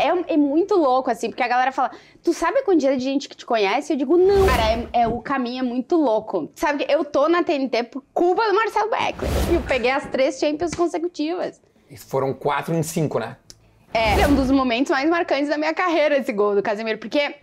É, é muito louco, assim, porque a galera fala, tu sabe a quantidade de gente que te conhece? Eu digo, não. Cara, é, é o caminho é muito louco. Sabe que eu tô na TNT por culpa do Marcelo Beckler. E eu peguei as três Champions consecutivas. E Foram quatro em cinco, né? É, é um dos momentos mais marcantes da minha carreira, esse gol do Casemiro, porque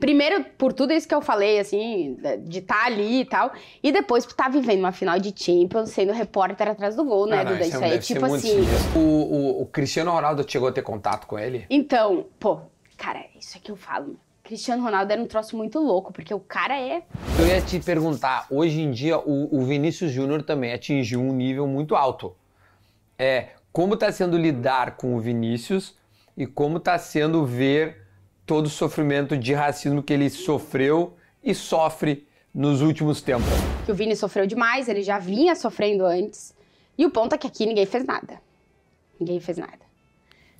Primeiro, por tudo isso que eu falei, assim, de estar tá ali e tal. E depois por estar tá vivendo uma final de Champions, sendo repórter atrás do gol, né, Ah, não, Duda? isso Isso aí, ser tipo assim. O, o- o Cristiano Ronaldo chegou a ter contato com ele? Então, pô, cara, isso é que eu falo. Cristiano Ronaldo era um troço muito louco, porque o cara é. Eu ia te perguntar, hoje em dia o, o Vinícius Júnior também atingiu um nível muito alto. É, como está sendo lidar com o Vinícius e como está sendo ver todo o sofrimento de racismo que ele sofreu e sofre nos últimos tempos. que o Vini sofreu demais, ele já vinha sofrendo antes. E o ponto é que aqui ninguém fez nada. Ninguém fez nada.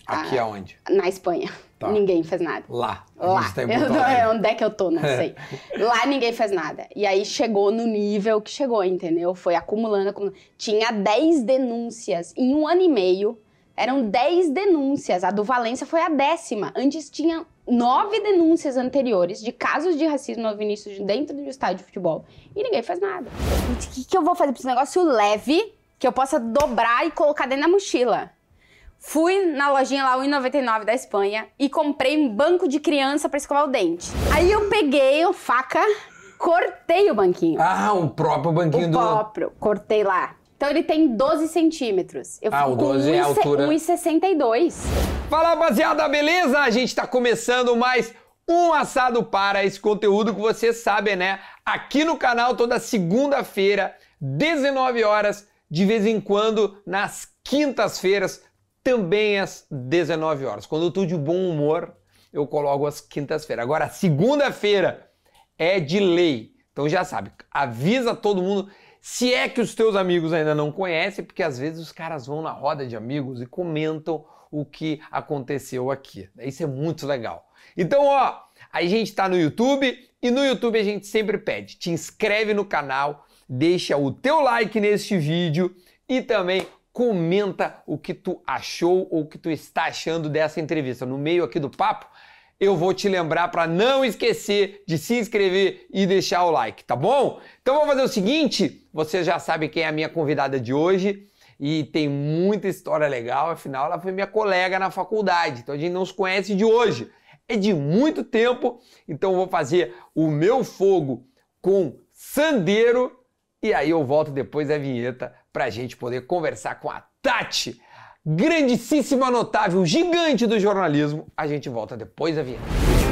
Aqui aonde? Na Espanha. Tá. Ninguém fez nada. Lá. Lá. tá Eu onde é que eu tô, não sei. Lá ninguém fez nada. E aí chegou no nível que chegou, entendeu? Foi acumulando, acumulando. Tinha 10 denúncias em um ano e meio. Eram 10 denúncias. A do Valência foi a décima. Antes tinha nove denúncias anteriores de casos de racismo no Vinícius dentro do estádio de futebol. E ninguém fez nada. O que, que eu vou fazer pra esse negócio leve que eu possa dobrar e colocar dentro da mochila? Fui na lojinha lá, 1,99 da Espanha, e comprei um banco de criança pra escovar o dente. Aí eu peguei a faca, cortei o banquinho. Ah, o próprio banquinho o do. próprio, cortei lá. Então ele tem 12 centímetros. Eu Ah, fico o com 12 é a 1,62. altura. 1,62. Fala rapaziada, beleza? A gente tá começando mais um assado para esse conteúdo que você sabe, né? Aqui no canal toda segunda-feira, 19 horas, de vez em quando nas quintas-feiras, também às 19 horas. Quando eu tô de bom humor, eu coloco às quintas-feiras. Agora, segunda-feira é de lei. Então já sabe, avisa todo mundo. Se é que os teus amigos ainda não conhecem, porque às vezes os caras vão na roda de amigos e comentam o que aconteceu aqui. Isso é muito legal. Então, ó, a gente tá no YouTube e no YouTube a gente sempre pede, te inscreve no canal, deixa o teu like neste vídeo e também comenta o que tu achou ou o que tu está achando dessa entrevista. No meio aqui do papo, eu vou te lembrar para não esquecer de se inscrever e deixar o like, tá bom? Então vamos fazer o seguinte, você já sabe quem é a minha convidada de hoje e tem muita história legal, afinal ela foi minha colega na faculdade, então a gente não se conhece de hoje, é de muito tempo, então vou fazer o meu fogo com Sandeiro e aí eu volto depois da vinheta pra gente poder conversar com a Tati, grandíssima, notável, gigante do jornalismo. A gente volta depois da vinheta.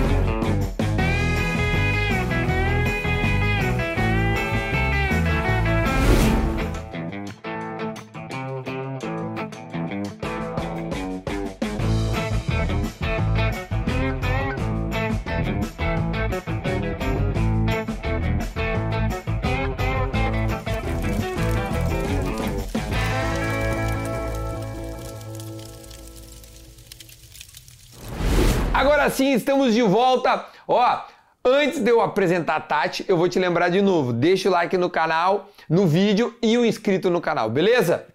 Sim, estamos de volta. Ó, antes de eu apresentar a Tati, eu vou te lembrar de novo. Deixa o like no canal, no vídeo e o inscrito no canal, beleza?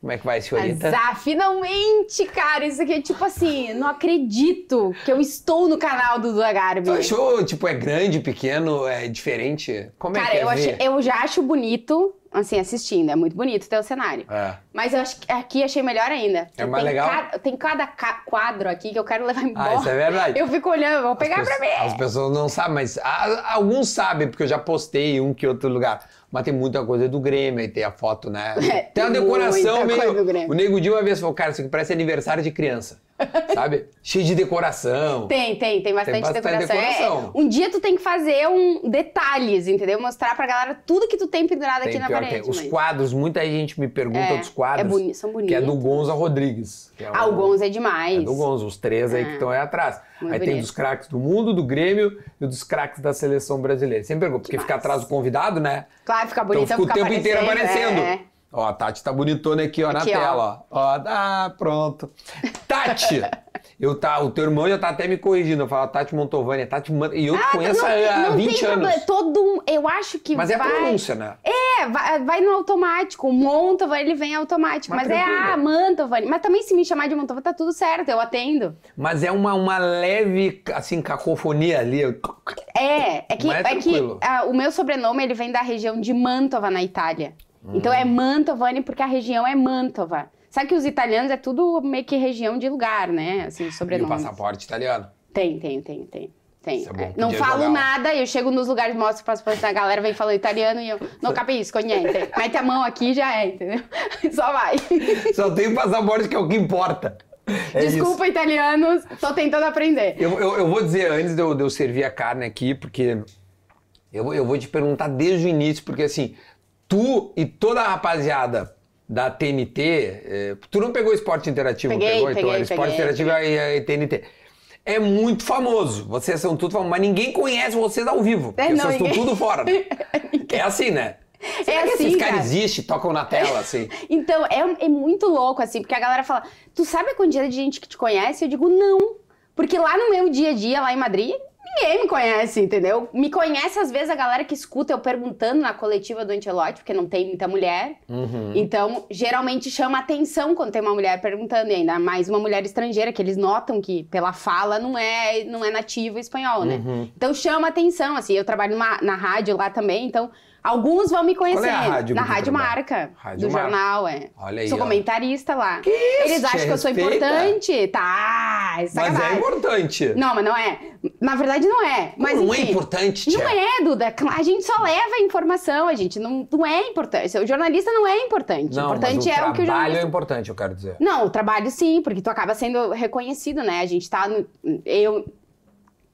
Como é que vai, senhorita? Ah, finalmente, cara, isso aqui é tipo assim, não acredito que eu estou no canal do Duda Garbi. Tu achou, tipo, é grande, pequeno, é diferente? Como é Cara, que é eu, achei- eu já acho bonito, assim, assistindo. É muito bonito ter o cenário. É. Mas eu acho que aqui achei melhor ainda. É mais tem legal? Cada, tem cada ca- quadro aqui que eu quero levar embora. Ah, isso é verdade. Eu fico olhando, vou pegar As pra pessoas- mim. As pessoas não sabem, mas a- alguns sabem, porque eu já postei um que outro lugar. Mas tem muita coisa do Grêmio, aí tem a foto, né? É, tem tem decoração muita meio. coisa do Grêmio. O Nego Di uma vez falou, cara, isso aqui parece aniversário de criança. sabe? Cheio de decoração. Tem, tem, tem bastante, bastante decoração. É, decoração. um dia tu tem que fazer um detalhes, entendeu? Mostrar pra galera tudo que tu tem pendurado aqui Tem, na pior, parede. tem. Os mas- quadros, muita gente me pergunta É, dos quadros. é boni- são Que é do bonitos. Gonza Rodrigues. é Ah, o Gonzo é demais. É do Gonza, os três aí Ah, que estão aí atrás. muito aí tem bonito. dos craques do mundo, do Grêmio e dos craques da seleção brasileira. Sempre pergunto, porque Demais. fica atrás do convidado, né? Claro, fica Então bonito, fica o fica tempo inteiro aparecendo. É. Ó, a Tati tá bonitona aqui, ó, na Aqui, ó. tela. Ó, ó ah, pronto. Tati! eu tá, o teu irmão já tá até me corrigindo. Eu falo Tati Montovani, é Tati Man... E eu Ah, conheço não, há não 20 tem anos. problema. Todo um, eu acho que Mas é vai... pronúncia, né? É, É, vai, vai no automático. O Montova, ele vem automático. Mas Mas, é, tranquilo. ah, Mantovani. Mas também se me chamar de Montova, tá tudo certo, eu atendo. Mas é uma, uma leve, assim, cacofonia ali. É, é que, Mas é é que ah, o meu sobrenome, ele vem da região de Mantova, na Itália. Então é Mantovani porque a região é Mantova. Sabe que os italianos é tudo meio que região de lugar, né? Assim, E o sobrenome. passaporte italiano. Tem, tem, tem, tem. Tem. Isso é bom, É, Não falo jogar nada, eu chego nos lugares, mostro o passaporte, a galera vem falando italiano e eu não capisco niente. Mete a mão aqui e já é, entendeu? Só vai. Só tem o passaporte que é o que importa. É isso. Desculpa, italianos, tô tentando aprender. Eu, eu, eu vou dizer, antes de eu, de eu servir a carne aqui, porque eu, eu vou te perguntar desde o início, porque assim, tu e toda a rapaziada da TNT, eh, tu não pegou esporte interativo, Peguei, pegou? então, peguei, esporte peguei, interativo e, e TNT. É muito famoso, vocês são tudo famosos, mas ninguém conhece vocês ao vivo, porque É, não, vocês estão tudo fora. né? é assim, né? Será que assim, esses caras cara. existem, tocam na tela, assim? Então, é, é muito louco, assim, porque a galera fala, tu sabe a quantidade de gente que te conhece? Eu digo, não. Porque lá no meu dia a dia, lá em Madrid, ninguém me conhece, entendeu? Me conhece, às vezes, a galera que escuta eu perguntando na coletiva do Antelote, porque não tem muita mulher. Uhum. Então, geralmente chama atenção quando tem uma mulher perguntando, e ainda mais uma mulher estrangeira, que eles notam que pela fala não é, não é nativo espanhol, né? Uhum. Então chama atenção, assim, eu trabalho numa- na rádio lá também, então alguns vão me conhecer. Qual é rádio na Rádio? Marca, Rádio do Marca. jornal, é. Olha aí, Sou ó. comentarista lá. Que isso, Eles acham que eu sou importante. Tá, Mas é importante. Não, mas não é. Na verdade, não é. Mas, não é enfim, importante, tia. Não é, Duda. A gente só leva a informação, a gente não, não é importante. O jornalista não é importante. Não, importante o é o que o trabalho jornalista é importante, eu quero dizer. não, o trabalho sim, porque tu acaba sendo reconhecido, né? A gente tá no. Eu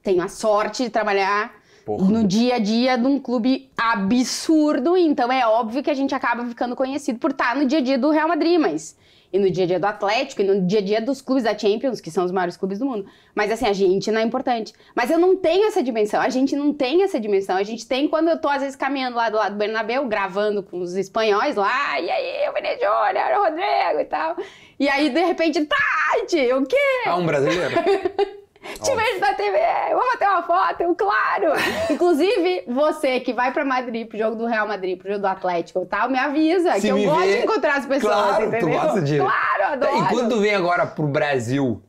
tenho a sorte de trabalhar Porra. no dia a dia num clube absurdo, então é óbvio que a gente acaba ficando conhecido por estar no dia a dia do Real Madrid, mas. E no dia a dia do Atlético, e no dia a dia dos clubes da Champions, que são os maiores clubes do mundo. Mas assim, a gente não é importante. Mas eu não tenho essa dimensão, a gente não tem essa dimensão. A gente tem quando eu tô, às vezes, caminhando lá do lado do Bernabéu, gravando com os espanhóis lá, e aí, o Júnior, o Rodrigo e tal. E aí, de repente, Tati, o quê? É um brasileiro? Te vejo na TV, vamos bater uma foto, eu, claro. Inclusive, você que vai pra Madrid, pro jogo do Real Madrid, pro jogo do Atlético e tal, me avisa Se que eu me gosto vê- de encontrar as pessoas, Claro, tu entendeu? gosta de- Claro, eu adoro. E quando tu vem agora pro Brasil,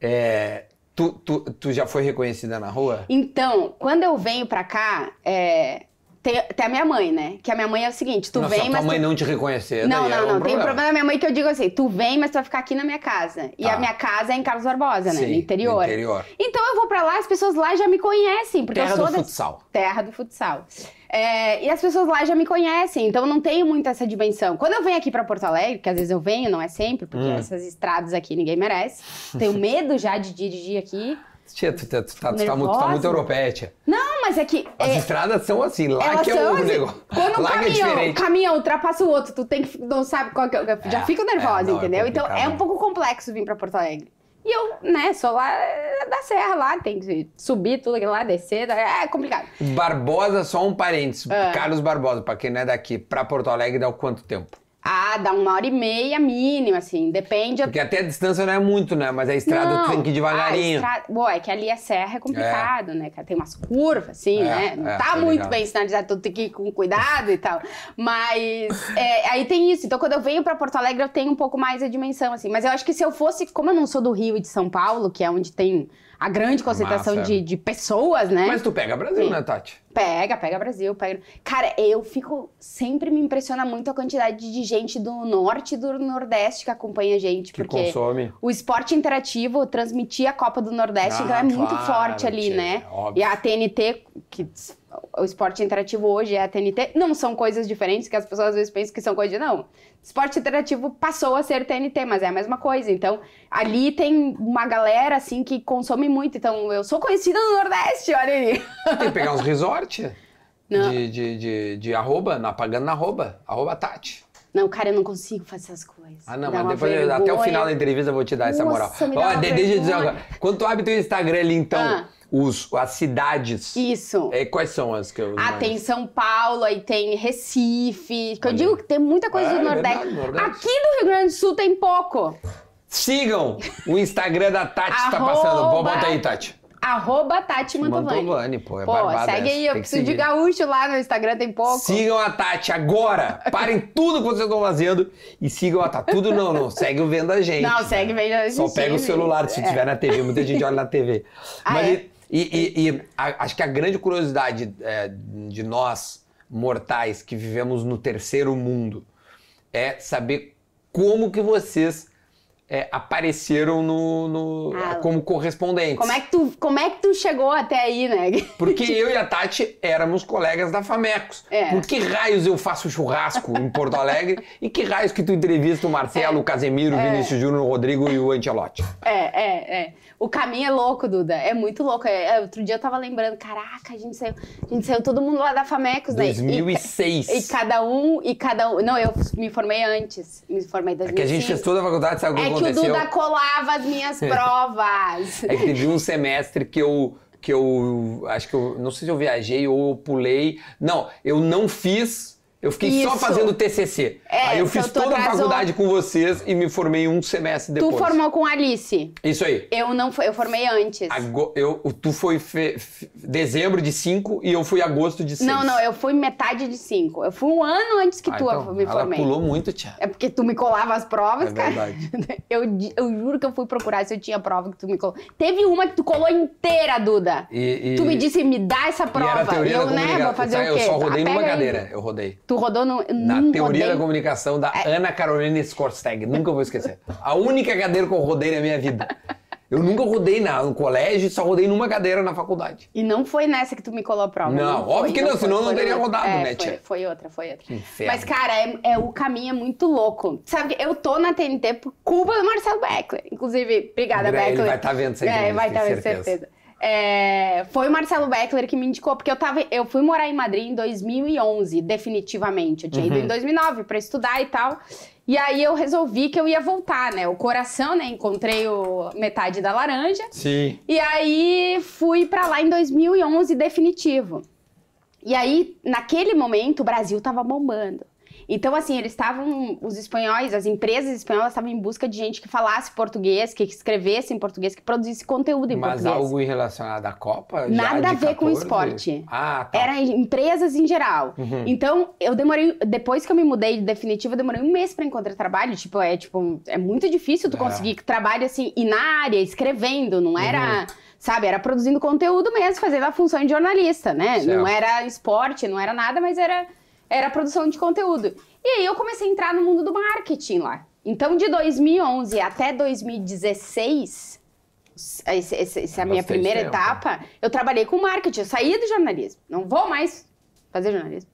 é, tu, tu, tu já foi reconhecida na rua? Então, quando eu venho pra cá, é, tem, tem a minha mãe, né? Que a minha mãe é o seguinte, tu Nossa, vem, tua mas... mãe tu... não te reconhecer, Não, daí é não, um não. Tem um problema da minha mãe que eu digo assim: tu vem, mas tu vai ficar aqui na minha casa. E Tá. a minha casa é em Carlos Barbosa, né? Sim, no interior. interior. Então eu vou pra lá, as pessoas lá já me conhecem, porque Terra eu sou do da futsal. terra do futsal. É, e as pessoas lá já me conhecem, então eu não tenho muito essa dimensão. Quando eu venho aqui pra Porto Alegre, que às vezes eu venho, não é sempre, porque Hum. essas estradas aqui ninguém merece. Tenho medo já de dirigir aqui. Tia, tu, tu, tu, tá, tu tá muito, tá muito europeia, tia. Não, mas é que. As é, estradas são assim, lá que é o assim, negócio. Quando um é caminhão, diferente. caminhão ultrapassa o outro, tu tem que. Não sabe qual que é. Já É, fico é, nervosa, não, é entendeu? então é um pouco complexo vir pra Porto Alegre. E eu, né, sou lá é, da Serra lá, tem que subir tudo aquilo lá, descer, é complicado. Barbosa, só um parênteses. É. Carlos Barbosa, pra quem não é daqui, pra Porto Alegre dá o quanto tempo? Ah, dá uma hora e meia mínimo, assim, depende. Porque até a distância não é muito, né? Mas a estrada tu tem que ir devagarinho. A estrada... Bom, é que ali a serra é complicado, né? cara? Tem umas curvas, assim, É, né? Não é, tá muito ligado. bem sinalizado, tudo tem que ir com cuidado e tal. Mas é, aí tem isso. Então, quando eu venho pra Porto Alegre, eu tenho um pouco mais a dimensão, assim. Mas eu acho que se eu fosse, como eu não sou do Rio e de São Paulo, que é onde tem a grande concentração Massa. de, de pessoas, né? Mas tu pega Brasil, Sim. né, Tati? Pega, pega Brasil, pega. Cara, eu fico. Sempre me impressiona muito a quantidade de gente do norte e do nordeste que acompanha a gente. Que porque consome. o esporte interativo transmitia a Copa do Nordeste, Ah, então é muito claro, forte ali, tia, né? óbvio. E a TNT, que o esporte interativo hoje é a TNT, não são coisas diferentes que as pessoas às vezes pensam que são coisas. Não. Esporte interativo passou a ser TNT, mas é a mesma coisa. Então, ali tem uma galera assim que consome muito. Então, eu sou conhecida no Nordeste, olha aí. Tem que pegar uns resort Não. de, de, de, de arroba, na, pagando na arroba. Arroba Tati. Não, cara, eu não consigo fazer essas coisas. Ah, não, Dá mas depois, até o final da entrevista eu vou te dar essa moral. Nossa, me dá Ó, deixa eu dizer agora. Quando tu abre teu Instagram ali, então, Ah. Os, as cidades. Isso. É, quais são as que eu. Ah, tem São Paulo, aí tem Recife. Que eu Olha digo aí. que tem muita coisa É, do Nordeste. verdade, Nordeste. Aqui no Rio Grande do Sul tem pouco. Sigam o Instagram da Tati, tá Arroba- passando. Vou botar aí, Tati. Arroba Tati Mantovani. Mantovani, pô, é Pô, segue essa, aí, eu preciso de gaúcho lá no Instagram, tem pouco. Sigam a Tati agora! Parem tudo que vocês estão fazendo e sigam a Tati. Tudo não, não. Segue o Vendo a Gente. Não, segue Vendo a Só Gente, pega o celular se É. tiver na TV. Muita gente olha na TV. Ah, Mas é? E, e- e a- acho que a grande curiosidade é, de nós, mortais, que vivemos no terceiro mundo, é saber como que vocês é, apareceram no, no- Ah. como correspondentes. Como é, que tu, como é que tu chegou até aí, né? Porque eu e a Tati éramos colegas da Famecos. É. Por que raios eu faço churrasco em Porto Alegre e que raios que tu entrevista o Marcelo, o Casemiro, o É. Vinícius Júnior, o Rodrigo e o Ancelotti? É, é, é. O caminho é louco, Duda. É muito louco. É, é, outro dia eu tava lembrando, caraca, a gente saiu, a gente saiu todo mundo lá da Famecos, né? E- 2006. E, cada um, e cada um. Não, eu me formei antes. Me formei em É 2005. que a gente fez toda a faculdade, sabe o que É que o aconteceu? Duda colava as minhas provas. É que teve um semestre que eu. Que eu. Acho que eu. Não sei se eu viajei ou eu pulei. Não, eu não fiz. Eu fiquei só Isso. fazendo TCC. É, Aí eu eu fiz tô toda a faculdade com vocês e me formei um semestre Tu depois. formou com Alice. Isso aí. Eu não fui, eu formei antes. Ago- eu, tu foi fe- fe- dezembro de 5 e eu fui agosto de 6. Não, não, eu fui metade de cinco. Eu fui um ano antes que tu eu me ela formei. pulou muito, tia. É porque tu me colava as provas, É cara. verdade. Eu, eu juro que eu fui procurar se eu tinha prova que tu me colou. Teve uma que tu colou inteira, Duda. E, e- Tu me disse, me dá essa e prova. era a teoria eu, da né, vou fazer o Eu quê? só rodei Ah, numa pega aí. cadeira. Eu rodei. Tu rodou no. Na teoria rodei. da comunicação da É. Ana Carolina Skorsteg. Nunca vou esquecer. A única cadeira que eu rodei na minha vida. Eu nunca rodei na, no colégio, só rodei numa cadeira na faculdade. E não foi nessa que tu me colou a prova. Não, foi, óbvio que não, foi, senão não foi teria outra. rodado, É, né, foi, tia? Foi outra, foi outra. Inferno. Mas, cara, é, é- o caminho é muito louco. Sabe, eu tô na TNT por culpa do Marcelo Beckler. Inclusive, obrigada, Ele Beckler. vai tá vendo essa É, vai estar tenho vendo, certeza. certeza. É, foi o Marcelo Beckler que me indicou, porque eu tava, eu fui morar em Madrid em 2011, definitivamente. Eu tinha Uhum. ido em 2009 pra estudar e tal. E aí eu resolvi que eu ia voltar, né? O coração, né? Encontrei o metade da laranja. Sim. E aí fui pra lá em 2011 definitivo. E aí, naquele momento, o Brasil tava bombando. Então, assim, eles estavam, os espanhóis, as empresas espanholas estavam em busca de gente que falasse português, que escrevesse em português, que produzisse conteúdo em Mas português. algo em relacionado à Copa? Nada a ver com 14? esporte. Ah, tá. Era em- empresas em geral. Uhum. Então, eu demorei. Depois que eu me mudei de definitivo, eu demorei um mês pra encontrar trabalho. Tipo, é tipo, é muito difícil tu É. conseguir trabalho assim, e na área, escrevendo, não Uhum. era. Sabe, era produzindo conteúdo mesmo, fazendo a função de jornalista, né? Certo. Não era esporte, não era nada, mas era, era produção de conteúdo. E aí eu comecei a entrar no mundo do marketing lá. Então, de 2011 até 2016, esse- esse- essa é a minha primeira tempo. etapa, eu trabalhei com marketing, eu saí do jornalismo. Não vou mais fazer jornalismo.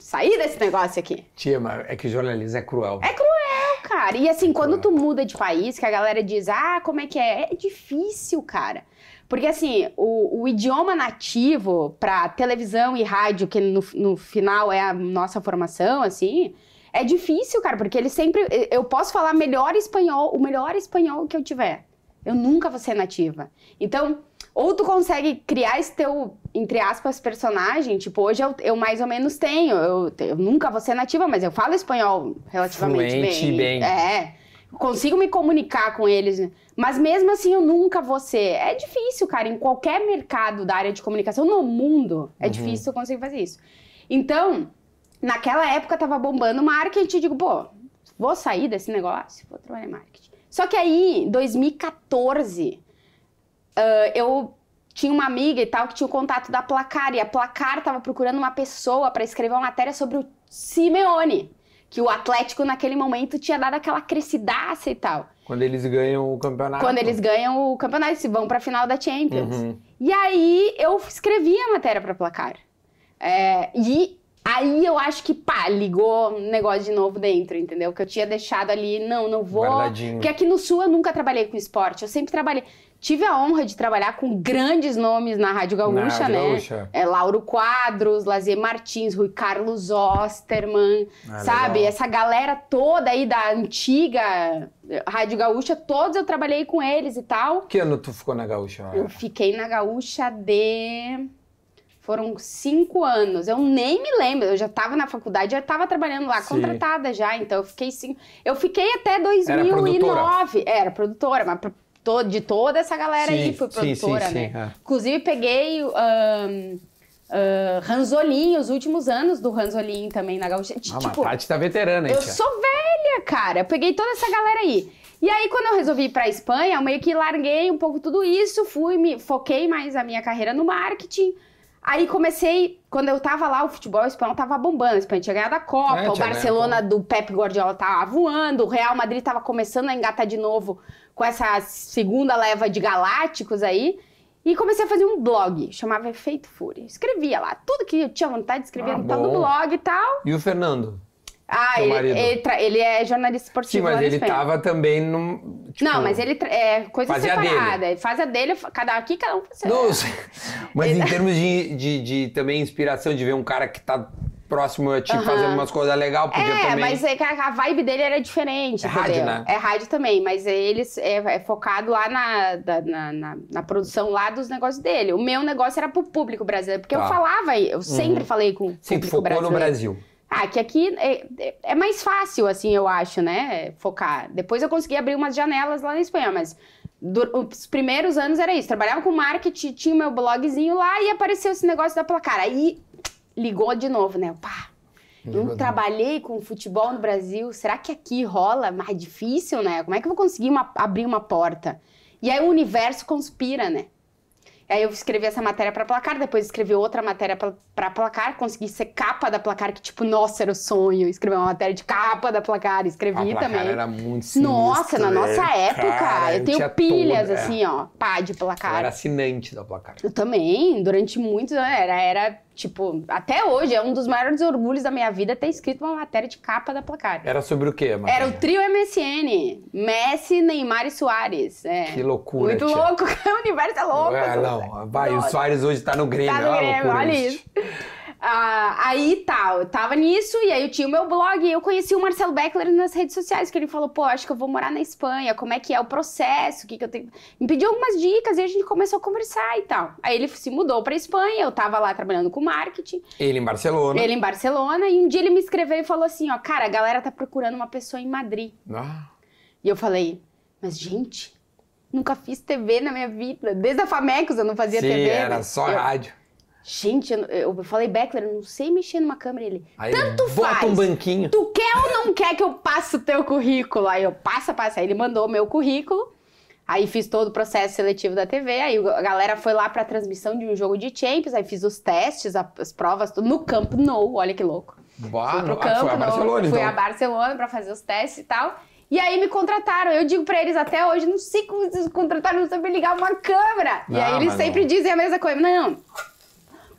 Saí desse negócio aqui. Tia, mas é que jornalismo é cruel. É cruel, cara. E assim, quando tu muda de país, que a galera diz, ah, como é que é? É difícil, cara. Porque assim, o, o idioma nativo pra televisão e rádio, que no, no final é a nossa formação, assim, é difícil, cara, porque eles sempre. Eu posso falar melhor espanhol, o melhor espanhol que eu tiver. Eu nunca vou ser nativa. Então, ou tu consegue criar esse teu, entre aspas, personagem, tipo, hoje eu, eu mais ou menos tenho. Eu, eu nunca vou ser nativa, mas eu falo espanhol relativamente Fluente, bem. bem. É. Consigo me comunicar com eles. Mas mesmo assim, eu nunca vou ser. É difícil, cara. Em qualquer mercado da área de comunicação no mundo, é Uhum. difícil eu conseguir fazer isso. Então, naquela época tava bombando marketing. Eu digo, pô, vou sair desse negócio, vou trabalhar em marketing. Só que aí, em 2014, ah, eu tinha uma amiga e tal que tinha o contato da Placar. E a Placar tava procurando uma pessoa para escrever uma matéria sobre o Simeone. Que o Atlético, naquele momento, tinha dado aquela crescidaça e tal. Quando eles ganham o campeonato. Quando eles ganham o campeonato, eles vão pra final da Champions. Uhum. E aí eu escrevi a matéria pra placar. É, e aí eu acho que, pá, ligou um negócio de novo dentro, entendeu? Que eu tinha deixado ali, não, não vou. Guardadinho. Porque aqui no Sul eu nunca trabalhei com esporte, eu sempre trabalhei. Tive a honra de trabalhar com grandes nomes na Rádio Gaúcha, Rádio né? Gaúcha. É, Lauro Quadros, Lazier Martins, Rui Carlos Osterman, Ah, sabe? legal. Essa galera toda aí da antiga Rádio Gaúcha, todos eu trabalhei com eles e tal. Que ano tu ficou na Gaúcha? Eu fiquei na Gaúcha de. Foram cinco anos. Eu nem me lembro. Eu já estava na faculdade, já estava trabalhando lá, Sim. contratada já. Então eu fiquei cinco. Eu fiquei até produtora? 2009. Era produtora, mas pra- to, de toda essa galera Sim, aí, fui produtora, sim, sim, né? é. Inclusive, peguei ahn, ah, Ranzolin, os últimos anos do Ranzolin também na Gaúcha. Ah, tipo, a Tati tá veterana, hein, eu tia? sou velha, cara. Eu peguei toda essa galera aí. E aí, quando eu resolvi ir pra Espanha, eu meio que larguei um pouco tudo isso, fui, me foquei mais a minha carreira no marketing. Aí comecei, quando eu tava lá, o futebol espanhol tava bombando. A Espanha tinha ganhado a Copa, É, o Barcelona do Pep Guardiola tava voando, o Real Madrid tava começando a engatar de novo com essa segunda leva de galácticos aí. E comecei a fazer um blog, chamava Efeito Fúria. Escrevia lá, tudo que eu tinha vontade de escrever Ah, no tal do blog e tal. E o Fernando? Ah, ele, ele, ele é jornalista Sim, esportivo mas lá na ele Espanha. tava também num. tipo, Não, mas ele é coisa fazia separada. Ele faz a dele, cada aqui cada um faz a Não sei. Mas em termos de, de, de também inspiração, de ver um cara que tá próximo a ti Aham. fazendo umas coisas legais, podia É, também. mas é que a vibe dele era diferente, É entendeu? rádio, né? É rádio também, mas eles é, é focado lá na, na, na, na produção lá dos negócios dele. O meu negócio era pro público brasileiro, porque Tá. eu falava, eu sempre falei com o Sim, público focou brasileiro. no Brasil. Ah, que aqui é, é- é mais fácil, assim, eu acho, né? Focar. Depois eu consegui abrir umas janelas lá na Espanha, mas os primeiros anos era isso. Trabalhava com marketing, tinha o meu blogzinho lá e apareceu esse negócio da placar. Aí ligou de novo, né? Pá, eu trabalhei com futebol no Brasil. Será que aqui rola mais difícil, né? Como é que eu vou conseguir uma- abrir uma porta? E aí o universo conspira, né? Aí eu escrevi essa matéria pra placar, depois escrevi outra matéria pra, pra placar, consegui ser capa da placar, que tipo, nossa, era o sonho. Escrever uma matéria de capa da placar, escrevi a placar também. era muito sinistro, Nossa, na nossa velho. época, Cara, eu tenho pilhas, toda- é. assim, ó, pá, de Eu placar. era assinante da placar. Eu também, durante muitos anos, era, era, tipo, até hoje, é um dos maiores orgulhos da minha vida ter escrito uma matéria de capa da placar. Era sobre o quê, Era o trio MSN, Messi, Neymar e Soares. É. Que loucura, Muito tia. louco, o universo é louco. É, não, vai, o Nossa. Soares hoje tá no Grêmio. Tá no é Grêmio, loucura olha isso. Ah, aí tal, eu tava nisso e aí eu tinha o meu blog e eu conheci o Marcelo Beckler nas redes sociais, que ele falou, pô, acho que eu vou morar na Espanha, como é que é o processo, o que que eu tenho... Me pediu algumas dicas e a gente começou a conversar e tal. Aí ele se mudou pra Espanha, eu tava lá trabalhando com marketing, Ele em Barcelona. ele em Barcelona, e um dia ele me escreveu e falou assim, ó, cara, a galera tá procurando uma pessoa em Madrid. Ah, E eu falei, mas gente, nunca fiz TV na minha vida, desde a Famecos eu não fazia sim, TV. era né? só Eu- rádio. Gente, eu, eu falei, Beckler, eu não sei mexer numa câmera. Ele, Aí tanto bota faz. um banquinho. tu quer ou não quer que eu passe o teu currículo? Aí eu, passa, passa. Aí ele mandou o meu currículo. Aí fiz todo o processo seletivo da TV. Aí a galera foi lá pra transmissão de um jogo de Champions. Aí fiz os testes, as provas, tudo no Camp Nou. Olha que louco. Bah, Fui pro ah, campo, foi a não, Barcelona, fui então. a Barcelona pra fazer os testes e tal. E aí me contrataram. Eu digo pra eles até hoje, não sei como vocês contrataram, não sabem ligar uma câmera. e Não, aí eles sempre não. dizem a mesma coisa. Não.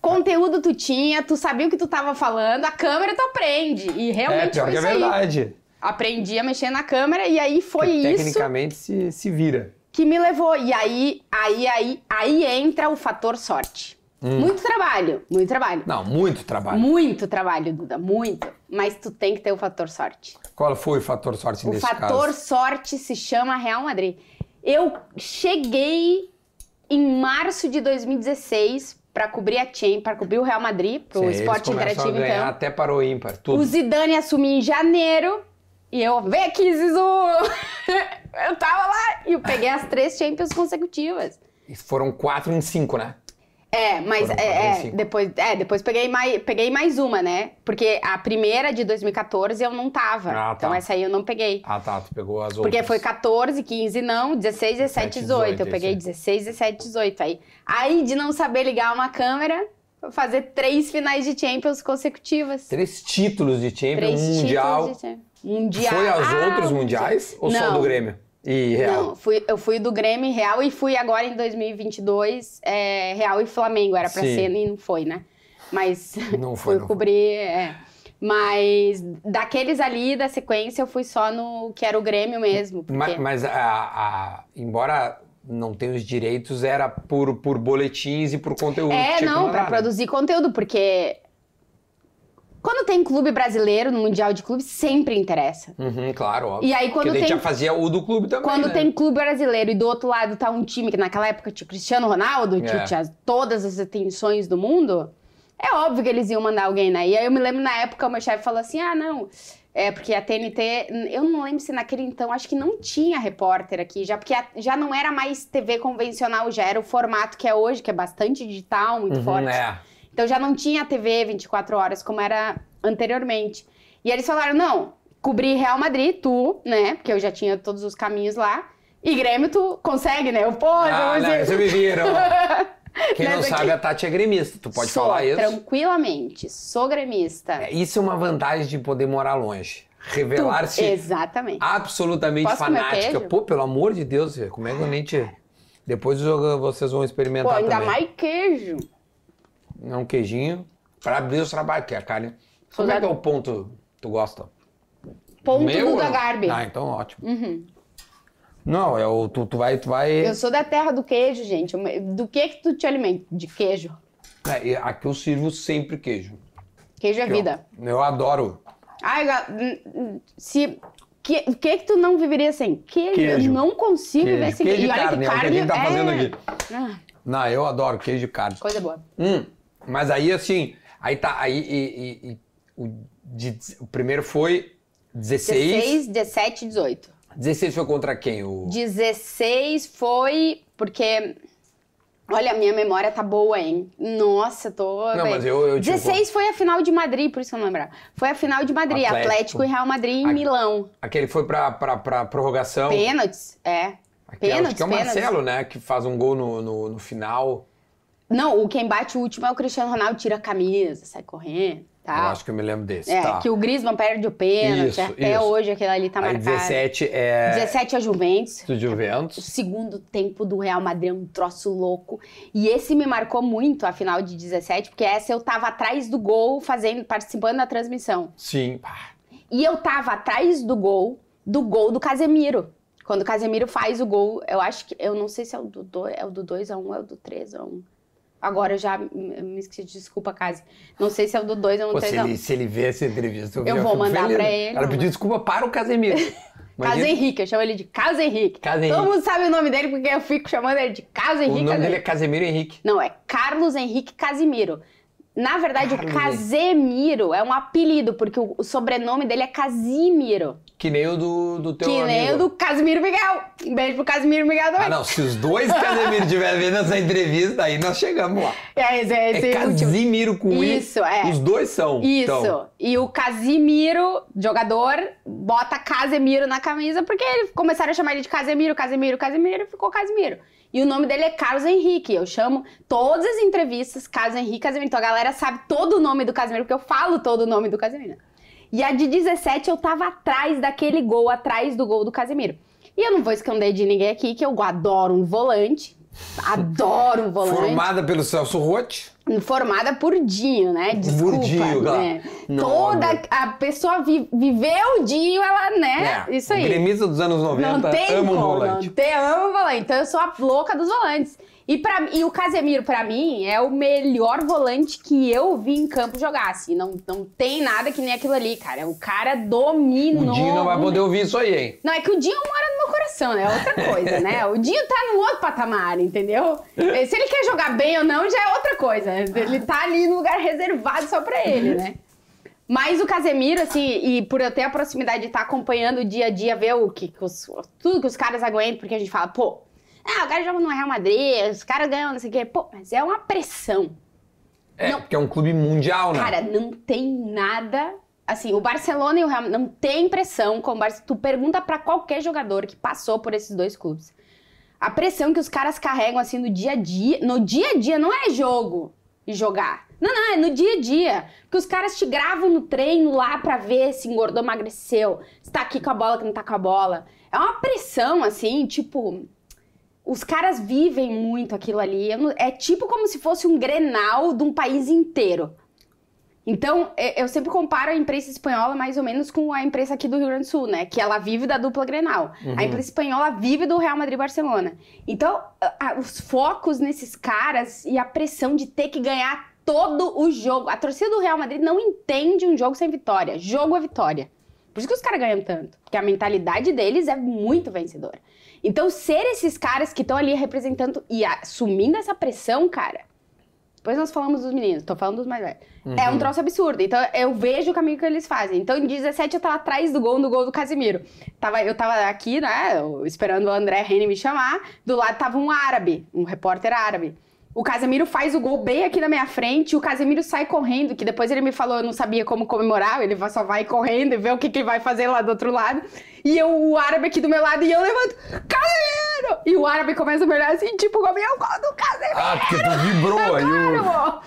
Conteúdo tu tinha, tu sabia o que tu tava falando, a câmera tu aprende. E É, realmente pior foi que é verdade. Aprendi a mexer na câmera e aí foi Porque isso Tecnicamente se, se vira. que me levou. E aí, aí, aí, aí entra o fator sorte. Hum. Muito trabalho, muito trabalho. Não, muito trabalho. Muito trabalho, Duda, muito. Mas tu tem que ter o fator sorte. Qual foi o fator sorte O nesse fator caso? sorte se chama Real Madrid. Eu cheguei em março de 2016 para cobrir a Champions, para cobrir o Real Madrid, pro Sim, eles esporte interativo a ganhar então. até para o ímpar, tudo. O Zidane assumiu em janeiro e eu, vem aqui, Zizu! eu tava lá e eu peguei as três Champions consecutivas. E Foram quatro em cinco, né? É, mas é, é, 45. depois, é, depois peguei mais, peguei mais uma, né? Porque a primeira de 2014 eu não tava. Ah, tá. Então essa aí eu não peguei. Ah, tá, tu pegou as outras. Porque foi 14, 15 não, 16, 17, 18. Eu 18, peguei isso 16, 17, 18 aí. Aí de não saber ligar uma câmera, eu fazer três finais de Champions consecutivas. Três títulos de Champions, Três um mundial. títulos de Champions. Mundial. Foi aos Ah, outros mundiais ou só Não. do Grêmio? E Real? Não, fui, eu fui do Grêmio Real e fui agora em 2022 é, Real e Flamengo. Era pra Sim. ser e não foi, né? Mas Não foi, fui não cobrir. é. Mas daqueles ali da sequência eu fui só no que era o Grêmio mesmo. Porque... Ma- Mas, a, a- embora não tenha os direitos, era por, por boletins e por conteúdo. É, que não, né? produzir conteúdo, porque quando tem clube brasileiro no Mundial de Clubes, sempre interessa. Uhum, claro, óbvio. E aí quando Porque tem já fazia o do clube também, quando né? tem clube brasileiro e do outro lado tá um time que naquela época tinha o Cristiano Ronaldo, que É. tinha todas as atenções do mundo, é óbvio que eles iam mandar alguém, né? E aí eu me lembro na época o meu chefe falou assim: "Ah, não, É, porque a TNT, eu não lembro se naquele então, acho que não tinha repórter aqui, já porque a- já não era mais TV convencional, já era o formato que é hoje, que é bastante digital, muito Uhum, forte. é. Então já não tinha TV 24 horas como era anteriormente. E eles falaram: não, cobrir Real Madrid, tu, né? Porque eu já tinha todos os caminhos lá. E Grêmio, tu consegue, né? Eu, pô, Ah, eu não, isso me viram. Quem não Nessa sabe, aqui- a Tati é gremista. Tu pode sou, falar isso? Tranquilamente, sou gremista. É, Isso é uma vantagem de poder morar longe. Revelar-se Exatamente. absolutamente Posso fanática. Pô, pelo amor de Deus, como é que eu nem te. Depois vocês vão Pô, experimentar ainda também. mais queijo. É um queijinho pra abrir os trabalhos, que é a carne. Como é que é o ponto que tu gosta? Ponto Meu do da não? Garbi. Ah, então ótimo. Uhum. Não, é o, tu, tu vai. Tu vai... Eu sou da terra do queijo, gente. Do que que tu te alimenta? De queijo. É, aqui eu sirvo sempre queijo. Queijo é Eu- vida. Eu adoro. Ai, se... Que, o que que tu não viveria sem? Queijo. Queijo. Eu não consigo Queijo. viver sem Queijo queijo. e olha carne, que é o que a carne gente tá fazendo é- aqui. Ah, Não, eu adoro queijo e carne. coisa boa. Hum, mas aí assim, aí tá, aí e, e- e o, de- o primeiro foi 16. 16, 17, 18. 16 foi contra quem? O... 16 foi porque... Olha, a minha memória tá boa, hein? Nossa, tô... Não, mas eu, eu tipo, 16 foi a final de Madrid, por isso que eu não lembrava. Foi a final de Madrid, Atlético. Atlético, e Real Madrid em Ai. Milão. aquele foi pra, pra, pra prorrogação. Pênaltis, é. Aquele, acho Pênaltis, que é o pênaltis. Marcelo, né? Que faz um gol no, no, no final. Não, o quem bate o último é o Cristiano Ronaldo, tira a camisa, sai correndo, Eu tá? acho que eu me lembro desse. É, tá. que o Griezmann perde o pênalti, Isso, até isso. hoje aquele ali tá Aí marcado. 17 é 17 é Juventus. do O Juventus. segundo tempo do Real Madrid é um troço louco. E esse me marcou muito, a final de 17, porque essa eu tava atrás do gol, fazendo, participando da transmissão. Sim. E eu tava atrás do gol, do gol do Casemiro. Quando o Casemiro faz o gol, eu acho que. Eu não sei se é o do 2, é o do 2x1, é o do 3x1. Agora eu já me esqueci, desculpa, Case. Não sei se é o do 2 ou do se 3 ele, se ele ver essa entrevista, Eu já vou mandar feliz. pra ele, Ela pediu desculpa para o Casemiro. Imagina- Henrique, eu chamo ele de Caso Henrique. Todo Henrique. mundo sabe o nome dele porque eu fico chamando ele de Caso O Henrique. nome Caso dele é. Casemiro Henrique. Não, é Carlos Henrique Casimiro. Na verdade, Carlos o Casemiro é um apelido, porque o, sobrenome dele é Casimiro. Que nem o do, do teu que amigo. nem o do Casimiro Miguel. Um beijo pro Casimiro Miguel também. Ah, não. Se os dois Casemiro estiverem vendo essa entrevista, aí nós chegamos lá. É, esse, esse é último. Casimiro com I. Isso, é. Os dois são. Isso. Então, E o Casimiro, jogador, bota Casemiro na camisa porque ele- começaram a chamar ele de Casemiro, Casemiro, Casemiro e ficou Casimiro. E o nome dele é Carlos Henrique. Eu chamo todas as entrevistas Carlos Henrique Casemiro. Então a galera sabe todo o nome do Casemiro, porque eu falo todo o nome do Casemiro. E a de 17 eu tava atrás daquele gol, atrás do gol do Casemiro. E eu não vou esconder de ninguém aqui que eu adoro um volante. Adoro um volante. formada pelo Celso Rotti. Formada por Dinho, né? Desculpa, Dinho, claro. né? Toda a pessoa vi- viveu o Dinho, ela, né? É, Isso aí. Gremista dos anos 90, Não tem um como, volante. não tem, amo volante. Então eu sou a louca dos volantes. E, pra, e o Casemiro, pra mim, é o melhor volante que eu vi em campo jogar. Assim, não, não tem nada que nem aquilo ali, cara. O cara dominou. O Dinho não vai poder ouvir isso aí, hein? Não, é que o Dinho mora no meu coração, né? É outra coisa, né? O Dinho tá num outro patamar, entendeu? Se ele quer jogar bem ou não, já é outra coisa. Ele tá ali no lugar reservado só pra ele, né? Mas o Casemiro, assim, e por eu ter a proximidade de estar acompanhando o dia a dia, ver o que, que os- tudo que os caras aguentam, porque a gente fala, pô, ah, o cara joga no Real Madrid, os caras ganham, não sei o quê. Pô, mas é uma pressão. É, Não. porque é um clube mundial, né? Cara, não tem nada. Assim, o Barcelona e o Real não tem pressão como o Barça. Tu pergunta pra qualquer jogador que passou por esses dois clubes. A pressão que os caras carregam assim no dia a dia, no dia a dia não é jogo e jogar. Não, não, é no dia a dia. Porque os caras te gravam no treino lá pra ver se engordou, emagreceu, se tá aqui com a bola, que não tá com a bola. É uma pressão assim, tipo, os caras vivem muito aquilo ali. É tipo como se fosse um grenal de um país inteiro. Então, é- eu sempre comparo a imprensa espanhola mais ou menos com a imprensa aqui do Rio Grande do Sul, né? Que ela vive da dupla Grenal. A imprensa espanhola vive do Real Madrid e Barcelona. Então, os focos nesses caras e a pressão de ter que ganhar todo o jogo. A torcida do Real Madrid não entende um jogo sem vitória. Jogo é vitória. Por isso que os caras ganham tanto. Porque a mentalidade deles é muito vencedora. Então, ser esses caras que estão ali representando e assumindo essa pressão, cara, Depois nós falamos dos meninos, tô falando dos mais velhos. Uhum. É um troço absurdo. Então eu vejo o caminho que eles fazem. Então em 17 eu tava atrás do gol, do gol do Casimiro. Tava, eu tava aqui, né, esperando o André Rene me chamar. Do lado tava um árabe, um repórter árabe. O Casemiro faz o gol bem aqui na minha frente, o Casemiro sai correndo, que depois ele me falou, eu não sabia como comemorar, ele só vai correndo e vê o que, que ele vai fazer lá do outro lado. E eu, o árabe aqui do meu lado, e eu levanto, Casemiro! E o árabe começa a me olhar assim, tipo, como é o gol do Casemiro! Ah, porque tu vibrou aí. Claro, ó.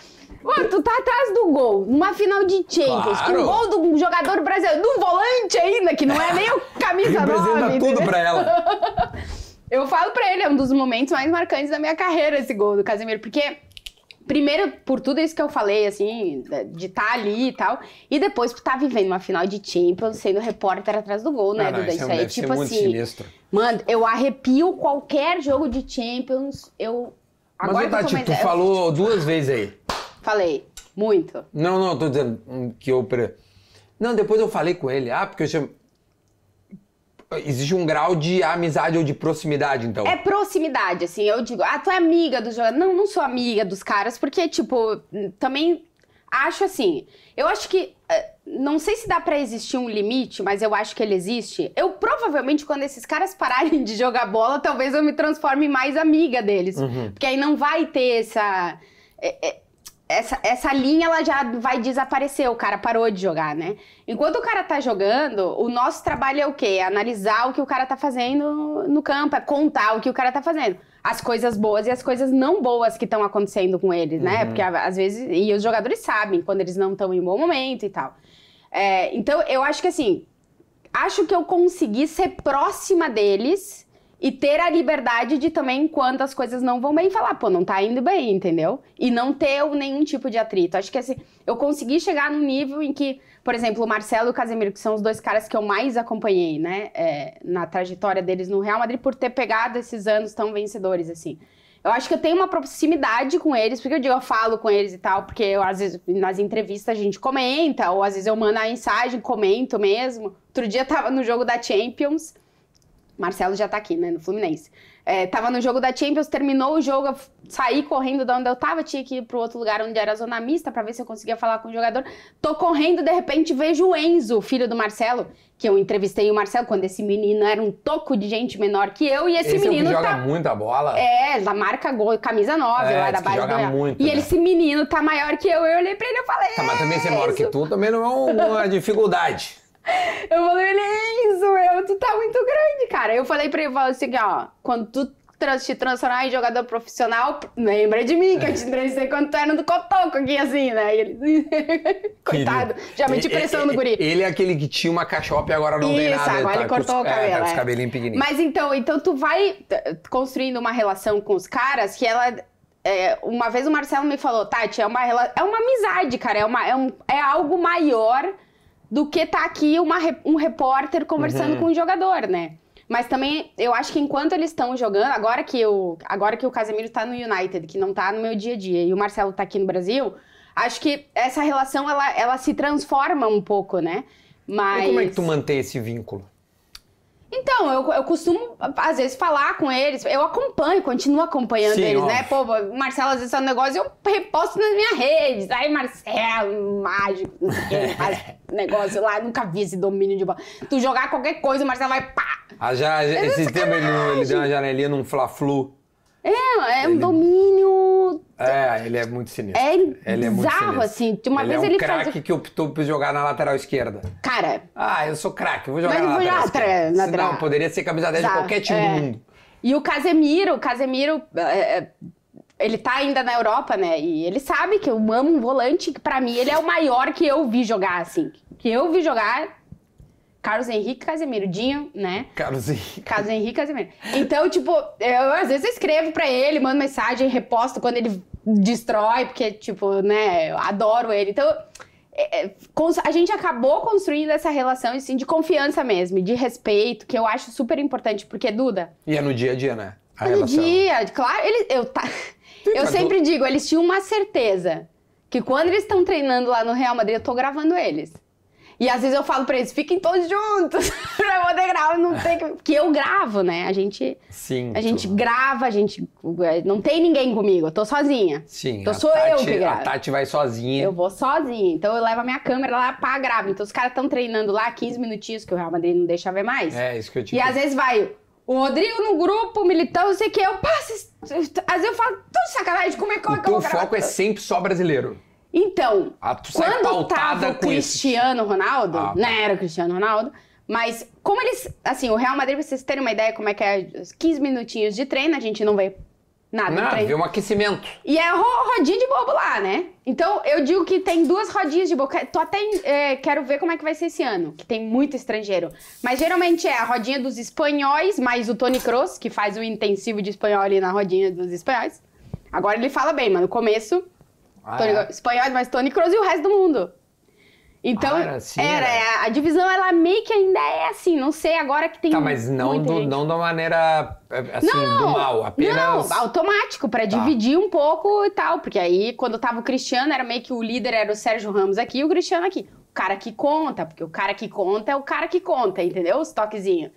Mano, tu tá atrás do gol, numa final de Champions, Claro. com o gol do um jogador brasileiro, do volante ainda, que não é nem o camisa 9. Representa tudo entendeu? pra ela. Eu falo pra ele, é um dos momentos mais marcantes da minha carreira esse gol do Casemiro, porque primeiro por tudo isso que eu falei, assim, de estar ali e tal, e depois por estar vivendo uma final de Champions, sendo repórter atrás do gol, né, não, Duda? isso Isso é- aí, deve ser tipo assim, sinistro. mano, eu arrepio qualquer jogo de Champions, eu... Mas, Agora Tati, comecei- tu eu falou duas vezes aí. Falei, muito. Não, não, tô dizendo que eu. Não, depois eu falei com ele. Ah, porque eu chamo. Existe um grau de amizade ou de proximidade, então. É proximidade, assim. Eu digo, ah, tu é amiga dos jogadores. Não, não sou amiga dos caras, porque, tipo, também acho assim. Eu acho que. eh, Não sei se dá pra existir um limite, mas eu acho que ele existe. Eu provavelmente, quando esses caras pararem de jogar bola, talvez eu me transforme em mais amiga deles. Uhum. Porque aí não vai ter essa. é, é, essa, essa linha ela já vai desaparecer, o cara parou de jogar, né? Enquanto o cara tá jogando, o nosso trabalho é o quê? É analisar o que o cara tá fazendo no campo, é contar o que o cara tá fazendo. As coisas boas e as coisas não boas que estão acontecendo com eles, né? Porque a- às vezes. E os jogadores sabem quando eles não estão em bom momento e tal. É, então, eu acho que assim. Acho que eu consegui ser próxima deles e ter a liberdade de também, quando as coisas não vão bem, falar, pô, não tá indo bem, entendeu? E não ter nenhum tipo de atrito. Acho que assim, eu consegui chegar num nível em que, por exemplo, o Marcelo e o Casemiro, que são os dois caras que eu mais acompanhei, né, é, na trajetória deles no Real Madrid, por ter pegado esses anos tão vencedores, assim. Eu acho que eu tenho uma proximidade com eles, porque eu digo, eu falo com eles e tal, porque eu, às vezes nas entrevistas a gente comenta, ou às vezes eu mando a mensagem, comento mesmo. Outro dia eu tava no jogo da Champions, Marcelo já tá aqui, né, no Fluminense. É, tava no jogo da Champions, terminou o jogo, eu saí correndo de onde eu tava, tinha que ir pro outro lugar onde era zona mista pra ver se eu conseguia falar com o jogador. Tô correndo, de repente vejo o Enzo, filho do Marcelo, que eu entrevistei o Marcelo quando esse menino era um toco de gente menor que eu, e esse, Esse é que menino joga tá muita bola. é, da marca Gol, camisa 9, É, lá da que base joga do muito, e né? ele, esse menino tá maior que eu. Eu olhei pra ele e falei. Tá, mas também ser maior que "Enzo." tu também não é um- uma dificuldade. Eu falei, ele, Enzo, meu, tu tá muito grande, cara. Eu falei pra ele, falei assim, ó, quando tu trans- te transformar em jogador profissional, lembra de mim, que eu te entrevistei quando tu era no cotoco aqui, assim, né? E ele, coitado, já meti pressão no guri. Ele é aquele que tinha uma cachopa e agora não tem Isso, nada. agora tá ele com os- cortou o é, cabelo, tá com os é. cabelinhos pequenininhos. Mas então, então tu vai construindo uma relação com os caras que ela. é, uma vez o Marcelo me falou, Tati, é uma, é uma amizade, cara. É, uma, é, um- é algo maior do que tá aqui uma, um repórter conversando Uhum. com um jogador, né? Mas também, eu acho que enquanto eles estão jogando, agora que, o, agora que o Casemiro tá no United, que não tá no meu dia a dia, e o Marcelo tá aqui no Brasil, acho que essa relação, ela, ela se transforma um pouco, né? Mas... E como é que tu mantém esse vínculo? Então, eu, eu costumo, às vezes, falar com eles. Eu acompanho, continuo acompanhando Sim, eles, óbvio. né? Pô, Marcelo, às vezes, é um negócio eu reposto nas minhas redes. Aí, Marcelo, mágico, não sei o que, faz negócio lá. Nunca vi esse domínio de bola. Tu jogar qualquer coisa, o Marcelo vai pá. Ah, já, esse tempo ele, ele deu uma janelinha num Fla-Flu. É, é um domínio. É, ele é muito sinistro. É ele é muito bizarro, sinistro. assim. Uma ele vez é um ele craque fazia- que optou por jogar na lateral esquerda. Cara, Ah, eu sou craque, vou jogar Mas na vou lateral esquerda. na Se lateral. Não, poderia ser camisa 10 de qualquer time é. do mundo. E o Casemiro, o Casemiro, é, é, ele tá ainda na Europa, né? E ele sabe que eu amo um volante, que pra mim ele é o maior que eu vi jogar, assim. Que eu vi jogar. Carlos Henrique Casemiro, Dinho, né? Carlos Henrique. Carlos Henrique Casemiro. Então, tipo, eu às vezes eu escrevo pra ele, mando mensagem, reposto quando ele destrói, porque, tipo, né, eu adoro ele. Então, é, é, a gente acabou construindo essa relação, assim, de confiança mesmo, de respeito, que eu acho super importante, porque, Duda, E é no dia a dia, né? A Todo relação. dia, claro, ele, eu, tá, eu sempre digo, eles tinham uma certeza que quando eles estão treinando lá no Real Madrid, eu tô gravando eles. E às vezes eu falo pra eles, fiquem todos juntos pra poder gravar, não tem que... Porque eu gravo, né? A gente, Sim. a gente grava, a gente... Não tem ninguém comigo, eu tô sozinha. Sim. Então sou eu Tati- que gravo. A Tati vai sozinha. Eu vou sozinha, então eu levo a minha câmera lá pra gravar. Então os caras estão treinando lá 15 minutinhos, que o Real Madrid não deixa ver mais. É, isso que eu te E às vezes vai o Rodrigo no grupo, o Militão, não sei o que, eu passo. Às vezes eu falo, tô de sacanagem, como é, é O que eu gravar? foco é sempre só brasileiro. Então, Ah, quando tava o. Cristiano Ronaldo, Ah, tá. não era o Cristiano Ronaldo, mas como eles, assim, o Real Madrid, pra vocês terem uma ideia como é que é, os 15 minutinhos de treino, a gente não vê nada Não, treino. vê um aquecimento. E é ro- rodinha de bobo lá, né? Então, eu digo que tem duas rodinhas de bobo. Tô até, é, quero ver como é que vai ser esse ano, que tem muito estrangeiro. Mas geralmente é a rodinha dos espanhóis, mais o Tony Kroos, que faz o intensivo de espanhol ali na rodinha dos espanhóis. Agora ele fala bem, mas no começo, Ah, Tony, é. espanhóis mais Tony Kroos e o resto do mundo. Então, Ah, era era, era. é, a divisão ela meio que ainda é assim, não sei agora que tem Tá, mas não, do, não da maneira é, assim, Não, do mal, apenas. Não, automático, pra Tá. dividir um pouco e tal. Porque aí, quando tava o Cristiano, era meio que o líder era o Sérgio Ramos aqui e o Cristiano aqui. O cara que conta, porque o cara que conta é o cara que conta, entendeu? Os toquezinhos.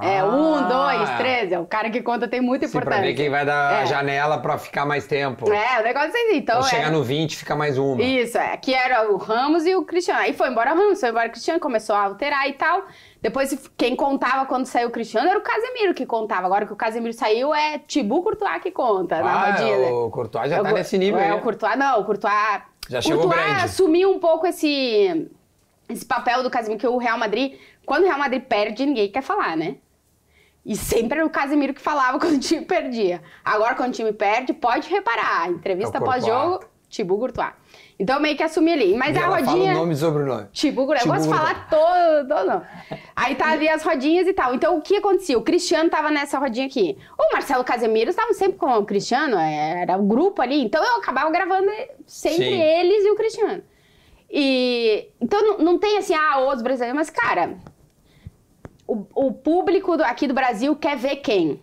É um, dois, Ah, três. É o cara que conta tem muita Sim, pra importância. ver quem vai dar a É. janela pra ficar mais tempo. É, o negócio é assim. Então, é... chegar no 20, fica mais uma. Isso, é. Aqui era o Ramos e o Cristiano. Aí foi embora o Ramos, foi embora o Cristiano, começou a alterar e tal. Depois, quem contava quando saiu o Cristiano era o Casemiro que contava. Agora que o Casemiro saiu, é Tibu Courtois que conta na Ah, rodinha. né? o Courtois já É o tá nesse nível é, aí. o Courtois, não, o Courtois... Já chegou Courtois grande. assumiu um pouco esse, esse papel do Casemiro, que o Real Madrid, quando o Real Madrid perde, ninguém quer falar, né? E sempre era o Casemiro que falava quando o time perdia. Agora, quando o time perde, pode reparar. Entrevista É pós-jogo, Tibu Courtois. Então, eu meio que assumi ali. Mas E a rodinha... fala o nome e sobrenome. Tipo, eu Tipo, gosto de falar todo, todo não. Aí tá ali as rodinhas e tal. Então, o que acontecia? O Cristiano tava nessa rodinha aqui. O Marcelo Casemiro estavam sempre com o Cristiano, é, era o grupo ali. Então, eu acabava gravando sempre Sim. eles e o Cristiano. E... Então, não, não tem assim, ah, outros brasileiros. Mas, cara, o, o público do- aqui do Brasil quer ver quem?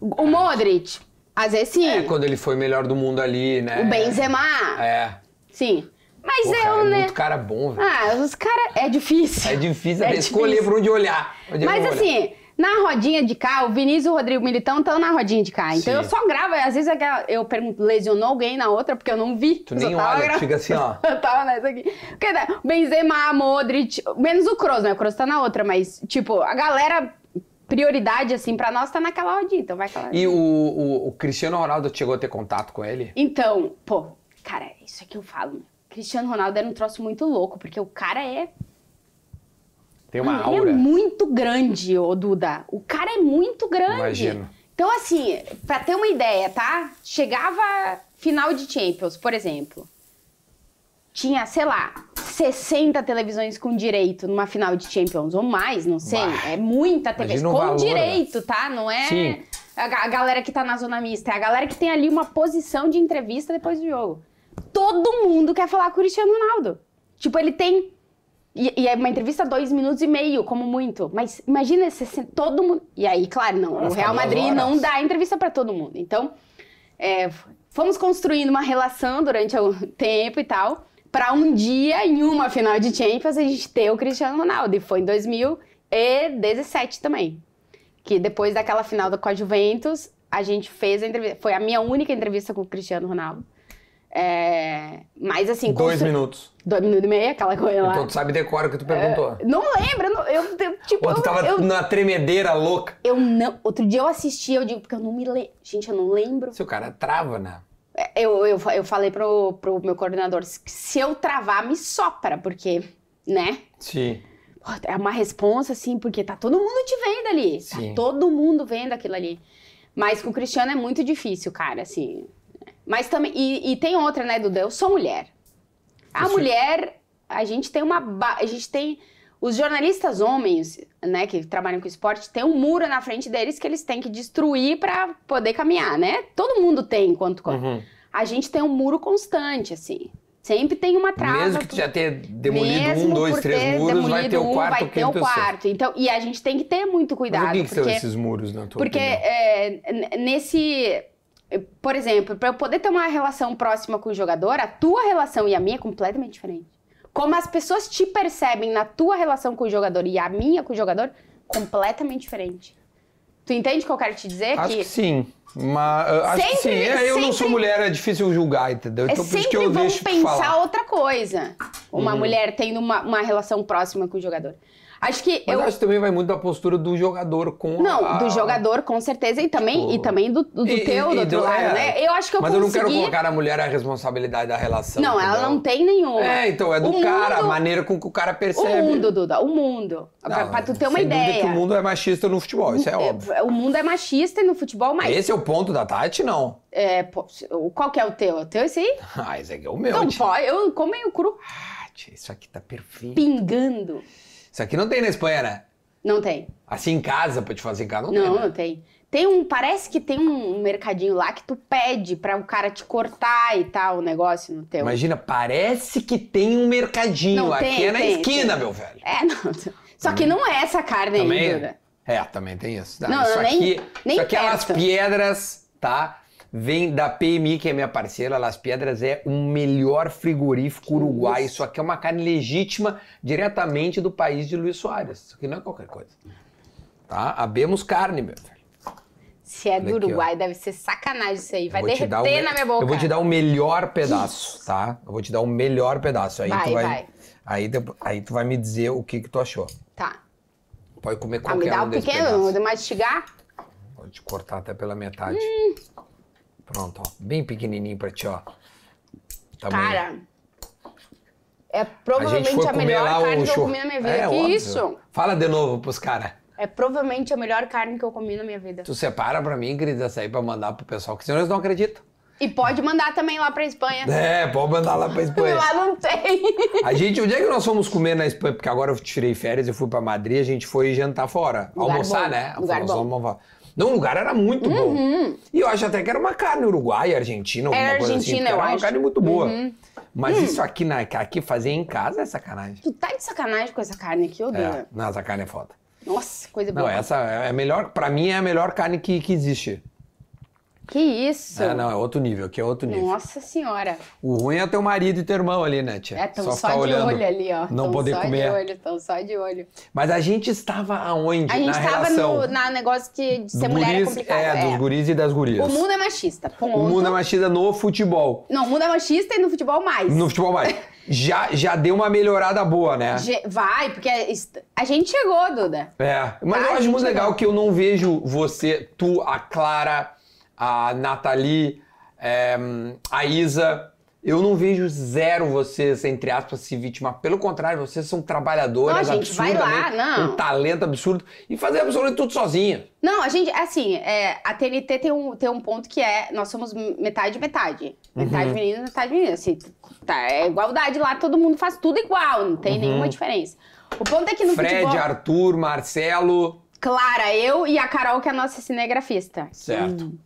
O Modric, às vezes sim. É, quando ele foi melhor do mundo ali, né? O Benzema, É. sim. Mas Pô, eu, cara, é né... muito cara bom, velho. Ah, os caras... É difícil. É difícil É escolher difícil. por onde olhar. Onde Mas vou olhar. Na rodinha de cá, o Vinícius e o Rodrigo Militão estão na rodinha de cá. Então Sim. eu só gravo, às vezes eu pergunto, lesionou alguém na outra, porque eu não vi. Tu nem olha, gravando. fica assim, ó. Eu tava nessa aqui. Porque, né, Benzema, Modric, menos o Kroos, né? O Kroos tá na outra, mas, tipo, a galera, prioridade, assim, pra nós tá naquela rodinha, então vai aquela... E o, o, o Cristiano Ronaldo chegou a ter contato com ele? Então, pô, cara, isso aqui eu falo. Cristiano Ronaldo era um troço muito louco, porque o cara é Tem uma Mano, aura. Ele é muito grande, ô Duda. O cara é muito grande. Imagino. Então, assim, pra ter uma ideia, tá? Chegava final de Champions, por exemplo. Tinha, sei lá, 60 televisões com direito numa final de Champions, ou mais, não sei. Bah. É muita TV. Com valor, direito, tá? Não é Sim. a galera que tá na zona mista. É a galera que tem ali uma posição de entrevista depois do jogo. Todo mundo quer falar com o Cristiano Ronaldo. Tipo, ele tem e, e é uma entrevista dois minutos e meio, como muito. Mas imagina esse- todo mundo. E aí, claro, não. Vai o Real Madrid horas. não dá entrevista pra todo mundo. Então, é, fomos construindo uma relação durante o tempo e tal. Pra um dia, em uma final de Champions, a gente ter o Cristiano Ronaldo. E foi em 2017 também. Que depois daquela final da- com a Juventus, a gente fez a entrevista. Foi a minha única entrevista com o Cristiano Ronaldo. É, mas assim, Dois constru- minutos. Dois minutos e meio, aquela coisa lá. Então tu sabe decora o que tu perguntou. Não lembro, eu, eu, eu, tipo, Ou tu tava eu, na tremedeira louca. eu não. Outro dia eu assisti, eu digo, porque eu não me lembro. Gente, eu não lembro. Se o cara trava, né? Eu, eu, eu falei pro, pro meu coordenador: se eu travar, me sopra, porque, né? Sim. É uma responsa, assim, porque tá todo mundo te vendo ali. Sim. Tá todo mundo vendo aquilo ali. Mas com o Cristiano é muito difícil, cara, assim. Mas também. E, e tem outra, né, Duda? Eu sou mulher. A mulher, a gente tem uma. ba- A gente tem. Os jornalistas homens, né, que trabalham com esporte, tem um muro na frente deles que eles têm que destruir pra poder caminhar, né? Todo mundo tem enquanto. Uhum. A gente tem um muro constante, assim. Sempre tem uma trava. Mesmo que tu já tenha demolido Mesmo um, dois, três muros, vai ter o um, quarto, vai o ter o quarto. Então, e a gente tem que ter muito Mas cuidado. o que, que são porque esses muros, na tua porque é, nesse. Por exemplo, para eu poder ter uma relação próxima com o jogador, a tua relação e a minha é completamente diferente. como as pessoas te percebem na tua relação com o jogador e a minha com o jogador, completamente diferente. Tu entende o que eu quero te dizer? Acho que sim. Mas acho que sim. Sempre- É, eu não sempre- sou mulher, é difícil julgar, entendeu? É Então por sempre que eu vão pensar falar. Outra coisa. Uma mulher tendo uma, uma relação próxima com o jogador. Acho que Mas eu. acho que também vai muito da postura do jogador com Não, a... do jogador, com certeza, e também, Tipo, e também do, do E- teu, e- do outro do- lado, é. né? Eu acho que eu Mas eu não consegui... quero colocar a mulher a responsabilidade da relação. Não, ela entendeu? não tem nenhuma. É, então, é do O cara, a mundo- maneira com que o cara O percebe. mundo, Duda, o mundo. pra, Não, pra tu ter uma ideia. que o mundo é machista no futebol, isso é óbvio. O mundo é machista e no futebol mais. Esse é o ponto da Tati, não. É, qual que é o teu? O teu é esse aí? Ah, esse aqui é o meu. Não, pô, eu como meio cru, Ah, tia, isso aqui tá perfeito. pingando. Isso aqui não tem na Espanha, né? Não tem. Assim em casa, pra te fazer em casa, não, Não, tem. né? não tem. Tem um, parece que tem um mercadinho lá que tu pede pra o cara te cortar e tal, o negócio no teu. Imagina, parece que tem um mercadinho. Não, aqui tem, é na tem, esquina, tem. meu velho. É, não. Só que não é essa carne aí, Também? Duda. É, também tem isso. Não, isso não, nem- aqui, nem isso aqui é perto. Piedras, tá? Vem da PMI, que é minha parceira. Las Piedras é o melhor frigorífico uruguaio. Isso aqui é uma carne legítima diretamente do país de Luiz Soares. Isso aqui não é qualquer coisa. Tá? Abemos carne, meu velho. Se é do Uruguai, deve ser sacanagem isso aí. Vai derreter me- na minha boca. Eu vou te dar o melhor pedaço, tá? Eu vou te dar o melhor pedaço. Aí Vai, tu vai, vai. Aí, depo- aí tu vai me dizer o que que tu achou. Tá. Pode comer Ah, me qualquer dá um o desse pequeno, pedaço. vou mastigar. Vou te cortar até pela metade. Hum. Pronto, ó. Bem pequenininho pra ti, ó. Tamanho. Cara, é a provavelmente a, comer melhor carne que eu comi na minha vida. É, que óbvio. isso? Fala de novo pros caras. É provavelmente a melhor carne que eu comi na minha vida. Tu separa pra mim, querida, essa aí pra mandar pro pessoal, que senão eles não acreditam. E pode mandar também lá pra Espanha. É, pode mandar lá pra Espanha. Lá não tem. A gente, onde é que nós fomos comer na Espanha? Porque agora eu tirei férias e fui pra Madrid, a gente foi jantar fora. Lugar almoçar, bom, né? lugar Nós bom. vamos almoçar. Não, o lugar era muito bom. E eu acho até que era uma carne uruguaia, argentina, alguma Era coisa assim. argentina, porque eu era uma acho. carne muito boa. Uhum. Mas Hum. isso aqui, na, aqui fazer em casa é sacanagem. Tu tá de sacanagem com essa carne aqui, ô É, não, essa carne é foda. Nossa, coisa Não, boa. essa é a melhor, pra mim é a melhor carne que, que existe. Que isso? É, não, é outro nível, aqui é outro nível. Nossa senhora. O ruim é teu marido e teu irmão ali, né, tia? É, tão só, ficar de olhando, olho ali, ó. Não Tão poder só comer. de olho, tão só de olho. Mas a gente estava aonde? A gente na tava relação no na negócio que de ser do mulher é complicado. É, dos guris e das gurias. O mundo é machista. Ponto. O mundo é machista no futebol. Não, o mundo é machista e no futebol mais. No futebol mais. já, já deu uma melhorada boa, né? Vai, porque a gente chegou, Duda. É, mas Ah, eu acho muito legal. que eu não vejo você, tu, a Clara, a Nathalie, é, a Isa. Eu não vejo zero vocês, entre aspas, se vitimar. Pelo contrário, vocês são trabalhadoras Não, gente, vai lá, não. um talento absurdo e fazer absolutamente tudo sozinha. Não, a gente, assim, é, a TNT tem um, tem um ponto que é, nós somos metade metade. Uhum. Metade menino, metade menina. Assim, tá, é igualdade lá, todo mundo faz tudo igual, não tem nenhuma diferença. O ponto é que no Uhum. Fred, futebol... Arthur, Marcelo. Clara, eu e a Carol, que é a nossa cinegrafista. Certo. Hum.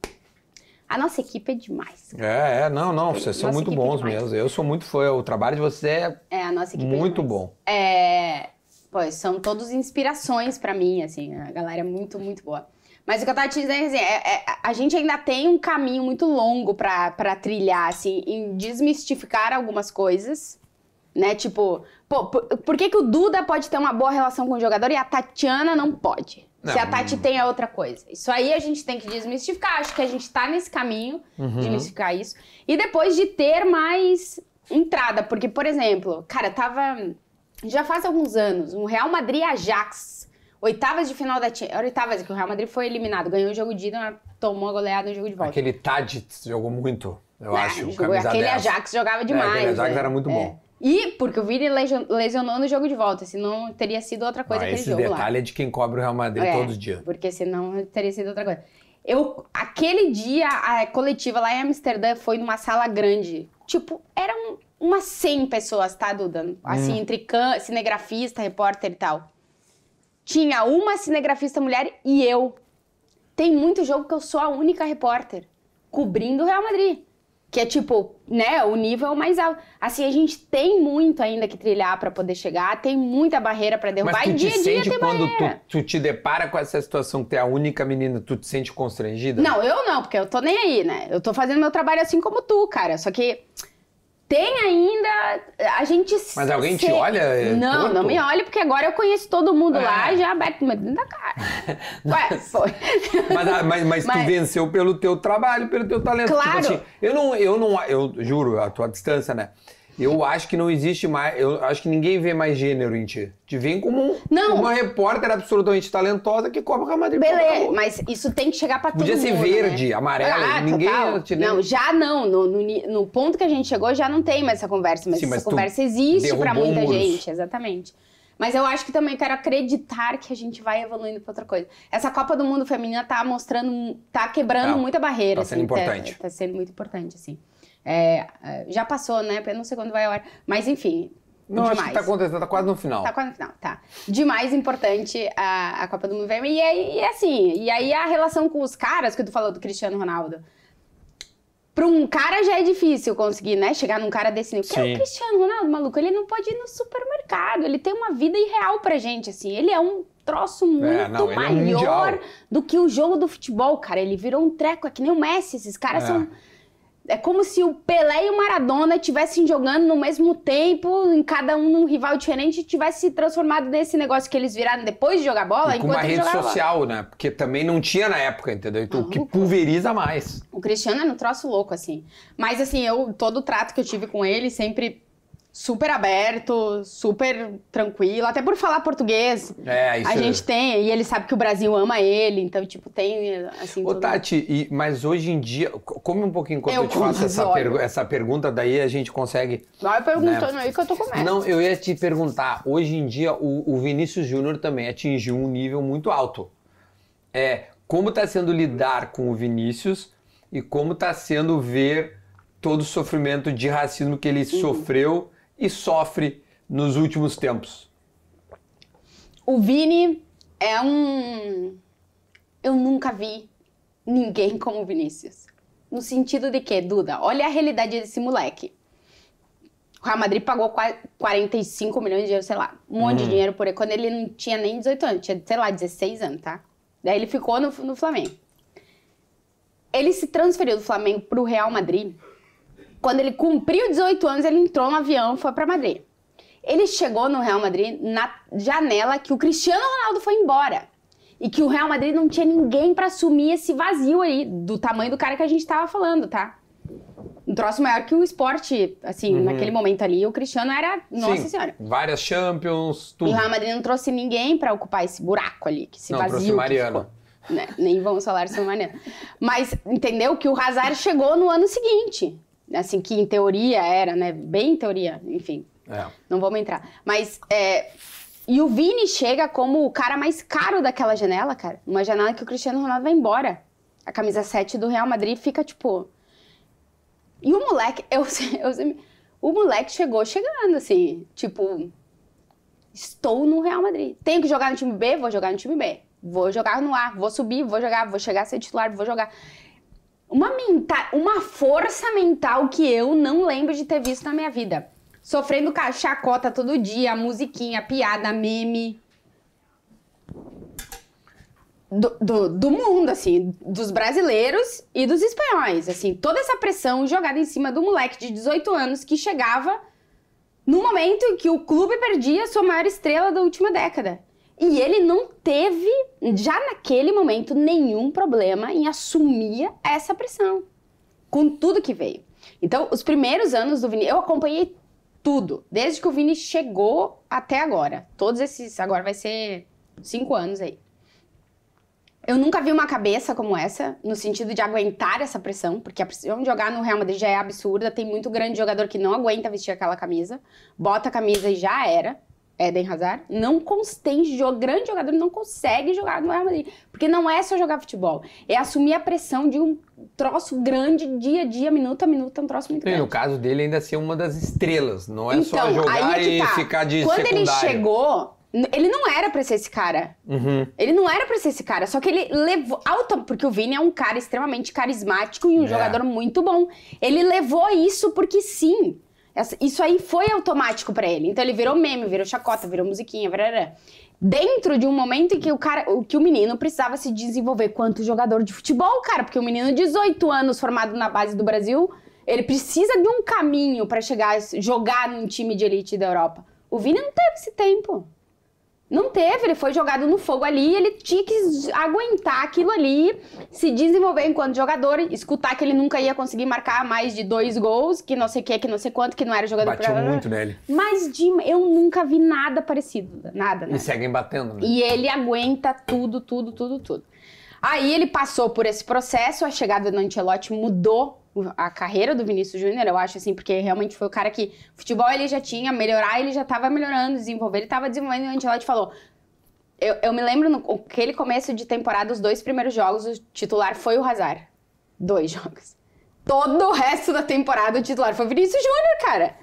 A nossa equipe é demais. É, é, não, não, vocês são Nossa muito equipe bons demais. mesmo. Eu sou muito fã. O trabalho de você é É, a nossa equipe é muito demais. bom. É, pois, são todos inspirações pra mim, assim, a galera é muito, muito boa. Mas o que eu tava te dizendo, assim, é, é, a gente ainda tem um caminho muito longo pra, pra trilhar, assim, em desmistificar algumas coisas, né? Tipo, pô, por, por que, que o Duda pode ter uma boa relação com o jogador e a Tatiana não pode? Se a Não. Tati tem é outra coisa. Isso aí a gente tem que desmistificar. Acho que a gente tá nesse caminho Uhum. de desmistificar isso. E depois de ter mais entrada. Porque, por exemplo, cara, tava. Já faz alguns anos, um Real Madrid Ajax. Oitavas de final da Champions. Oitavas, que o Real Madrid foi eliminado. Ganhou o jogo de ida, tomou a goleada no jogo de volta. Aquele Tadic jogou muito, eu Ah, acho. jogou- camisa aquele 10. Ajax jogava demais. aquele Ajax né? era muito É. E porque o Vini lesio- lesionou no jogo de volta, senão teria sido outra coisa Ah, aquele esse jogo lá. detalhe é de quem cobre o Real Madrid É, todos os dias. Porque senão teria sido outra coisa. Eu, aquele dia, a coletiva lá em Amsterdã foi numa sala grande. Tipo, eram umas 100 pessoas, tá, Duda? Assim, entre can, cinegrafista, repórter e tal. Tinha uma cinegrafista mulher e eu. Tem muito jogo que eu sou a única repórter cobrindo o Real Madrid. Que é tipo, né, o nível mais alto. Assim, a gente tem muito ainda que trilhar pra poder chegar, tem muita barreira pra derrubar Mas e tu dia te a dia sente quando tu, tu te depara com essa situação que tu é a única menina, tu te sente constrangida? Não, eu não, porque eu tô nem aí, né? Eu tô fazendo meu trabalho assim como tu, cara. Só que tem ainda. A gente. Mas alguém te olha? é, Não, torto? não me olha, porque agora eu conheço todo mundo É. lá já aberto mas dentro da cara. Ué, foi. Mas, ah, mas, mas tu Mas- venceu pelo teu trabalho, pelo teu talento. Claro. Tipo assim, eu não, eu não, eu juro, a tua distância, né? Eu acho que não existe mais, eu acho que ninguém vê mais gênero em ti. Te vem como um- Não. uma repórter absolutamente talentosa que cobra com a Madrid. Beleza, mas isso tem que chegar pra todo Podia mundo. ser verde, né? amarela, Ah, ninguém total. te Não, já não. No, no no ponto que a gente chegou, já não tem mais essa conversa. Mas Sim, mas essa tu conversa existe pra muita muros. gente, exatamente. Mas eu acho que também quero acreditar que a gente vai evoluindo pra outra coisa. Essa Copa do Mundo Feminina tá mostrando, tá quebrando Tá. muita barreira. Tá sendo assim, importante. Tá, tá sendo muito importante, assim. É, é, já passou, né? Eu não sei quando vai a hora. Mas enfim. Não, acho demais. que tá acontecendo, tá quase no final. Tá quase no final, tá. Demais importante a, a Copa do Mundo Feminino. E, aí- e assim, e aí a relação com os caras que tu falou do Cristiano Ronaldo. Pra um cara já é difícil conseguir, né? Chegar num cara desse nível. Porque Sim. o Cristiano Ronaldo, maluco, ele não pode ir no supermercado. Ele tem uma vida irreal pra gente, assim. Ele é um troço muito É, não, é maior mundial. do que o jogo do futebol, cara. Ele virou um treco, é que nem o Messi. Esses caras É. são. É como se o Pelé e o Maradona estivessem jogando no mesmo tempo, em cada um num rival diferente, e tivesse se transformado nesse negócio que eles viraram depois de jogar bola, E com uma rede bola. social, né? Porque também não tinha na época, entendeu? Então, o que pulveriza mais. O Cristiano é um troço louco, assim. Mas, assim, eu, todo o trato que eu tive com ele, sempre super aberto, super tranquilo. Até por falar português, É, isso a gente tem. E ele sabe que o Brasil ama ele, então, tipo, tem, assim, Ô, tudo. Tati, e- mas hoje em dia, come um pouquinho enquanto eu, Eu te faço essa, pergu- essa pergunta, daí a gente consegue. Vai perguntando Né? aí que eu tô comendo. Não, eu ia te perguntar, hoje em dia o, o Vinícius Júnior também atingiu um nível muito alto. É, como tá sendo lidar com o Vinícius e como tá sendo ver todo o sofrimento de racismo que ele Uhum. sofreu e sofre nos últimos tempos? O Vini é um. Eu nunca vi ninguém como o Vinícius. No sentido de que, Duda, olha a realidade desse moleque. O Real Madrid pagou qua- 45 milhões de euros, sei lá, um monte de dinheiro por ele, quando ele não tinha nem 18 anos, tinha, sei lá, 16 anos, tá? Daí ele ficou no, no Flamengo. Ele se transferiu do Flamengo pro Real Madrid. Quando ele cumpriu 18 anos, ele entrou no avião e foi pra Madrid. Ele chegou no Real Madrid na janela que o Cristiano Ronaldo foi embora. E que o Real Madrid não tinha ninguém pra assumir esse vazio aí, do tamanho do cara que a gente tava falando, tá? Um troço maior que o esporte, assim, naquele momento ali, o Cristiano era, nossa Uhum. Sim, senhora. Várias Champions, E tudo. o Real Madrid não trouxe ninguém pra ocupar esse buraco ali, que esse Não, vazio trouxe Mariano. ficou. Né? Nem vamos falar sobre Mariano. Mas entendeu que o Hazard chegou no ano seguinte. Assim, que em teoria era, né? Bem em teoria, enfim. É. Não vamos entrar. Mas, é... E o Vini chega como o cara mais caro daquela janela, cara. Uma janela que o Cristiano Ronaldo vai embora. A camisa 7 do Real Madrid fica, tipo... E o moleque... Eu, eu, o moleque chegou chegando, assim. Tipo... Estou no Real Madrid. Tenho que jogar no time B? Vou jogar no time B. Vou jogar no A. Vou subir, vou jogar. Vou chegar a ser titular, vou jogar. Uma, menta uma força mental que eu não lembro de ter visto na minha vida. Sofrendo chacota todo dia, musiquinha, piada, meme. Do, do, do mundo, assim, dos brasileiros e dos espanhóis. Assim, toda essa pressão jogada em cima do moleque de 18 anos que chegava no momento em que o clube perdia sua maior estrela da última década. E ele não teve, já naquele momento, nenhum problema em assumir essa pressão. Com tudo que veio. Então, os primeiros anos do Vini, eu acompanhei tudo. Desde que o Vini chegou até agora. Todos esses, agora vai ser cinco anos aí. Eu nunca vi uma cabeça como essa, no sentido de aguentar essa pressão, porque a pressão de jogar no Real Madrid já é absurda. Tem muito grande jogador que não aguenta vestir aquela camisa, bota a camisa e já era. Eden Hazard não tem grande jogador não consegue jogar no Real Madrid, porque não é só jogar futebol, é assumir a pressão de um troço grande dia a dia, minuto a minuto, é um troço muito E no grande. caso dele ainda ser uma das estrelas, não é só Então, jogar aí é que e tá. ficar de Quando secundário. ele chegou, ele não era pra ser esse cara. Uhum. Ele não era pra ser esse cara, só que ele levou. Alta, porque o Vini é um cara extremamente carismático e um É. jogador muito bom. Ele levou isso porque sim. Essa- Isso aí foi automático pra ele. Então ele virou meme, virou chacota, virou musiquinha, virará. Dentro de um momento em que o cara, o que o menino precisava se desenvolver quanto jogador de futebol, cara, porque o menino de 18 anos formado na base do Brasil Ele precisa de um caminho para chegar, jogar num time de elite da Europa. O Vini não teve esse tempo. Não teve, ele foi jogado no fogo ali, ele tinha que aguentar aquilo ali, se desenvolver enquanto jogador, escutar que ele nunca ia conseguir marcar mais de dois gols, que não sei o que, que não sei quanto, que não era jogador Batiu pra... muito nele. Mas de... eu nunca vi nada parecido, nada, né? E seguem batendo, né? E ele aguenta tudo, tudo, tudo, tudo. Aí ele passou por esse processo, a chegada do Ancelotti mudou a carreira do Vinícius Júnior, eu acho assim, porque realmente foi o cara que futebol ele já tinha, melhorar ele já estava melhorando, desenvolver, ele estava desenvolvendo, e o Ancelotti falou, eu, eu me lembro no aquele começo de temporada, os dois primeiros jogos, o titular foi o Hazard. Dois jogos. Todo o resto da temporada, o titular foi o Vinícius Júnior, cara.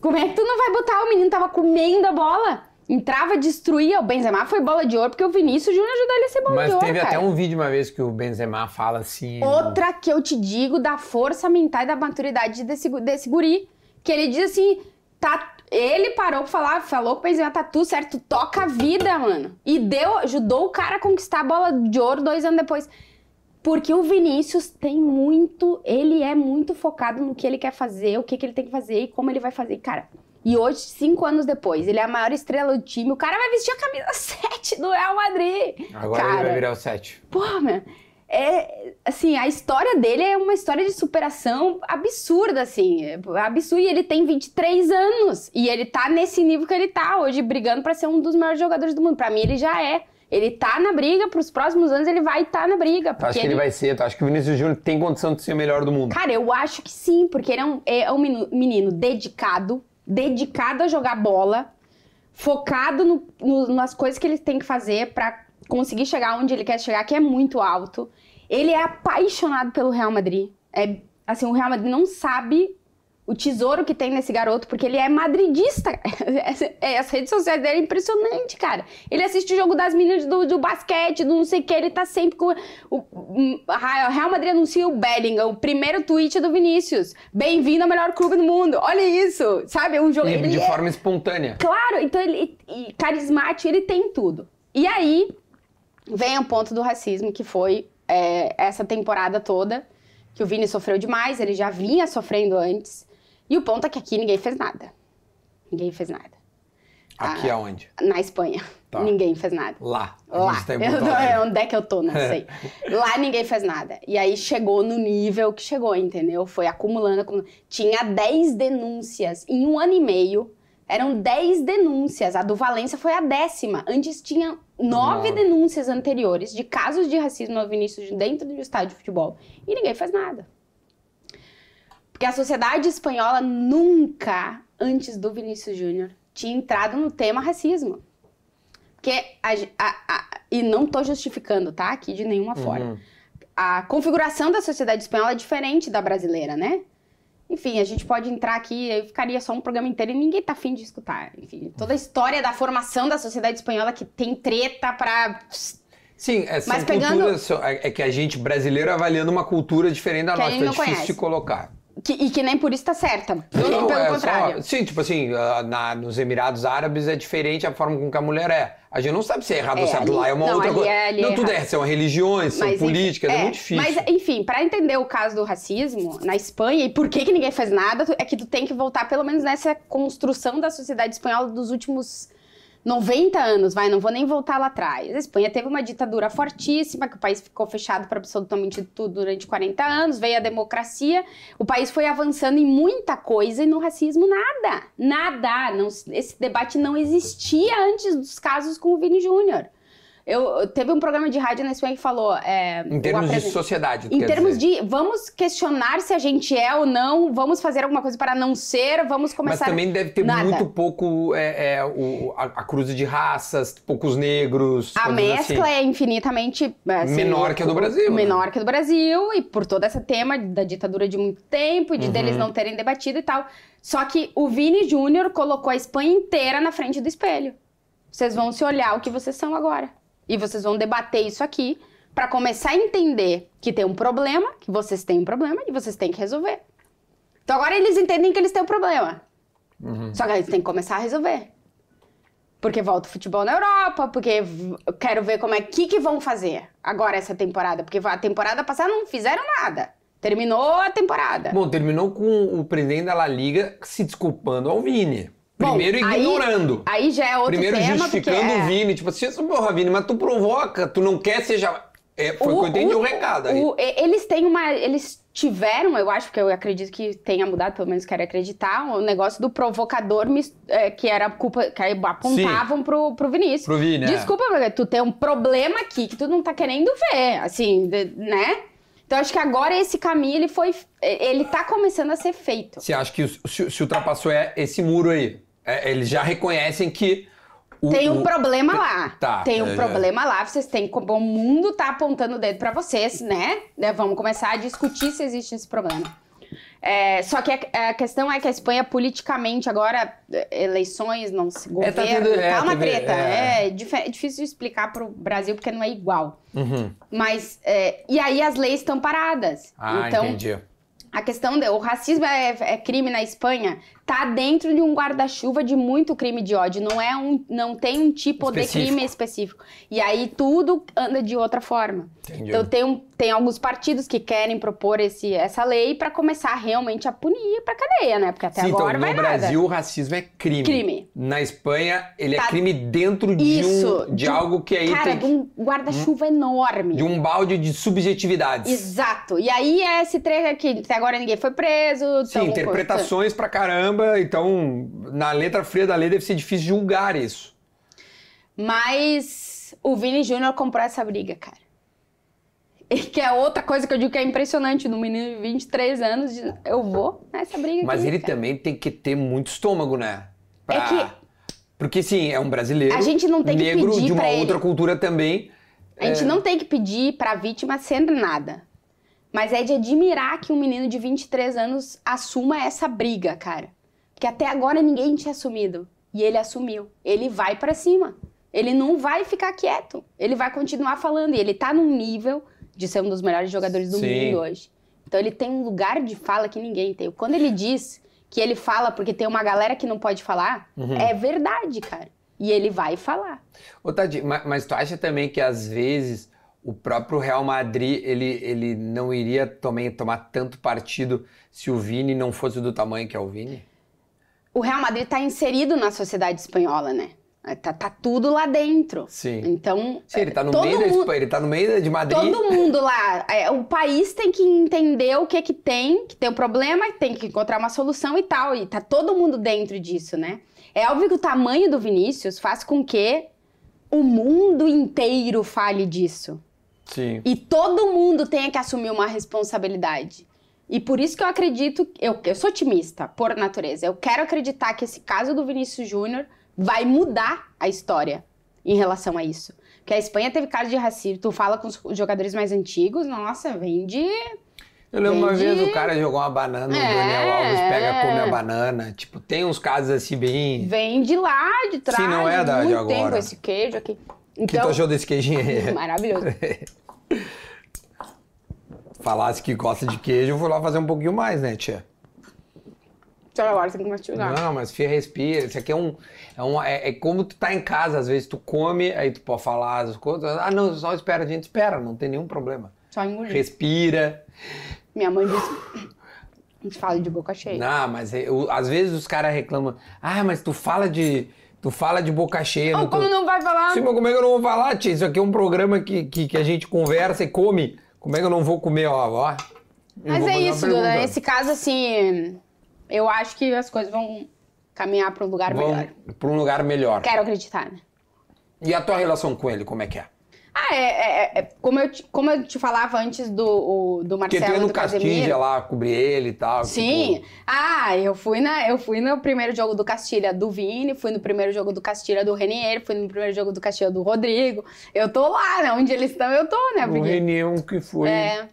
Como é que tu não vai botar? O menino tava comendo a bola. Entrava, destruía. O Benzema foi bola de ouro porque o Vinícius Júnior ajudou ele a ser bola Mas de ouro. Mas teve cara. até um vídeo uma vez que o Benzema fala assim. Outra que eu te digo da força mental e da maturidade desse, desse guri. Que ele diz assim: tá. Ele parou pra falar, falou com o Benzema, tá tudo certo, toca a vida, mano. E deu, ajudou o cara a conquistar a bola de ouro dois anos depois. Porque o Vinícius tem muito, ele é muito focado no que ele quer fazer, o que, que ele tem que fazer e como ele vai fazer. Cara, e hoje, cinco anos depois, ele é a maior estrela do time. O cara vai vestir a camisa 7 do Real Madrid. Agora cara, ele vai virar o 7. Pô, meu. É, assim, a história dele é uma história de superação absurda, assim. É absurda. E ele tem 23 anos. E ele tá nesse nível que ele tá hoje, brigando para ser um dos maiores jogadores do mundo. Para mim, ele já é. Ele tá na briga, pros próximos anos ele vai estar tá na briga. Tu acha que ele... ele vai ser? Tu acha que o Vinícius Júnior tem condição de ser o melhor do mundo? Cara, eu acho que sim, porque ele é um, é um menino dedicado, dedicado a jogar bola, focado no, no, nas coisas que ele tem que fazer para conseguir chegar onde ele quer chegar, que é muito alto. Ele é apaixonado pelo Real Madrid. É, assim, o Real Madrid não sabe o tesouro que tem nesse garoto, porque ele é madridista. As redes sociais dele é impressionante, cara. Ele assiste o jogo das meninas do, do basquete, do não sei o que, ele tá sempre com. O, o Real Madrid anuncia o Bellingham, o primeiro tweet do Vinícius. Bem-vindo ao melhor clube do mundo. Olha isso, sabe? Um jogo. de é... forma espontânea. Claro, então ele. E carismático, ele tem tudo. E aí vem o ponto do racismo, que foi é, essa temporada toda, que o Vini sofreu demais, ele já vinha sofrendo antes. E o ponto é que aqui ninguém fez nada. Ninguém fez nada. Aqui ah, aonde? Na Espanha. Tá. Ninguém fez nada. Lá. Lá. Tá eu, onde é que eu tô? Não sei. Lá ninguém fez nada. E aí chegou no nível que chegou, entendeu? Foi acumulando. acumulando. Tinha 10 denúncias em um ano e meio. Eram 10 denúncias. A do Valência foi a décima. Antes tinha nove denúncias anteriores de casos de racismo no Vinícius dentro do estádio de futebol. E ninguém fez nada. Porque a sociedade espanhola nunca, antes do Vinícius Júnior, tinha entrado no tema racismo. Porque a, a, a, e não estou justificando, tá? Aqui de nenhuma forma. Uhum. A configuração da sociedade espanhola é diferente da brasileira, né? Enfim, a gente pode entrar aqui, e ficaria só um programa inteiro e ninguém tá afim de escutar. Enfim, toda a história da formação da sociedade espanhola que tem treta pra. Sim, é, Mas pegando... culturas. É, é que a gente brasileiro avaliando uma cultura diferente da nossa, é difícil conhece. de colocar. Que, e que nem por isso tá certa. Não, não, pelo é contrário. Só, sim, tipo assim, na, nos Emirados Árabes é diferente a forma com que a mulher é. A gente não sabe se é errado é, ou certo. Lá é uma não, outra coisa. É, não, é tudo é, são religiões, são mas, políticas, é, é, muito difícil. Mas, enfim, para entender o caso do racismo na Espanha e por que, que ninguém faz nada, é que tu tem que voltar pelo menos nessa construção da sociedade espanhola dos últimos 90 anos, vai, não vou nem voltar lá atrás. A Espanha teve uma ditadura fortíssima, que o país ficou fechado para absolutamente tudo durante 40 anos, veio a democracia, o país foi avançando em muita coisa e no racismo nada, nada. Não, esse debate não existia antes dos casos com o Vini Júnior. Eu, teve um programa de rádio na Espanha que falou. É, em termos de sociedade. Em termos dizer. de vamos questionar se a gente é ou não, vamos fazer alguma coisa para não ser, vamos começar. Mas também deve ter Nada. muito pouco é, é, o, a, a cruz de raças, poucos negros. A mescla assim. é infinitamente. Assim, menor que a do Brasil. Né? Menor né? que a do Brasil, e por todo esse tema da ditadura de muito tempo, e de uhum. deles não terem debatido e tal. Só que o Vini Júnior colocou a Espanha inteira na frente do espelho. Vocês vão se olhar o que vocês são agora. E vocês vão debater isso aqui para começar a entender que tem um problema, que vocês têm um problema e vocês têm que resolver. Então agora eles entendem que eles têm um problema. Uhum. Só que eles têm que começar a resolver. Porque volta o futebol na Europa, porque eu quero ver como é que, que vão fazer agora essa temporada. Porque a temporada passada não fizeram nada. Terminou a temporada. Bom, terminou com o presidente da La Liga se desculpando ao Vini. Bom, Primeiro aí- ignorando. Aí já é outro Primeiro tema, justificando é, o Vini. Tipo assim, porra, Vini, mas tu provoca, tu não quer seja. É, foi o, que eu entendi o, recado aí. o- eles têm uma. Eles tiveram, eu acho, porque eu acredito que tenha mudado, pelo menos quero acreditar, o negócio do provocador é, que era culpa. que aí apontavam pro, pro Vinícius. Pro Vini, é. Desculpa, mas tu tem um problema aqui que tu não tá querendo ver, assim, né? Então acho que agora esse caminho ele foi. Ele tá começando a ser feito. Você acha que o- se, se ultrapassou é esse muro aí? É, eles já reconhecem que. O, Tem um o- problema lá. Tá, Tem um é, problema lá. Vocês têm. O mundo tá apontando o dedo pra vocês, né? Né, Vamos começar a discutir se existe esse problema. É, só que a, a questão é que a Espanha, politicamente, agora, é, eleições, não se É, tá governo, tendo- é, tá uma treta. é. É, dif- é difícil de explicar pro Brasil porque não é igual. Uhum. Mas, é, e aí as leis estão paradas. Ah, então, entendi. a questão de o racismo é, é crime na Espanha tá dentro de um guarda-chuva de muito crime de ódio. Não é um, não tem um tipo Específico. de crime específico. E aí tudo anda de outra forma. Entendi. Então tem, um, tem alguns partidos que querem propor esse, essa lei para começar realmente a punir pra cadeia, né? Porque até Sim, agora então, vai no nada. Brasil o racismo é crime. Crime. Na Espanha, ele é Tá- crime dentro de, Isso, um, de de um- algo que aí Cara, tem de um guarda-chuva enorme. de um balde de subjetividades. Exato. E aí é esse trecho aqui, até agora ninguém foi preso. Sim, interpretações pra caramba. Então, na letra fria da lei deve ser difícil julgar isso. Mas o Vini Júnior comprou essa briga, cara. E que é outra coisa que eu digo que é impressionante. No menino de 23 anos, eu vou nessa briga Mas aqui, ele cara. também tem que ter muito estômago, né? É que- Porque sim, é um brasileiro. A gente não tem que negro pedir de uma pra ele. outra cultura também. A gente É. não tem que pedir pra vítima sendo nada. Mas é de admirar que um menino de 23 anos assuma essa briga, cara. Porque até agora ninguém tinha assumido. E ele assumiu. Ele vai pra cima. Ele não vai ficar quieto. Ele vai continuar falando. E ele tá num nível de ser um dos melhores jogadores do Sim. mundo hoje. Então ele tem um lugar de fala que ninguém tem. Quando ele diz que ele fala porque tem uma galera que não pode falar, Uhum. é verdade, cara. E ele vai falar. Ô, Tati, ma- mas, tu acha também que às vezes o próprio Real Madrid ele, ele não iria também tomar tanto partido se o Vini não fosse do tamanho que é o Vini? O Real Madrid tá inserido na sociedade espanhola, né? Tá, tá tudo lá dentro. Sim. Então, Sim, ele tá no meio da mundo- Espanha, ele tá no meio de Madrid. todo mundo lá, é, o país tem que entender o que que tem, que tem um problema, tem que encontrar uma solução e tal. E tá todo mundo dentro disso, né? É óbvio que o tamanho do Vinícius faz com que o mundo inteiro fale disso. Sim. E todo mundo tenha que assumir uma responsabilidade. E por isso que eu acredito, eu, eu sou otimista, por natureza. Eu quero acreditar que esse caso do Vinícius Júnior vai mudar a história em relação a isso. Porque a Espanha teve caso de racismo. Tu fala com os jogadores mais antigos, nossa, vem de. Eu lembro uma vez o cara jogou uma banana, o É. Daniel Alves pega, come a banana. Tipo, tem uns casos assim bem. Vem de lá, de trás. Sim, não é da- de agora. tempo esse queijo aqui. O que tu Então, achou desse queijinho aí? maravilhoso. Falasse que gosta de queijo, eu vou lá fazer um pouquinho mais, né, tia? Só agora você tem que mastigar. Não, mas fia, respira. Isso aqui é um. É, um é, é como tu tá em casa, às vezes tu come, aí tu pode falar as coisas. Ah, não, só espera, a gente espera, não tem nenhum problema. Só engolir. Respira. Minha mãe disse. A gente fala de boca cheia. Não, mas é, o- às vezes os caras reclamam. Ah, mas tu fala de. Tu fala de boca cheia. Oh, no teu-" como não vai falar? Sim, mas como é que eu não vou falar, tia? Isso aqui é um programa que, que, que a gente conversa e come. Como é que eu não vou comer, ó? ó? Eu Mas é isso, Duda. Nesse caso, assim, eu acho que as coisas vão caminhar para um lugar Vamos melhor. pra um lugar melhor. Quero acreditar, né? E a tua relação com ele, como é que é? Ah, é, é- é- como, eu te, como eu te falava antes do, o- do Porque tu ia Marcelo no. Castilha lá, cobrir ele e tal. Sim. tipo, Ah, eu fui, na, eu fui no primeiro jogo do Castilha do Vini, fui no primeiro jogo do Castilha do Renier, fui no primeiro jogo do Castilha do Rodrigo. Eu tô lá, né? Onde eles estão, eu tô, né? o Porque, Renião que foi. é,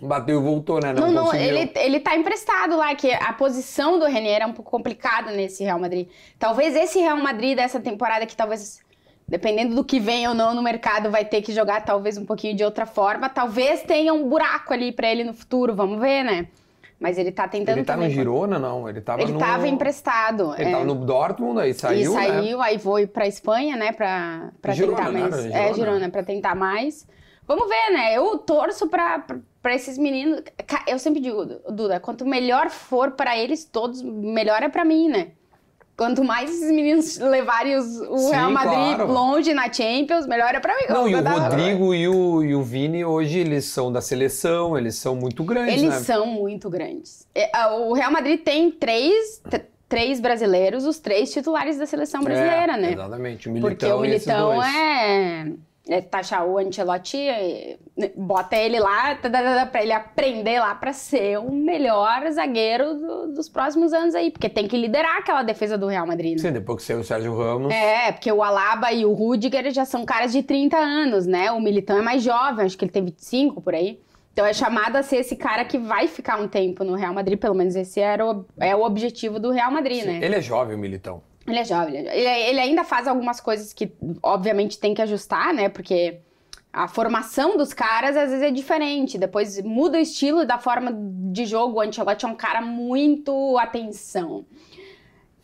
Bateu e voltou, né? Não, não, conseguiu. ele, ele tá emprestado lá, que a posição do Renier é um pouco complicada nesse Real Madrid. Talvez esse Real Madrid dessa temporada, que talvez, dependendo do que vem ou não no mercado, vai ter que jogar talvez um pouquinho de outra forma. Talvez tenha um buraco ali pra ele no futuro, vamos ver, né? Mas ele tá tentando Ele tá no também. Girona, não? Ele tava Ele no... tava emprestado. Ele é. tava no Dortmund, aí saiu, e né? saiu, aí foi pra Espanha, né, pra, pra Girona, tentar né? mais. Era É, Girona. Girona, pra tentar mais. Vamos ver, né? Eu torço pra, pra, esses meninos. Eu sempre digo, Duda, quanto melhor for pra eles todos, melhor é pra mim, né? Quanto mais esses meninos levarem os- o Sim, Real Madrid claro. longe na Champions, melhor é pra mim. Não, e o Rodrigo e o, e o Vini hoje eles são da seleção, eles são muito grandes, Eles né? são muito grandes. É, O Real Madrid tem três, três brasileiros, os três titulares da seleção brasileira, É, né? Exatamente, o Militão Porque o Militão é, é taxar o Ancelotti, é, bota ele lá tá, tá, tá, pra ele aprender lá pra ser o melhor zagueiro do- dos próximos anos aí, porque tem que liderar aquela defesa do Real Madrid. né? Sim, depois que saiu o Sérgio Ramos. É, porque o Alaba e o Rudiger já são caras de 30 anos, né? O Militão é mais jovem, acho que ele tem 25 por aí. Então é chamado a ser esse cara que vai ficar um tempo no Real Madrid, pelo menos esse era o, é o objetivo do Real Madrid, né? Ele é jovem, o Militão. Ele é jovem, ele, é jovem. Ele- ele ainda faz algumas coisas que, obviamente, tem que ajustar, né? Porque a formação dos caras às vezes é diferente. Depois muda o estilo da forma de jogo. O Ancelotti é um cara muito atenção.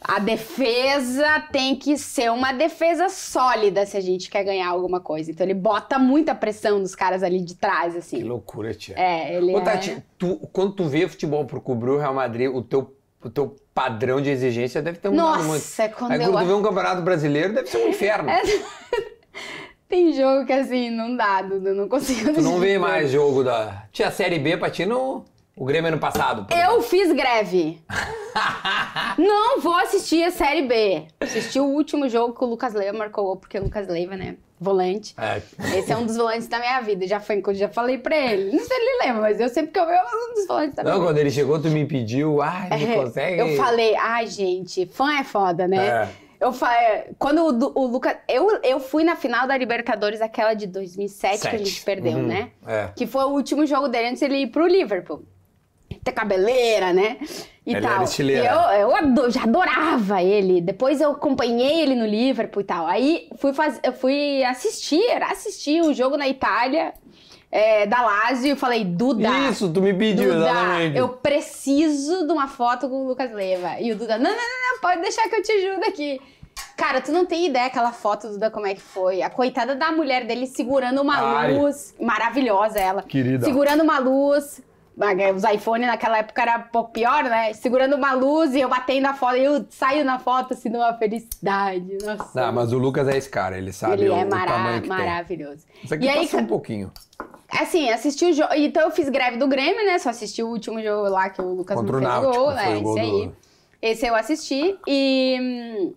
A defesa tem que ser uma defesa sólida se a gente quer ganhar alguma coisa. Então ele bota muita pressão nos caras ali de trás, Que assim. loucura, tia. É, ele Ô, é... Tati, tu, quando tu vê futebol por cobrir o Real Madrid, o teu, o teu padrão de exigência deve ter mudado muito. Nossa, quando Aí eu... quando tu vê um campeonato brasileiro, deve ser um inferno. Tem jogo que assim, não dá, Dudu, não consigo Tu não vê mais jogo da... Tinha Série B pra ti no... O Grêmio ano passado. Eu fiz greve. não vou assistir a Série B. Assisti o último jogo que o Lucas Leiva marcou, porque o Lucas Leiva, né, volante. É. Esse é um dos volantes da minha vida. Já foi, já falei pra ele. Não sei se ele lembra, mas eu sempre que eu vejo é um dos volantes da minha Não, vida. quando ele chegou, tu me pediu, ai, não É, consegue. Eu falei, ai, gente, fã é foda, né? É. Eu falei, quando o, o Lucas. Eu, eu fui na final da Libertadores, aquela de 2007 que a gente Sete. perdeu, Uhum, né? É. Que foi o último jogo dele antes ele ir pro Liverpool. Ter cabeleira, né? E Ele tal. E eu, eu já adorava ele. Depois eu acompanhei ele no Liverpool e tal. Aí fui, faz, eu fui assistir, assistir um jogo na Itália, é, da Lazio, e falei, Duda. Isso, tu me pediu, Duda, exatamente. eu preciso de uma foto com o Lucas Leiva. E o Duda, não, não, não, não, pode deixar que eu te ajudo aqui. Cara, tu não tem ideia aquela foto, Duda, como é que foi. A coitada da mulher dele segurando uma Ai. luz. Maravilhosa ela. Querida. Segurando uma luz. Os iPhone naquela época era um pouco pior, né? Segurando uma luz e eu batendo a foto. E eu saio na foto assim, numa felicidade. Nossa. Não, mas o Lucas é esse cara, ele sabe ele o, é o mara- tamanho que tem. maravilhoso. Isso aqui E aí, um pouquinho. Assim, assisti o jogo. Então eu fiz greve do Grêmio, né? Só assisti o último jogo lá que o Lucas Contra o fez Náutico, gol, foi né? o gol Esse do- aí. Esse eu assisti e.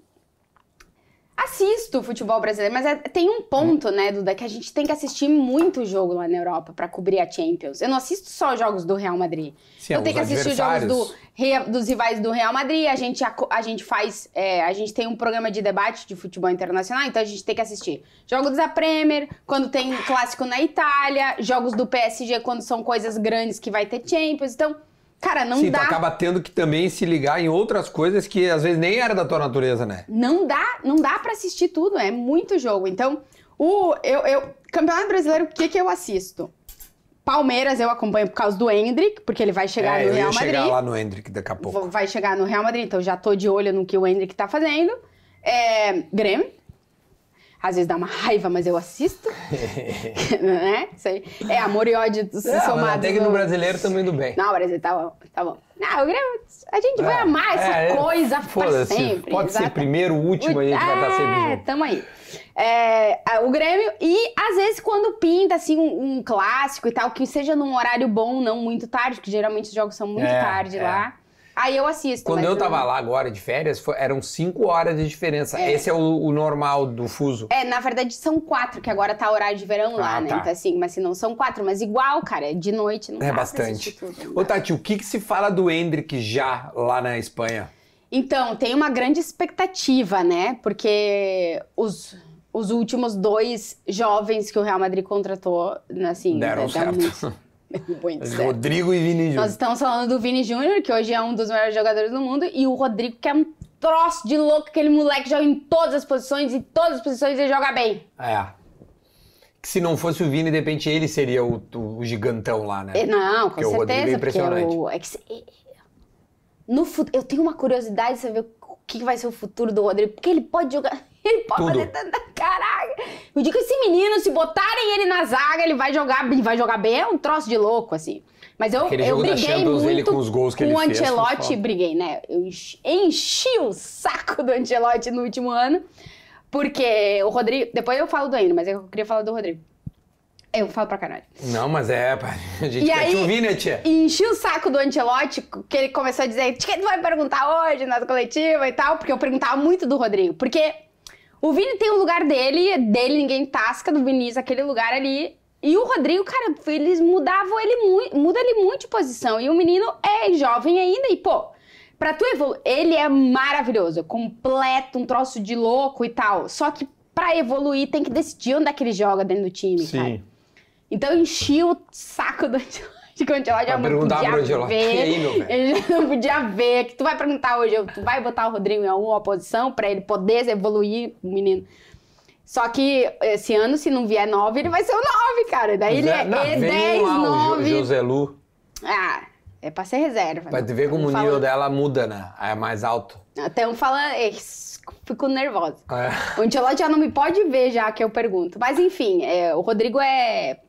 Assisto o futebol brasileiro, mas é- tem um ponto, né, Duda, que a gente tem que assistir muito jogo lá na Europa pra cobrir a Champions. Eu não assisto só jogos do Real Madrid. Sim, eu tenho que assistir os jogos do, dos rivais do Real Madrid. A gente, aco- a gente faz. é, a gente tem um programa de debate de futebol internacional, então a gente tem que assistir jogos da Premier, quando tem clássico na Itália, jogos do PSG quando são coisas grandes que vai ter Champions. Então, cara, não Sim, dá. tu acaba tendo que também se ligar em outras coisas que às vezes nem era da tua natureza, né? Não dá, não dá para assistir tudo, é muito jogo. Então, o eu, eu Campeonato Brasileiro, o que que eu assisto? Palmeiras eu acompanho por causa do Hendrick, porque ele vai chegar é, no Real ia chegar Madrid. lá no Hendrick daqui a pouco. Vai chegar no Real Madrid, então já tô de olho no que o Hendrick tá fazendo. É, Grêmio. Às vezes dá uma raiva, mas eu assisto. né? Isso aí. É amor e ódio É, somados. até que no brasileiro também indo bem. Não, Brasil, tá bom, tá bom. Não, o Grêmio, a gente vai É, amar essa é, é, coisa pra sempre. Pode ser exata- primeiro, último, a gente vai estar sempre é, tamo aí. É, o Grêmio, e às vezes quando pinta assim um, um clássico e tal, que seja num horário bom, não muito tarde, porque geralmente os jogos são muito É, tarde é. lá. Aí eu assisto. Quando eu tava lá agora de férias, foi- eram cinco horas de diferença. É. Esse é o, o normal do fuso. É, na verdade são quatro, que agora tá horário de verão lá, Ah, né? tá. Então assim, mas se não são quatro, mas igual, cara, é de noite, não É bastante. tudo, não Ô. Tati, o que, que se fala do Hendrick já lá na Espanha? Então, tem uma grande expectativa, né? Porque os, os últimos dois jovens que o Real Madrid contratou, assim, Deram dá certo. muito. Rodrigo e Vini Nós Júnior. estamos falando do Vini Júnior, que hoje é um dos melhores jogadores do mundo, e o Rodrigo, que é um troço de louco, aquele moleque joga em todas as posições, e todas as posições ele joga bem. É. Que se não fosse o Vini, de repente ele seria o, o- gigantão lá, né? Não, com Porque o Rodrigo é certeza, impressionante. o, é que se- no eu tenho uma curiosidade de saber o que vai ser o futuro do Rodrigo, porque ele pode jogar Ele pode Tudo. fazer tanta. Caraca! Eu digo que esse menino, se botarem ele na zaga, ele vai jogar, ele vai jogar bem. É um troço de louco, assim. Mas eu, Aquele eu briguei Champions, muito ele com os gols que com ele o fez, Ancelotti, foda. briguei, né? Eu enchi, o saco do Ancelotti no último ano. Porque o Rodrigo. Depois eu falo do Ainda, mas eu queria falar do Rodrigo. Eu falo pra caralho. Não, mas é, a gente E quer aí- te ouvir, né, tia? Enchi o saco do Ancelotti, que ele começou a dizer: "De que tu vai perguntar hoje na coletiva e tal? Porque eu perguntava muito do Rodrigo. Porque o Vini tem o lugar dele, dele ninguém tasca, do Vinícius aquele lugar ali. E o Rodrigo, cara, eles mudavam ele muito, muda ele muito de posição. E o menino é jovem ainda, e pô, pra tu evoluir, ele é maravilhoso, completo, um troço de louco e tal. Só que pra evoluir tem que decidir onde é que ele joga dentro do time, cara. Então eu enchi o saco do Ancelotti, que o Ancelotti já Vai não podia ver. "E aí, meu velho?" Ele já não podia ver. Que tu vai perguntar hoje, tu vai botar o Rodrigo em alguma posição pra ele poder evoluir, o menino. Só que esse ano, se não vier 9, ele vai ser o 9, cara. Daí ele é, é vem 10, lá, o Jo- 9. José Lu. Ah, é pra ser reserva. Vai te ver como o nível dela muda, né? É mais alto. Até um fala, "Ei, fico nervosa. É. O Ancelotti já não me pode ver já que eu pergunto. Mas enfim, é, o Rodrigo é.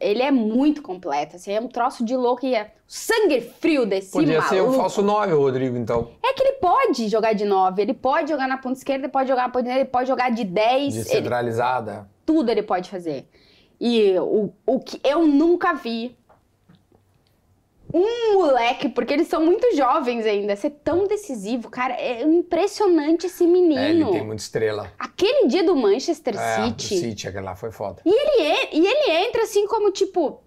Ele é muito completo. Assim, é um troço de louco e é sangue frio desse Podia maluco. ser o falso 9, o Rodrigo, então. É que ele pode jogar de 9, ele pode jogar na ponta esquerda, ele pode jogar na ponta direita, ele pode jogar de 10, ele- Descentralizada. tudo ele pode fazer. E o, o que eu nunca vi um moleque, porque eles são muito jovens ainda, ser tão decisivo, cara, é impressionante esse menino. É, ele tem muita estrela. Aquele dia do Manchester É, City, o City, aquele lá foi foda. E ele, e ele entra assim como tipo,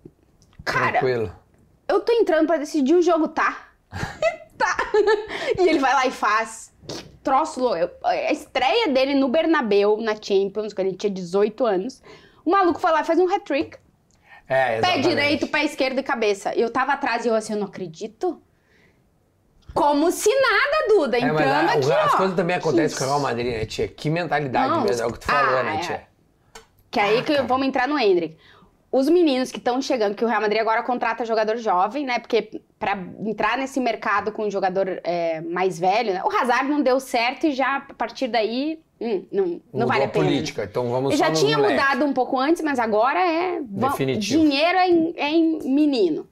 cara, Tranquilo. eu tô entrando pra decidir o jogo, tá? tá. E ele vai lá e faz. Que troço louco. A estreia dele no Bernabeu, na Champions, quando ele tinha 18 anos, o maluco foi lá e faz um hat-trick. É, Pé exatamente. direito, pé esquerdo e cabeça. Eu tava atrás e eu assim, eu não acredito. Como se nada, Duda. É, mas Entrando a- aqui, as ó. coisas também acontecem com o Real Madrid, né, tia? Que mentalidade Não, mesmo, é o que tu falou, ah, né, é. tia? Que aí que vamos entrar no Hendrick. Os meninos que estão chegando, que o Real Madrid agora contrata jogador jovem, né? Porque pra entrar nesse mercado com um jogador é, mais velho, né? O Hazard não deu certo e já a partir daí hum, não, não vale a a pena. política, então vamos só já tinha moleque. mudado um pouco antes, mas agora é. Definitivo. Dinheiro é em, é em menino.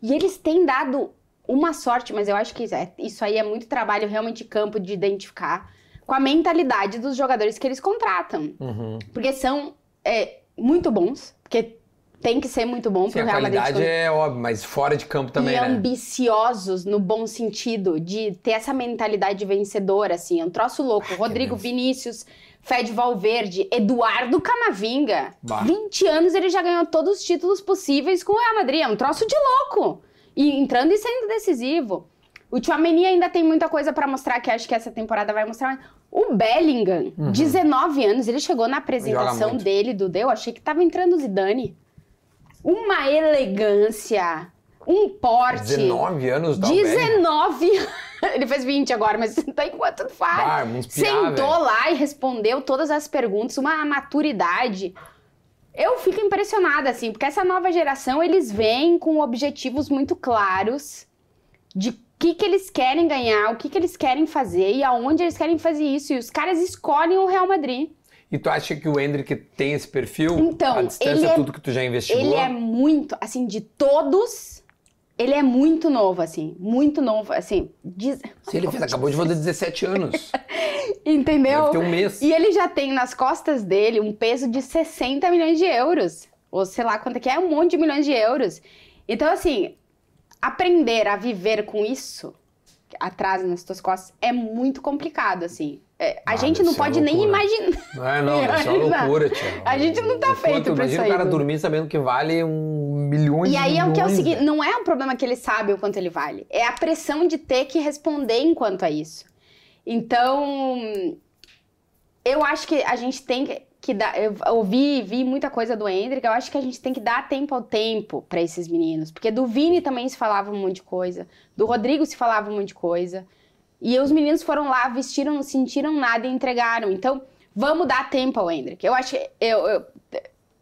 E eles têm dado uma sorte, mas eu acho que é- isso aí é muito trabalho realmente de campo de identificar com a mentalidade dos jogadores que eles contratam. Uhum. Porque são é, muito bons, porque tem que ser muito bom Sim, pro a Real Madrid. qualidade é óbvio, mas fora de campo também, e né? ambiciosos no bom sentido, de ter essa mentalidade vencedora, assim. É um troço louco. Rodrigo Deus. Vinícius, Fed Valverde, Eduardo Camavinga. Bah. 20 anos ele já ganhou todos os títulos possíveis com o Real Madrid. É um troço de louco. E entrando e sendo decisivo. O Tchouameni ainda tem muita coisa pra mostrar, que acho que essa temporada vai mostrar. O Bellingham, 19 anos, ele chegou na apresentação Uhum. Dele, do Eu achei que tava entrando o Zidane. Uma elegância, um porte. 19 anos, velho. 19 Ele fez 20 agora, mas tá enquanto faz. Sentou lá e respondeu todas as perguntas, uma maturidade. Eu fico impressionada, assim, porque essa nova geração, eles vêm com objetivos muito claros de o que, que eles querem ganhar, o que, que eles querem fazer e aonde eles querem fazer isso. E os caras escolhem o Real Madrid. E tu acha que o Hendrick tem esse perfil? Então, a distância, ele é- tudo que tu já investigou? Ele é muito, assim, de todos, ele é muito novo, assim, muito novo, assim, diz- Se ele fez, acabou de fazer 17 anos. entendeu? Deve ter um mês. E ele já tem nas costas dele um peso de 60 milhões de euros. Ou sei lá quanto que é, um monte de milhões de euros. Então, assim, aprender a viver com isso atrás nas tuas costas é muito complicado, assim. É, a Ah, gente não uma pode nem imaginar. Não é, não, deve ser uma loucura, tia. A gente não tá feito pra isso Imagina o cara dormir sabendo que vale um milhões E aí é o que é o seguinte, não é um problema que ele sabe o quanto ele vale, é a pressão de ter que responder enquanto a isso. Então, eu acho que a gente tem que, que dar, eu ouvi, vi muita coisa do Hendrick, eu acho que a gente tem que dar tempo ao tempo pra esses meninos, porque do Vini também se falava um monte de coisa, do Rodrigo se falava um monte de coisa, e os meninos foram lá, vestiram, não sentiram nada e entregaram. Então, vamos dar tempo ao Hendrick. Eu acho eu- eu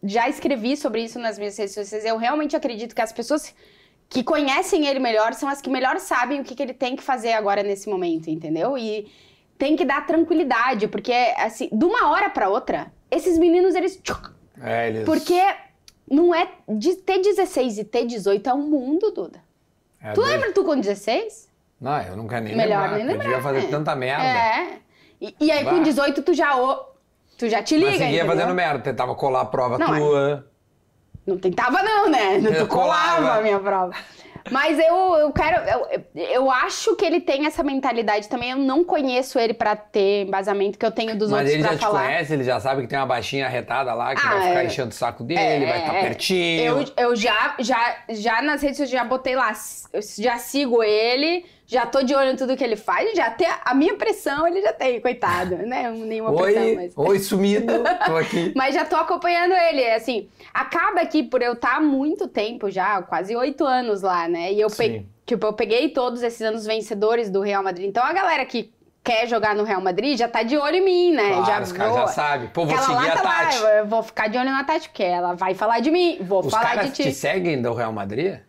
já escrevi sobre isso nas minhas redes sociais. Eu realmente acredito que as pessoas que conhecem ele melhor são as que melhor sabem o que, que ele tem que fazer agora nesse momento, entendeu? E tem que dar tranquilidade, porque, assim, de uma hora pra outra, esses meninos, eles. É, eles... Porque não é. De ter 16 e ter 18 é um mundo, Duda. É, tu lembra tu com 16? Não, eu não quero nem Melhor lembrar. nem Eu devia lembrar, fazer né? tanta merda. É. E, e aí, Bah. com 18, tu já. Tu já te liga, Mas seguia entendeu? fazendo merda. Tentava colar a prova Não, é. tua. Não tentava, não, né? Não Eu tu colava colava. a minha prova. Mas eu, eu quero. Eu, eu acho que ele tem essa mentalidade também. Eu não conheço ele pra ter embasamento que eu tenho dos Mas outros ele pra já te falar. conhece, ele já sabe que tem uma baixinha arretada lá, que Ah, vai ficar é. enchendo o saco dele, vai estar É, pertinho. Eu, eu já, já, já nas redes sociais já botei lá, eu já sigo ele, já tô de olho em tudo que ele faz, já tem a minha pressão ele já tem, coitado, né? Nenhuma pressão, Oi, mas... oi, sumido, tô aqui. Mas já tô acompanhando ele, assim, acaba que por eu estar há muito tempo já, quase oito anos lá, né? E eu peguei, tipo, eu peguei todos esses anos vencedores do Real Madrid. Então a galera que quer jogar no Real Madrid já tá de olho em mim, né? Claro, já os caras já sabem. Pô, vou Ela seguir lá a tá Tati. lá, eu vou ficar de olho na Tati, porque ela vai falar de mim, vou Os falar caras de ti. te seguem do Real Madrid?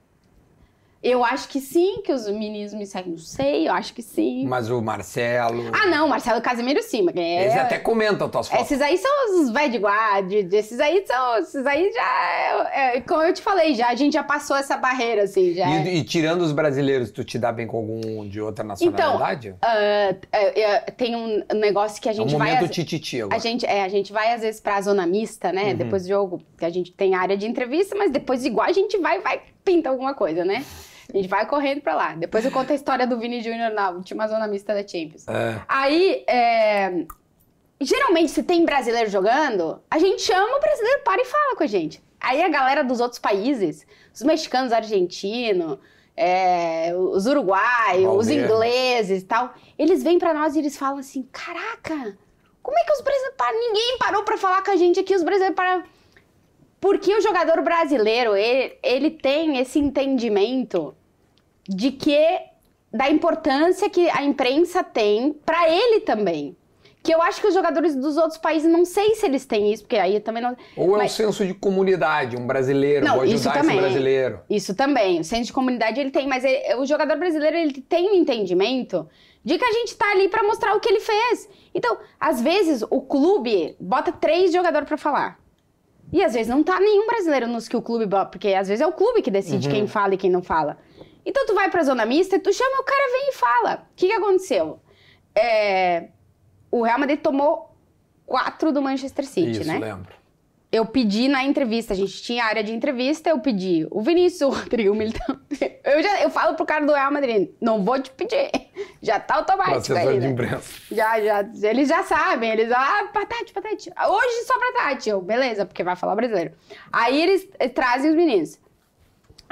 Eu acho que sim, que os meninos me seguem. Não sei, eu acho que sim. Mas o Marcelo. Ah, não, Marcelo Casimiro sim. mas é- Eles até comentam tuas fotos. Esses aí são os velhos de guarda, esses aí são, esses aí já, é, é, como eu te falei, já, a gente já passou essa barreira, assim, já. E, e tirando os brasileiros, tu te dá bem com algum de outra nacionalidade? Ah, é, é, tem um negócio que a é um gente vai... momento tititi agora. A gente, é, a gente vai às vezes pra zona mista, né? Uhum. Depois do jogo, que a gente tem área de entrevista, mas depois igual a gente vai, vai pinta alguma coisa, né? A gente vai correndo pra lá. Depois eu conto a história do Vini Júnior na última zona mista da Champions. É. Aí, é, geralmente, se tem brasileiro jogando, a gente chama o brasileiro, para e fala com a gente. Aí a galera dos outros países, os mexicanos, argentinos, é, os uruguaios, os ingleses e tal, eles vêm pra nós e eles falam assim: caraca, como é que os brasileiros param? Ninguém parou pra falar com a gente aqui, os brasileiros pararam. Porque o jogador brasileiro, ele, ele tem esse entendimento de que da importância que a imprensa tem pra ele também. Que eu acho que os jogadores dos outros países não sei se eles têm isso, porque aí também não. Ou é Mas- um senso de comunidade, um brasileiro, Não, vou isso ajudar esse também. brasileiro. Isso também, o senso de comunidade ele tem, mas ele- o jogador brasileiro ele tem um entendimento de que a gente tá ali pra mostrar o que ele fez. Então, às vezes o clube bota três jogadores pra falar. E às vezes não tá nenhum brasileiro nos que o clube bota, porque às vezes é o clube que decide Uhum. quem fala e quem não fala. Então tu vai pra zona mista e tu chama o cara vem e fala. O que que aconteceu? É, o Real Madrid tomou quatro do Manchester City, Isso, né? lembro. Eu pedi na entrevista, a gente tinha área de entrevista, eu pedi o Vinícius, o Rodrigo, o Militão. Eu, já, eu falo pro cara do Real Madrid, não vou te pedir. Já tá automático Assessor aí, de né? imprensa. Já, já, eles já sabem, eles, ah, patati, patati. Hoje só pra Tati. Eu, beleza, porque vai falar brasileiro. Aí eles eh, trazem os meninos.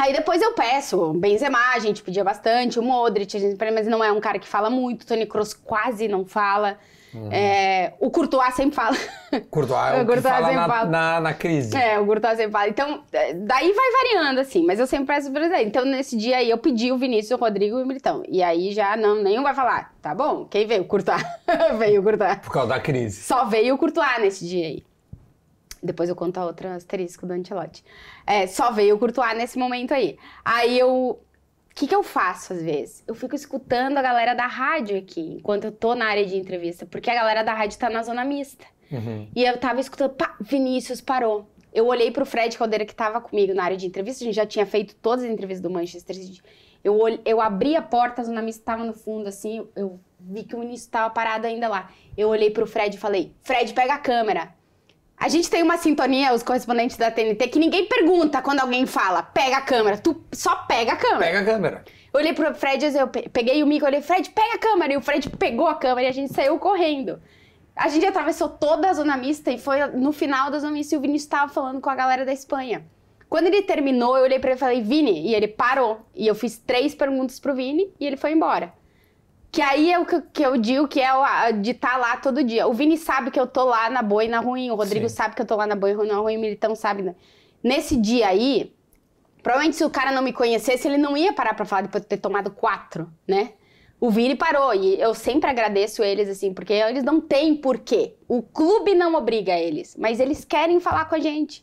Aí depois eu peço, o Benzema, a gente pedia bastante, o Modric, a gente, mas não é um cara que fala muito, o Tony Kroos quase não fala. Uhum. É, o Courtois sempre fala. Courtois é O o Courtois fala sempre na, fala. na, na crise. É, o Courtois sempre fala. Então, eh, daí vai variando, assim, mas eu sempre peço pra ele. Então, nesse dia aí, eu pedi o Vinícius, o Rodrigo e o Militão. E aí já não, nenhum vai falar. Tá bom, quem veio? O Courtois. veio o Courtois. Por causa da crise. Só veio o Courtois nesse dia aí. Depois eu conto a outra asterisco do Ancelotti. É, só veio o Courtois nesse momento aí. Aí eu... O que, que eu faço às vezes? Eu fico escutando a galera da rádio aqui, enquanto eu tô na área de entrevista, porque a galera da rádio tá na zona mista. Uhum. E eu tava escutando, pá, Vinícius parou. Eu olhei pro Fred Caldeira que tava comigo na área de entrevista, a gente já tinha feito todas as entrevistas do Manchester City. Eu, eu abri a porta, a zona mista tava no fundo, assim, eu vi que o Vinícius tava parado ainda lá. Eu olhei pro Fred e falei, Fred, pega a câmera. A gente tem uma sintonia, os correspondentes da TNT, que ninguém pergunta quando alguém fala, pega a câmera. Tu só pega a câmera. Pega a câmera. Eu olhei pro Fred, eu pe- peguei o mico, eu olhei, Fred, pega a câmera. E o Fred pegou a câmera e a gente saiu correndo. A gente atravessou toda a zona mista e foi no final da zona mista e o Vinícius estava falando com a galera da Espanha. Quando ele terminou, eu olhei pra ele e falei, Vini, e ele parou. E eu fiz três perguntas pro Vini e ele foi embora. Que aí é o que, que eu digo que é o, a- de estar lá todo dia. O Vini sabe que eu tô lá na boa e na ruim. O Rodrigo Sim. sabe que eu tô lá na boa e na ruim. O Militão sabe. né? Nesse dia aí, provavelmente se o cara não me conhecesse, ele não ia parar pra falar depois de ter tomado quatro, né? O Vini parou e eu sempre agradeço eles, assim, porque eles não têm porquê. O clube não obriga eles, mas eles querem falar com a gente.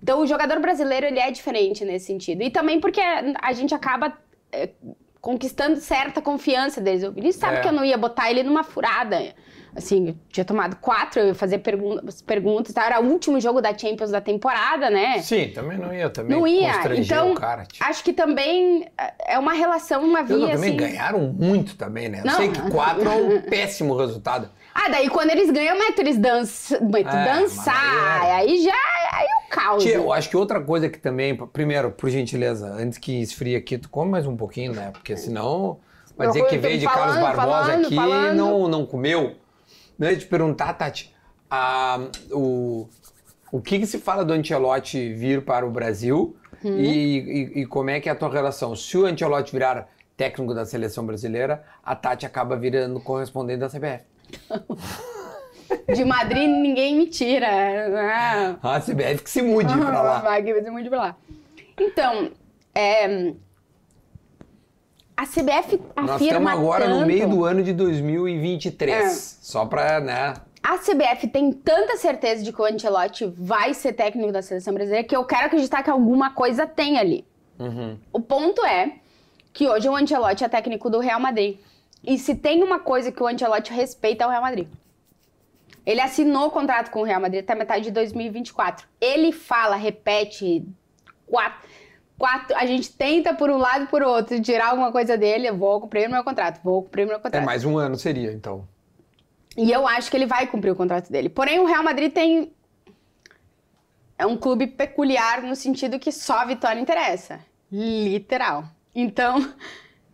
Então o jogador brasileiro, ele é diferente nesse sentido. E também porque a gente acaba é, conquistando certa confiança deles. O Vinícius sabe É. que eu não ia botar ele numa furada. Assim, eu tinha tomado quatro, eu ia fazer pergun perguntas. Tá? Era o último jogo da Champions da temporada, né? Sim, também não ia também Não ia. constranger Então, o cara. tipo. acho que também é uma relação, uma Eu via, também assim... ganharam muito também, né? Eu Não. sei que quatro é um péssimo resultado. Ah, daí quando eles ganham, meto eles dança, meto É, dançar. mas Aí já aí caos. Tia, eu acho que outra coisa que também, primeiro, por gentileza, antes que esfrie aqui, tu come mais um pouquinho, né? Porque senão vai Eu dizer que veio de falando, Carlos Barbosa falando, aqui e falando. não, não comeu. Não ia te perguntar, Tati, a, o, o que, que se fala do Ancelotti vir para o Brasil Uhum. e, e- e como é que é a tua relação? Se o Ancelotti virar técnico da seleção brasileira, a Tati acaba virando correspondente da CBF. De Madrid ninguém me tira. Ah. A CBF que se mude pra lá. Vai que ser muito pra lá. Então, é, a CBF Nós afirma estamos agora no tanto- meio do ano de 2023. É. Só pra, né? A CBF tem tanta certeza de que o Ancelotti vai ser técnico da seleção brasileira que eu quero acreditar que alguma coisa tem ali. Uhum. O ponto é que hoje o Ancelotti é técnico do Real Madrid. E se tem uma coisa que o Ancelotti respeita é o Real Madrid. Ele assinou o contrato com o Real Madrid até metade de 2024. Ele fala, repete, quatro, quatro, a gente tenta por um lado e por outro tirar alguma coisa dele, eu vou cumprir o meu contrato, vou cumprir o meu É contrato. mais um ano seria, então. E eu acho que ele vai cumprir o contrato dele. Porém, o Real Madrid tem. É um clube peculiar no sentido que só a vitória interessa. Literal. Então,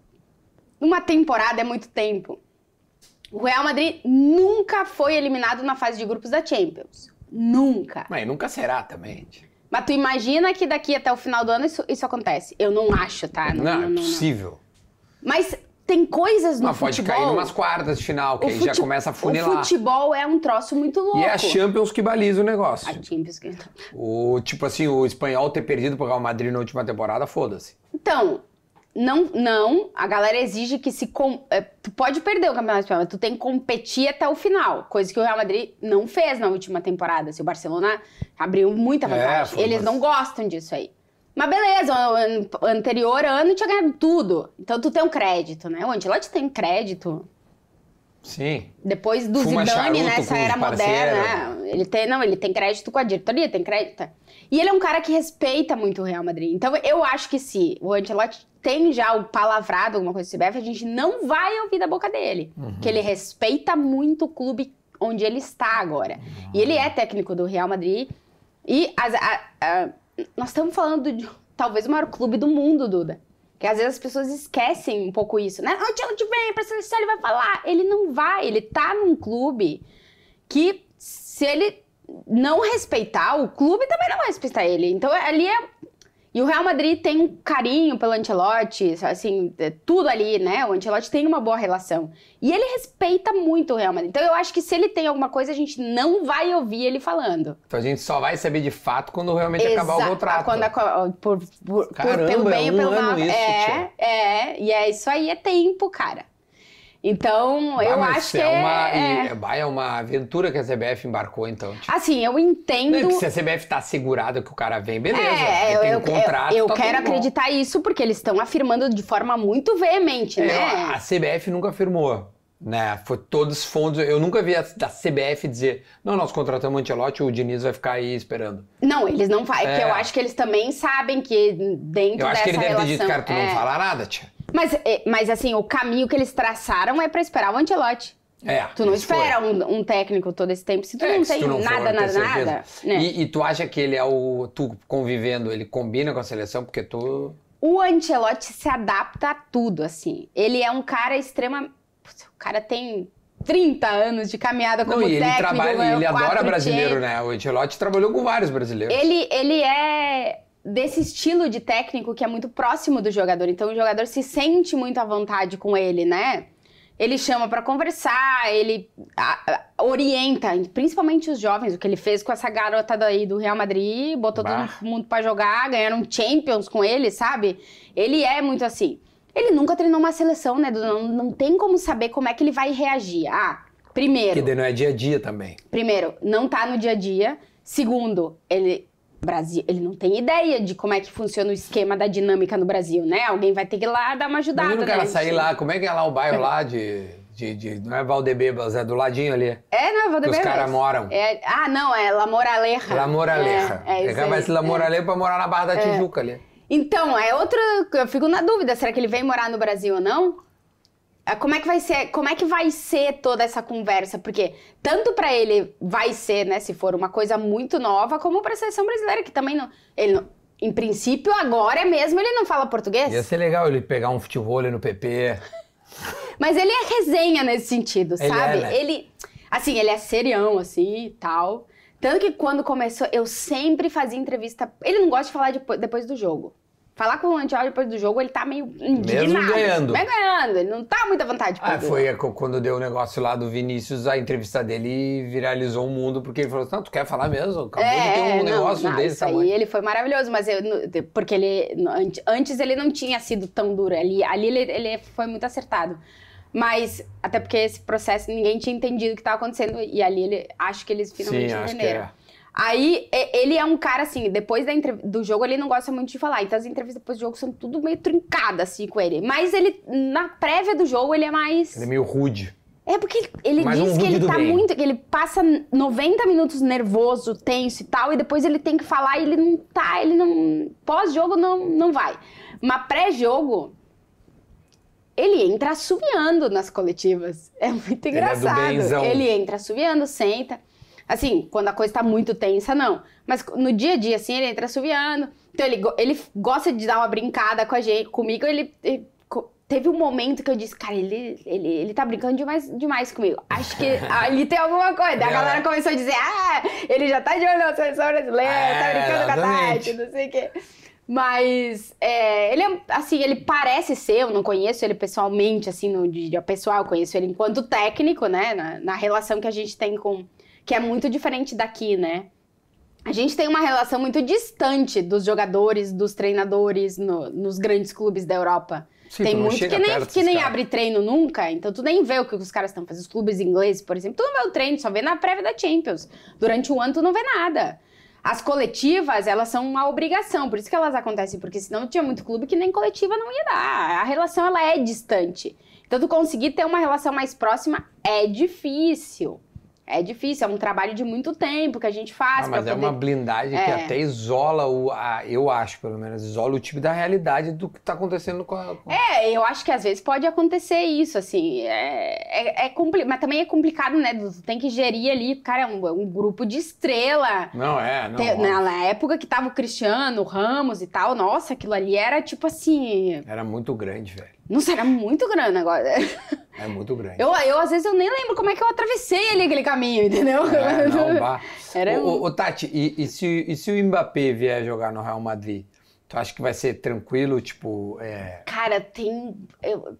uma temporada é muito tempo. O Real Madrid nunca foi eliminado na fase de grupos da Champions. Nunca. Mas nunca será também. Mas tu imagina que daqui até o final do ano isso, isso acontece. Eu não acho, tá? Não, é possível. Mas tem coisas no Mas pode futebol. cair numas quartas de final, que o aí já fute- começa a O funilar. futebol é um troço muito louco. E é a Champions que baliza o negócio. A Champions que- O, tipo assim, o espanhol ter perdido pro Real Madrid na última temporada, foda-se. Então, não, não, a galera exige que se. Com, é, tu pode perder o Campeonato Espanhol, mas tu tem que competir até o final. Coisa que o Real Madrid não fez na última temporada. Se o Barcelona abriu muita É, vantagem. foi Eles uma- não gostam disso aí. Mas beleza, o an- o anterior ano tinha ganhado tudo. Então tu tem um crédito, né? O Ancelotti tem crédito. Sim. Depois do Fuma Zidane, com os era moderna, ele tem, não, ele tem crédito com a diretoria, tem crédito. E ele é um cara que respeita muito o Real Madrid. Então eu acho que se o Ancelotti tem já o palavrado, alguma coisa do CBF, a gente não vai ouvir da boca dele. Uhum. Que ele respeita muito o clube onde ele está agora. E ele é técnico do Real Madrid. E as- a- a- nós estamos falando de talvez o maior clube do mundo, Duda. Que às vezes as pessoas esquecem um pouco isso, né? O Ancelotti vem pra seleção, ele vai falar. Ele não vai, ele tá num clube que se ele não respeitar, o clube também não vai respeitar ele. Então ali é. E o Real Madrid tem um carinho pelo Ancelotti, assim, é tudo ali, né? O Ancelotti tem uma boa relação. E ele respeita muito o Real Madrid. Então eu acho que se ele tem alguma coisa, a gente não vai ouvir ele falando. Então a gente só vai saber de fato quando realmente acabar o Exa- contrato. Quando a- por, por, por- Caramba, pelo bem é ou um pelo mal. é, é, e é isso aí, é tempo, cara. Então, eu acho que é é, uma, é- e- é, bah, é uma aventura que a CBF embarcou, então. Tipo, Assim, eu Não é entendo. que se a CBF tá assegurada que o cara vem, beleza. É, eu, tem eu, um contrato, eu, eu tá quero bom. acreditar isso porque eles estão afirmando de forma muito veemente, É, né? a CBF nunca afirmou. Né? Foi todos os fundos. Eu nunca vi a, da CBF dizer: não, nós contratamos o Antelote, o Diniz vai ficar aí esperando. Não, eles não fazem. porque É. eu acho que eles também sabem que dentro Eu acho dessa que ele deve relação. ter dito, cara, tu é. não fala nada, tia. Mas, é, mas assim, o caminho que eles traçaram é pra esperar o Antelote. É. Tu não espera um, um técnico todo esse tempo se tu É, não tem tu não nada, nada, certeza. nada. Né? E, e tu acha que ele é o. Tu convivendo, ele combina com a seleção, porque tu. O Ancelotti se adapta a tudo, assim. Ele é um cara extrema. Putz, O cara tem 30 anos de caminhada como Não, e ele técnico. trabalha, ele adora quatro brasileiro, né? O Ancelotti trabalhou com vários brasileiros. Ele, ele é desse estilo de técnico que é muito próximo do jogador. Então o jogador se sente muito à vontade com ele, né? Ele chama pra conversar, ele a- a- orienta, principalmente os jovens, o que ele fez com essa garota daí do Real Madrid, botou Bah. todo mundo pra jogar, ganharam Champions com ele, sabe? Ele é muito assim. Ele nunca treinou uma seleção, né? Não, não tem como saber como é que ele vai reagir. Ah, primeiro. Que não é dia a dia também. Primeiro, não tá no dia a dia. Segundo, ele Brasil, ele não tem ideia de como é que funciona o esquema da dinâmica no Brasil, né? Alguém vai ter que ir lá dar uma ajudada. Imagina o cara né? sair lá, como é que é lá o bairro lá de, de, de- Não é Valdebebas, é do ladinho ali. É, não, os Valdebebas. caras moram. É, ah, não, é La Moraleja. La Moraleja. É, é Ele isso vai aí, se La é. Moraleja pra morar na Barra da Tijuca ali. Então, é outra. Eu fico na dúvida, será que ele vem morar no Brasil ou não? Ah, Como é que vai ser? Como é que vai ser toda essa conversa? Porque tanto pra ele vai ser, né, se for uma coisa muito nova, como pra seleção brasileira que também não, ele não, em princípio agora mesmo ele não fala português. Ia ser legal ele pegar um futebol no PP. Mas ele é resenha nesse sentido, Ele sabe? é, né? Ele, assim, ele é serião, assim, e tal. Tanto que quando começou, eu sempre fazia entrevista... Ele não gosta de falar depois, depois do jogo. Falar com o Antiol depois do jogo, ele tá meio indignado. ganhando. Mesmo ganhando, ele não tá muita vontade de Ah, foi co- quando deu o negócio lá do Vinícius, a entrevista dele viralizou o mundo, porque ele falou assim, não, tu quer falar mesmo? Acabou de ter um É, não, negócio não, desse isso aí ele foi maravilhoso, mas eu, porque ele antes ele não tinha sido tão duro, ali, ali ele, ele foi muito acertado. Mas até porque esse processo ninguém tinha entendido o que estava acontecendo e ali ele acho que eles finalmente Sim, entenderam. É. Aí ele é um cara assim, depois do jogo ele não gosta muito de falar, então as entrevistas depois do jogo são tudo meio trincadas assim com ele. Mas ele na prévia do jogo ele é mais Ele é meio rude. é porque ele, ele Mas um diz que ele tá bem. muito. que ele passa 90 minutos nervoso, tenso e tal, e depois ele tem que falar e ele não tá, ele não. Pós-jogo não, não vai. Mas pré-jogo. Ele entra assoviando nas coletivas. É muito é do engraçado. benzão. Ele entra assoviando, senta. Assim, quando a coisa tá muito tensa, não. Mas no dia a dia, assim, ele entra assoviando. Então ele, ele gosta de dar uma brincada com a gente. Comigo, ele, ele teve um momento que eu disse, cara, ele, ele, ele tá brincando demais, demais comigo. Acho que ali tem alguma coisa. Daí a galera começou a dizer, ah, ele já tá de olho na seleção brasileira, É, tá brincando com a. Tati, não sei o quê. Mas é, ele é, assim, ele parece ser, eu não conheço ele pessoalmente, assim, no dia pessoal, eu conheço ele enquanto técnico, né? Na, na relação que a gente tem com. Que é muito diferente daqui, né? A gente tem uma relação muito distante dos jogadores, dos treinadores no- nos grandes clubes da Europa. Sim, tem muito que nem, que nem abre treino nunca, então tu nem vê o que os caras estão fazendo. Os clubes ingleses, por exemplo, tu não vê o treino, só vê na prévia da Champions. Durante o ano tu não vê nada. As coletivas, elas são uma obrigação, por isso que elas acontecem, porque senão tinha muito clube que nem coletiva não ia dar. A relação, ela é distante. Então, tu conseguir ter uma relação mais próxima é difícil. É difícil, é um trabalho de muito tempo que a gente faz Ah, mas é poder... uma blindagem que É. até isola o. a- eu acho, pelo menos, isola o time da realidade do que tá acontecendo com a. É, eu acho que às vezes pode acontecer isso, assim. É, é, é compli- Mas também é complicado, né? Tu tem que gerir ali, cara, um, um grupo de estrela. Não, é, não. Tem- na época que tava o Cristiano, o Ramos e tal, nossa, aquilo ali era tipo assim. Era muito grande, velho. Nossa, era muito grande agora. É muito grande. Eu, eu, às vezes, eu nem lembro como é que eu atravessei ali aquele caminho, entendeu? É, não, bah. Era Ô, Tati, e, e se, e se o Mbappé vier jogar no Real Madrid? Tu acha que vai ser tranquilo, tipo, é... Cara, tem. eu-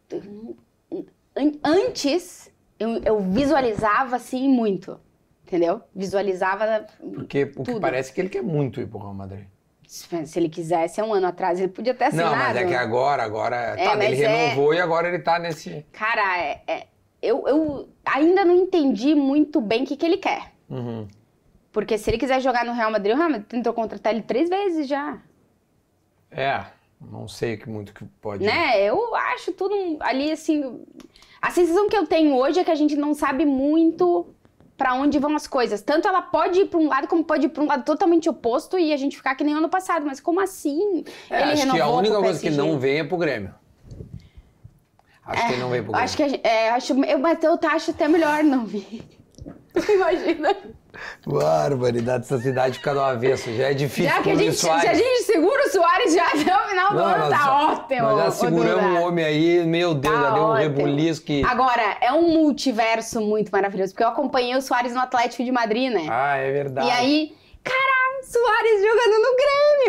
an- antes, eu, eu visualizava assim muito. Entendeu? Visualizava. Porque o que Tudo. parece que ele quer muito ir pro Real Madrid. Se ele quisesse, há um ano atrás, ele podia ter assinado. Não, mas é que agora, agora... É, tá, ele é- renovou e agora ele tá nesse... Cara, é- é- eu, eu ainda não entendi muito bem o que, que ele quer. Uhum. Porque se ele quiser jogar no Real Madrid, o Real Madrid tentou contratar ele três vezes já. É, não sei que muito que pode... Né? Eu acho tudo ali assim. A sensação que eu tenho hoje é que a gente não sabe muito pra onde vão as coisas. Tanto ela pode ir pra um lado, como pode ir pra um lado totalmente oposto e a gente ficar que nem ano passado. Mas como assim? É, ele acho que a única coisa que não vem é pro Grêmio. Acho que ele não vem pro Grêmio. Acho que a é, acho, eu, mas eu acho até melhor não vir. Imagina. Barbaridade, essa cidade fica do avesso. Já é difícil Já que a gente, se a gente segura o Soares já até o final do Não, ano, tá já- ótimo. Nós já seguramos o homem aí, meu Deus, Tá já deu um rebuliço que... Agora, é um multiverso muito maravilhoso, porque eu acompanhei o Soares no Atlético de Madrid, né? Ah, é verdade. e aí, cara, Soares jogando no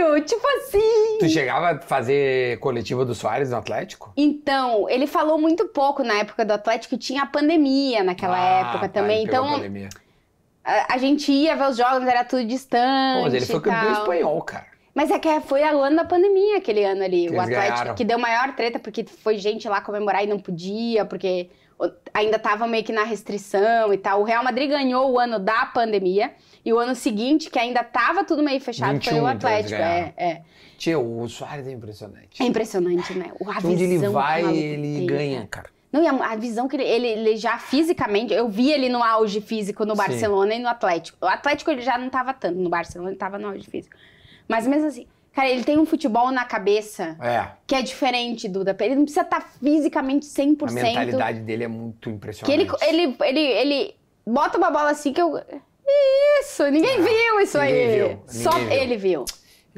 Grêmio, tipo assim. Tu chegava a fazer coletiva do Soares no Atlético? Então, ele falou muito pouco na época do Atlético, tinha a pandemia naquela Ah, época tá, também. a Então, pandemia. A, a gente ia ver os jogos, era tudo distante. Pô, mas ele foi campeão espanhol, cara. Mas é que foi o ano da pandemia, aquele ano ali. Que o Atlético, ganharam. que deu maior treta, porque foi gente lá comemorar e não podia, porque ainda tava meio que na restrição e tal. O Real Madrid ganhou o ano da pandemia. E o ano seguinte, que ainda tava tudo meio fechado, 21, foi o então, Atlético. É, é. Tio, o Soares é impressionante. É impressionante, né? O, a Onde ele vai, ele tem, ganha, cara. Não, e a, a visão que ele, ele, ele já fisicamente. Eu vi ele no auge físico no Sim. Barcelona e no Atlético. O Atlético ele já não tava tanto, no Barcelona ele tava no auge físico. Mas mesmo assim, cara, ele tem um futebol na cabeça É, que é diferente, Duda. Ele não precisa estar fisicamente 100%. a mentalidade dele é muito Que impressionante. ele, ele, ele, ele bota uma bola assim que eu. Isso, ninguém viu isso ninguém aí. viu, Só ninguém viu. ele viu.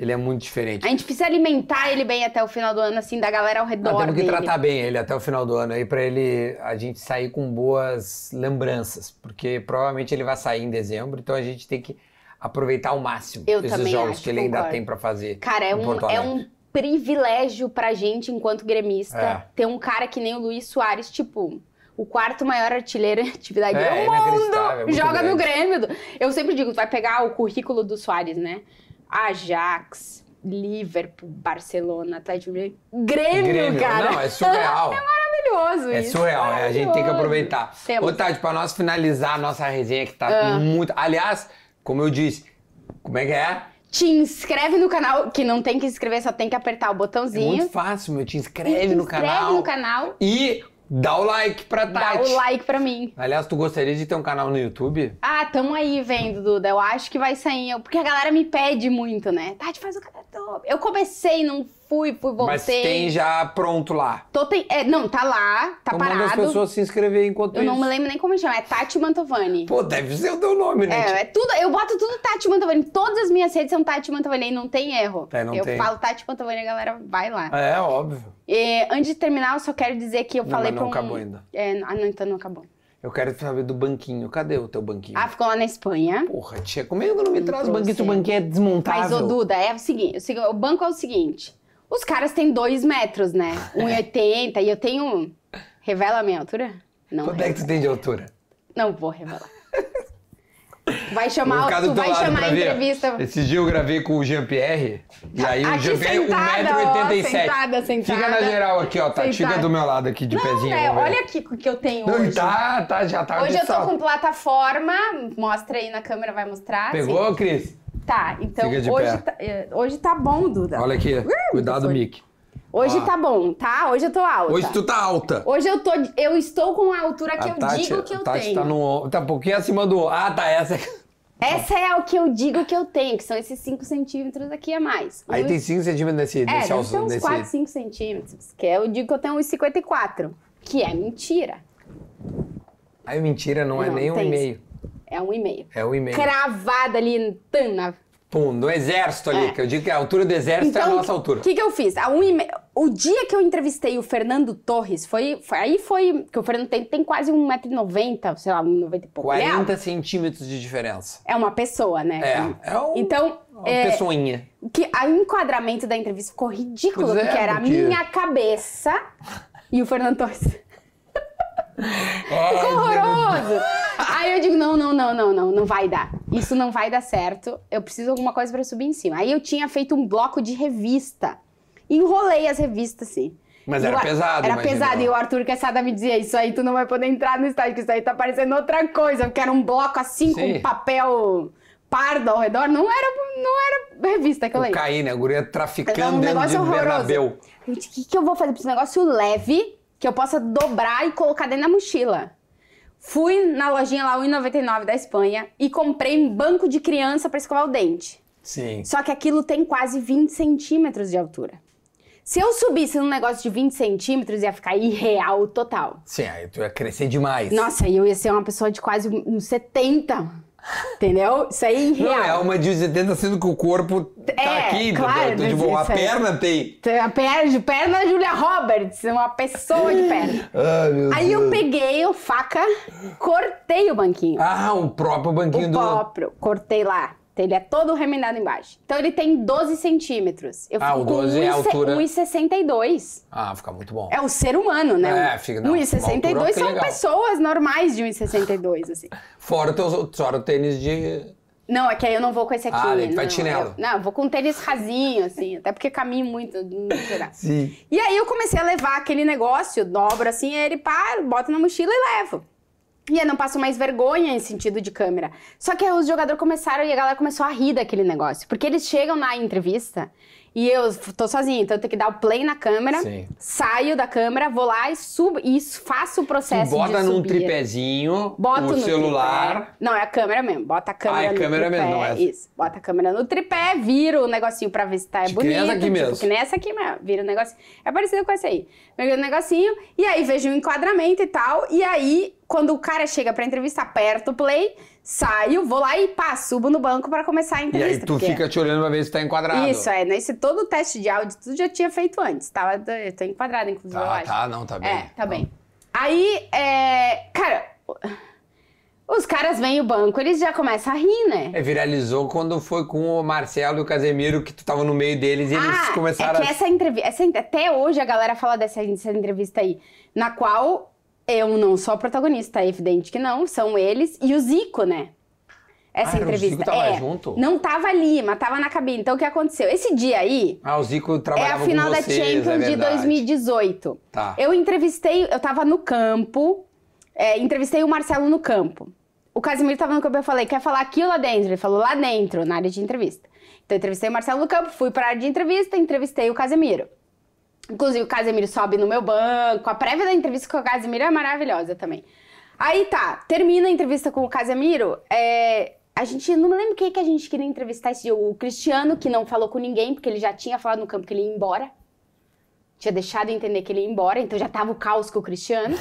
Ele é muito diferente. A gente precisa alimentar ele bem até o final do ano, assim, da galera ao redor Não, temos que dele. tratar bem ele até o final do ano aí pra ele a gente sair com boas lembranças, porque provavelmente ele vai sair em dezembro, então a gente tem que aproveitar ao máximo Eu esses jogos acho, que ele ainda concordo. tem pra fazer. Cara, é um, é um privilégio pra gente, enquanto gremista, É. ter um cara que nem o Luiz Soares, tipo, o quarto maior artilheiro em atividade É, do é é mundo. muito Joga no grande. Grêmio. Eu sempre digo, tu vai pegar o currículo do Soares, né? Ajax, Liverpool, Barcelona, Atlético Mineiro. Grêmio, Grêmio. cara. Não, é surreal. maravilhoso É isso. surreal, é, a gente tem que aproveitar. Temos. Ô, Tati, pra nós finalizar a nossa resenha que tá Ah. muito. Aliás, como eu disse, como é que é? Te inscreve no canal, que não tem que se inscrever, só tem que apertar o É botãozinho. muito fácil, meu. Te inscreve Se no inscreve canal. no canal, E dá o like pra dá Tati. o like pra mim. Aliás, tu gostaria de ter um canal no YouTube? Ah, tamo aí vendo, Duda. Eu acho que vai sair. Porque a galera me pede muito, né? Tati, faz o canal. Do- Eu comecei, não fui, fui, voltei. Mas tem já pronto lá. Tô tem... é, não, tá lá, tá então manda as parado. pessoas se inscrever enquanto Eu isso. não me lembro nem como chama. É Tati Mantovani. Pô, deve ser o teu nome, né? É, é tudo, eu boto tudo Tati Mantovani. Todas as minhas redes são Tati Mantovani e não tem erro. É, não eu tem. falo Tati Mantovani a galera vai lá. É, óbvio. E, antes de terminar, eu só quero dizer que eu Não, falei mas não pra um... acabou ainda. É, ah, não, então não acabou. Eu quero saber do banquinho. Cadê o teu banquinho? Ah, ficou lá na Espanha. Porra, tia, como é que não me traz o banquinho? O banquinho é desmontável. Mas, ô Duda, é o seguinte, o seguinte, o banco é o seguinte, os caras têm dois metros, né? 1,80 e eu tenho... Revela a minha altura? Não, Quanto é que tu tem de altura? não vou revelar. Vai chamar, tu vai chamar a entrevista... Esse dia eu gravei com o Jean-Pierre. E aí o Aqui Jean-Pierre, sentada, ó, 1,87m. sentada, sentada. Fica na geral aqui, ó. Tá, fica do meu lado aqui de Não, pezinho. ver. Olha aqui o que eu tenho Não, hoje. tá, tá, já tá Hoje eu tô salto. com plataforma, mostra aí na câmera, vai mostrar. Pegou, sim. Cris? Tá, então hoje tá, é, hoje tá bom, Duda. Olha aqui. Cuidado, foi. Mick. Hoje Ó. tá bom, tá? Hoje eu tô alta. Hoje tu tá alta. Hoje eu tô, eu estou com a altura que a eu Tati, digo que eu Tati tenho. tá no tá um pouquinho acima do... Ah, tá, essa... Essa é o que eu digo que eu tenho, que são esses 5 centímetros aqui a mais. Aí tem 5 centímetros nesse, É, nesse alço, ter uns nesse... 4, 5 centímetros. Que eu digo que eu tenho uns 54. Que é mentira. Aí mentira, não, é Não, nem um tem e meio. É um e meio. É um e meio. Cravada ali na Pum, no exército ali, É. que eu digo que a altura do exército é a nossa altura. O que, que eu fiz? A um me- O dia que eu entrevistei o Fernando Torres, foi, foi- aí foi. que o Fernando tem, tem quase 1,90m, sei lá, 1,90m e pouco. Ele é 40 centímetros de diferença. É uma pessoa, né? É, é um, Então, uma é, pessoinha. que o enquadramento da entrevista ficou ridículo, Pois é, porque era a minha cabeça e o Fernando Torres. Ficou horroroso! Aí eu digo, não, não, não, não, não, não vai dar. Isso não vai dar certo. Eu preciso de alguma coisa pra subir em cima. Aí eu tinha feito um bloco de revista. Enrolei as revistas, assim. Mas era pesado, Era imagina. pesado. E o Arthur Quesada me dizia, isso aí tu não vai poder entrar no estádio, que isso aí tá parecendo outra coisa. Porque era um bloco assim, Sim. com papel pardo ao redor. Não era, não era revista que eu leio. Cocaína, a guria Era traficando um dentro de negócio horroroso. Bernabéu. Eu disse, o que, que eu vou fazer pra esse negócio leve, que eu possa dobrar e colocar dentro da mochila? Fui na lojinha lá, 1,99 da Espanha, e comprei um banco de criança pra escovar o dente. Sim. Só que aquilo tem quase 20 centímetros de altura. Se eu subisse num negócio de 20 centímetros, ia ficar irreal total. Sim, aí tu ia crescer demais. Nossa, eu ia ser uma pessoa de quase uns 70. Entendeu? Isso aí é irreal. Não, é uma de 70 sendo que o corpo tá É, aqui, claro? Tipo, mas a aí- perna tem. A perna, perna Julia Roberts, uma pessoa de perna. Ai, Aí eu peguei a faca, cortei o banquinho. Ah, o próprio banquinho o do. próprio, cortei lá. Ele é todo remendado embaixo. Então ele tem 12 centímetros. Eu Ah, fico o 12 é a altura. 1,62. Ah, fica muito bom. É o ser humano, né? É, fica- não, uma 1,62 altura são legal. pessoas normais de 1,62, assim. Fora o teu fora o tênis de. Não, é que aí eu não vou com esse aqui. Ah, tu vai não, de chinelo. eu- não, eu vou com um tênis rasinho, assim, até porque caminho muito. não será. Sim. E aí eu comecei a levar aquele negócio, dobro assim, ele pá, bota na mochila e levo. E aí não passo mais vergonha em sentido de câmera. Só que os jogadores começaram e a galera começou a rir daquele negócio. Porque eles chegam na entrevista e eu tô sozinha, então eu tenho que dar o play na câmera, Sim. saio da câmera, vou lá e subo e faço o Tu processo bota de num subir. tripézinho, Bota o no celular. tripé. Não, é a câmera mesmo. Bota a câmera Ah, é no câmera tripé. mesmo, não é- Isso. Bota a câmera no tripé, vira o negocinho pra ver se tá que bonito. nem essa aqui tipo, mesmo. Que nem essa aqui mesmo. Vira o negocinho. É parecido com essa aí. Vira o negocinho e aí vejo o enquadramento e tal. E aí, quando o cara chega pra entrevista, aperto o play, saio, vou lá e pá, subo no banco pra começar a E entrevista. aí tu porque- fica te olhando pra ver se tá enquadrado. Isso, é. Nesse todo o teste de áudio, tudo já tinha feito antes. Tava, eu tô enquadrada, inclusive, eu Tá, acho. tá, não, tá bem. É, tá bem. Aí, é, cara, os caras vêm o banco, eles já começam a rir, né? É, viralizou quando foi com o Marcelo e o Casemiro, que tu tava no meio deles e eles ah, começaram é que a... essa entrevista, até hoje a galera fala dessa, dessa entrevista aí, na qual eu não sou a protagonista, é evidente que não, são eles e o Zico, né? Essa Ah, era o entrevista. Zico tava é, junto? Não tava ali, mas tava na cabine. Então o que aconteceu? Esse dia aí, Ah, o Zico É trabalhava a final com da vocês, Champions é de verdade. 2018. Tá. Eu entrevistei, eu tava no campo, é, entrevistei o Marcelo no campo. O Casimiro tava no campo, eu falei, quer falar aqui ou lá dentro? Ele falou lá dentro, na área de entrevista. Então eu entrevistei o Marcelo no campo, fui pra área de entrevista, entrevistei o Casemiro. Inclusive o Casemiro sobe no meu banco, a prévia da entrevista com o Casemiro é maravilhosa também. Aí tá, termina a entrevista com o Casemiro, é, a gente, não me lembro quem que a gente queria entrevistar esse dia, o Cristiano, que não falou com ninguém, porque ele já tinha falado no campo que ele ia embora. Tinha deixado entender que ele ia embora, então já tava o caos com o Cristiano.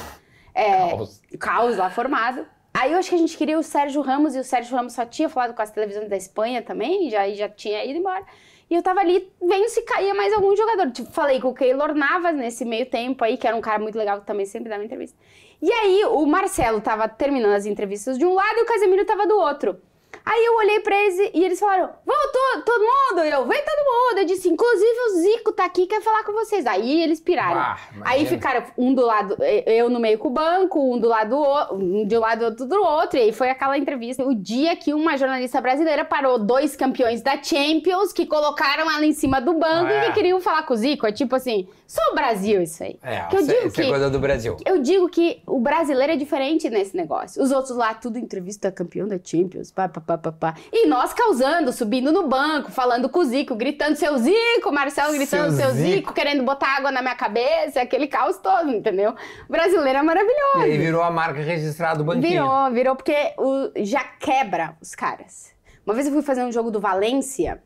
É, Caos. caos lá formado. Aí eu acho que a gente queria o Sérgio Ramos, e o Sérgio Ramos só tinha falado com as televisões da Espanha também, já, já tinha ido embora. E eu tava ali vendo se caía mais algum jogador. Tipo, falei com o Keylor Navas nesse meio tempo aí, que era um cara muito legal que também sempre dava entrevista. E aí o Marcelo tava terminando as entrevistas de um lado e o Casemiro tava do outro. Aí eu olhei pra eles e eles falaram: Vamos todo, todo mundo? E eu, vem todo mundo. Eu disse: Inclusive o Zico tá aqui, quer falar com vocês. Aí eles piraram. Ah, Aí ficaram um do lado, eu no meio com o banco, um do lado um de um lado outro do outro. E aí foi aquela entrevista. O dia que uma jornalista brasileira parou dois campeões da Champions que colocaram ela em cima do banco é. e que queriam falar com o Zico. É tipo assim, só o Brasil isso aí. É, que eu isso, digo é que coisa do Brasil. eu digo que o brasileiro é diferente nesse negócio. Os outros lá, tudo entrevista campeão da Champions, pá, pá, pá, pá. E nós causando, subindo no banco, falando com o Zico, gritando seu Zico, Marcelo gritando Seu seu, Zico. Zico. querendo botar água na minha cabeça, aquele caos todo, entendeu? O brasileiro é maravilhoso. E aí virou a marca registrada do banquinho. Virou, virou, porque o, já quebra os caras. Uma vez eu fui fazer um jogo do Valência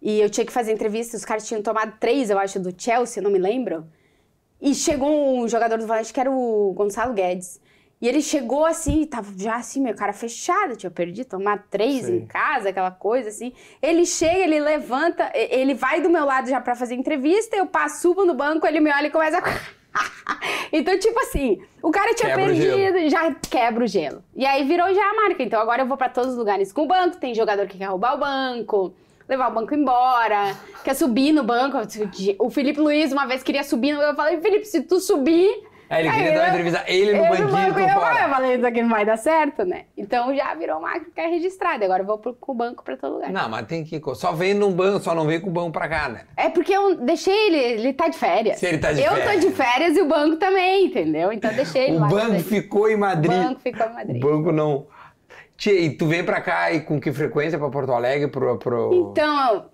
e eu tinha que fazer entrevista, os caras tinham tomado três, eu acho, do Chelsea, não me lembro. E chegou um jogador do Valência que era o Gonçalo Guedes. E ele chegou assim, tava já assim, meu cara fechado, tinha perdido, tomar três Sim. em casa, aquela coisa assim. Ele chega, ele levanta, ele vai do meu lado já pra fazer entrevista, eu passo, subo no banco, ele me olha e começa a. então, tipo assim, o cara tinha Quebra perdido, já quebra o gelo. E aí virou já a marca. Então agora eu vou pra todos os lugares com o banco, tem jogador que quer roubar o banco. Levar o banco embora, quer subir no banco. O Felipe Luiz uma vez queria subir, no- eu falei, Felipe, se tu subir, Aí ele queria Aí dar uma eu- entrevista, ele no eu banquinho banco, por eu, fora. Eu falei, isso aqui não vai dar certo, né? Então já virou marca que é registrada. Agora eu vou pro, com o banco pra todo lugar. Não, mas tem que. Só vem no banco, só não vem com o banco pra cá, né? É porque eu deixei ele, ele tá de férias. Se ele tá de eu férias. tô de férias e o banco também, entendeu? Então eu deixei ele O lá. banco também. ficou em O Madrid. banco ficou em Madrid. O banco não. Tia, e tu vem pra cá e com que frequência pra Porto Alegre? Pro, pro... Então,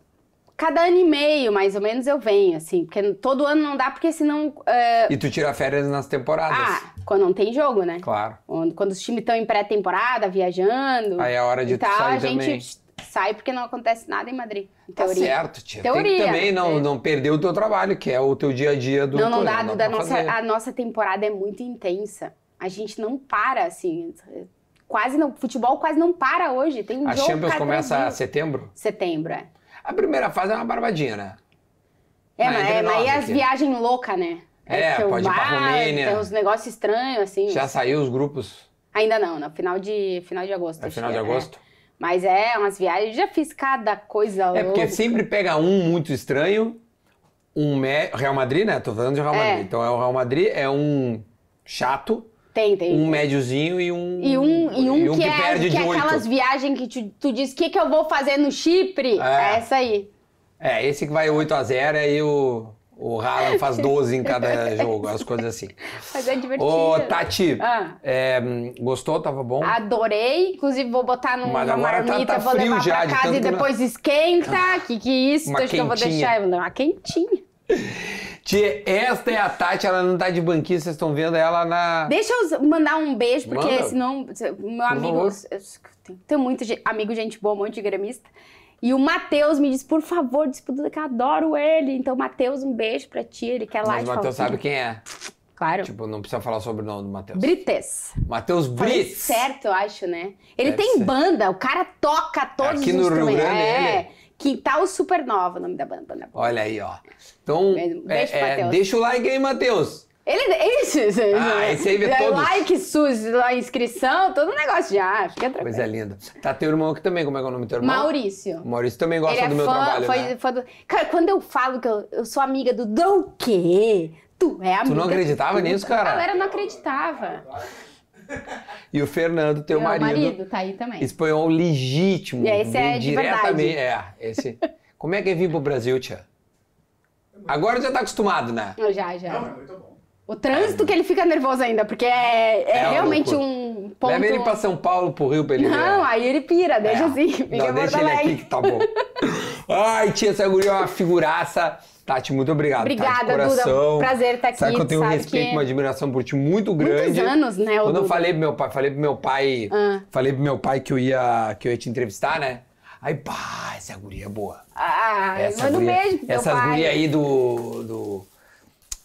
cada ano e meio, mais ou menos, eu venho, assim. Porque todo ano não dá, porque senão... é, E tu tira férias nas temporadas. Ah, quando não tem jogo, né? Claro. Quando, quando os times estão em pré-temporada, viajando. Aí é a hora de e tal, sair a gente também. sai porque não acontece nada em Madrid. Em Tá teoria. certo, tia. Tem que Teoria, também não, é. não perder o teu trabalho, que é o teu dia a dia do Não, não dá. não pra nossa, fazer. a nossa temporada é muito intensa. A gente não para, assim. Quase não. Futebol quase não para hoje. Tem um A jogo Champions começa a setembro? Setembro, é. A primeira fase é uma barbadinha, né? É, Mas mas, é, mas e as viagens loucas, né? É, o pode ir pra bar, Romênia. Tem uns negócios estranhos, assim. Já saiu os grupos? Ainda não, no final de, final de agosto. É final de agosto? Mas é, umas viagens. Já fiz cada coisa É porque louca. sempre pega um muito estranho, um. Real Madrid, né? Tô falando de Real É. Madrid. Então é o Real Madrid, é um chato, Tem, tem. Um médiozinho e um. E um, e um, que, é, perde que de é aquelas viagens que tu, tu diz, o que, que eu vou fazer no Chipre? É. É essa aí. É, esse que vai 8x0, aí o, o Haaland faz 12 em cada jogo, as coisas assim. Mas é divertido. Ô, Tati, Ah. é, gostou? Tava bom? Adorei, inclusive vou botar numa Mas agora tá- marmita, tá vou frio levar já, pra de casa tanto e que depois esquenta. Que que é isso? Uma Então acho que eu vou deixar vou uma quentinha. Tia, esta é a Tati, ela não tá de banquinho, vocês estão vendo ela na. Deixa eu mandar um beijo, porque Manda. senão meu amigo. Tenho muito amigo, gente boa, um monte de gremista. E o Matheus me disse, por favor, diz pro Duda que eu adoro ele. Então, Matheus, um beijo pra ti. Ele quer lá Mas o Matheus sabe quem é. Claro. Tipo, não precisa falar sobre o nome do Matheus. Brites. Matheus Brits. certo, eu acho, né? Ele Deve tem ser. banda, o cara toca todos Aqui os no Rio instrumentos. Grande, é. ele? Quintal Supernova, o nome da banda. banda. Olha aí, ó. Então, Beijo, é, é, deixa o like aí, Matheus. Ele, esse, esse, Ah, esse aí vê é, todos. Like, sus, inscrição, todo negócio já. Fica tranquilo. Coisa linda. Tá teu irmão aqui também, como é que é o nome do teu irmão? Maurício. O Maurício também gosta ele é do meu fã, trabalho, foi, né? fã do... Cara, quando eu falo que eu, eu sou amiga do do quê? Tu é amiga. não acreditava nisso, cara? A galera não acreditava. E o Fernando, teu Meu marido, marido tá aí também. espanhol legítimo. E esse é de diretamente. É, esse. Como é que é vir pro Brasil, tia? Agora já tá acostumado, né? Eu Já, já. Não, é muito bom. O trânsito que ele fica nervoso ainda, porque é, é É realmente loucura. um ponto... Leva ele pra São Paulo, pro Rio, pra ele ver. Não, aí ele pira, deixa É. assim, fica Não, deixa ele aqui que tá bom. Ai, tia, essa guria é uma figuraça. Tati, muito obrigado. tá? Obrigada, de coração. Duda. Prazer estar aqui. Sabe que eu tenho um respeito que- uma admiração por ti muito grande. Muitos anos, né, Quando eu Duda? falei pro meu pai, falei pro meu pai, Ah. falei pro meu pai que eu ia, que eu ia te entrevistar, né? Aí, pá, essa guria é boa. Ah, Essa manda um guria- beijo pro pai. gurias aí do, do,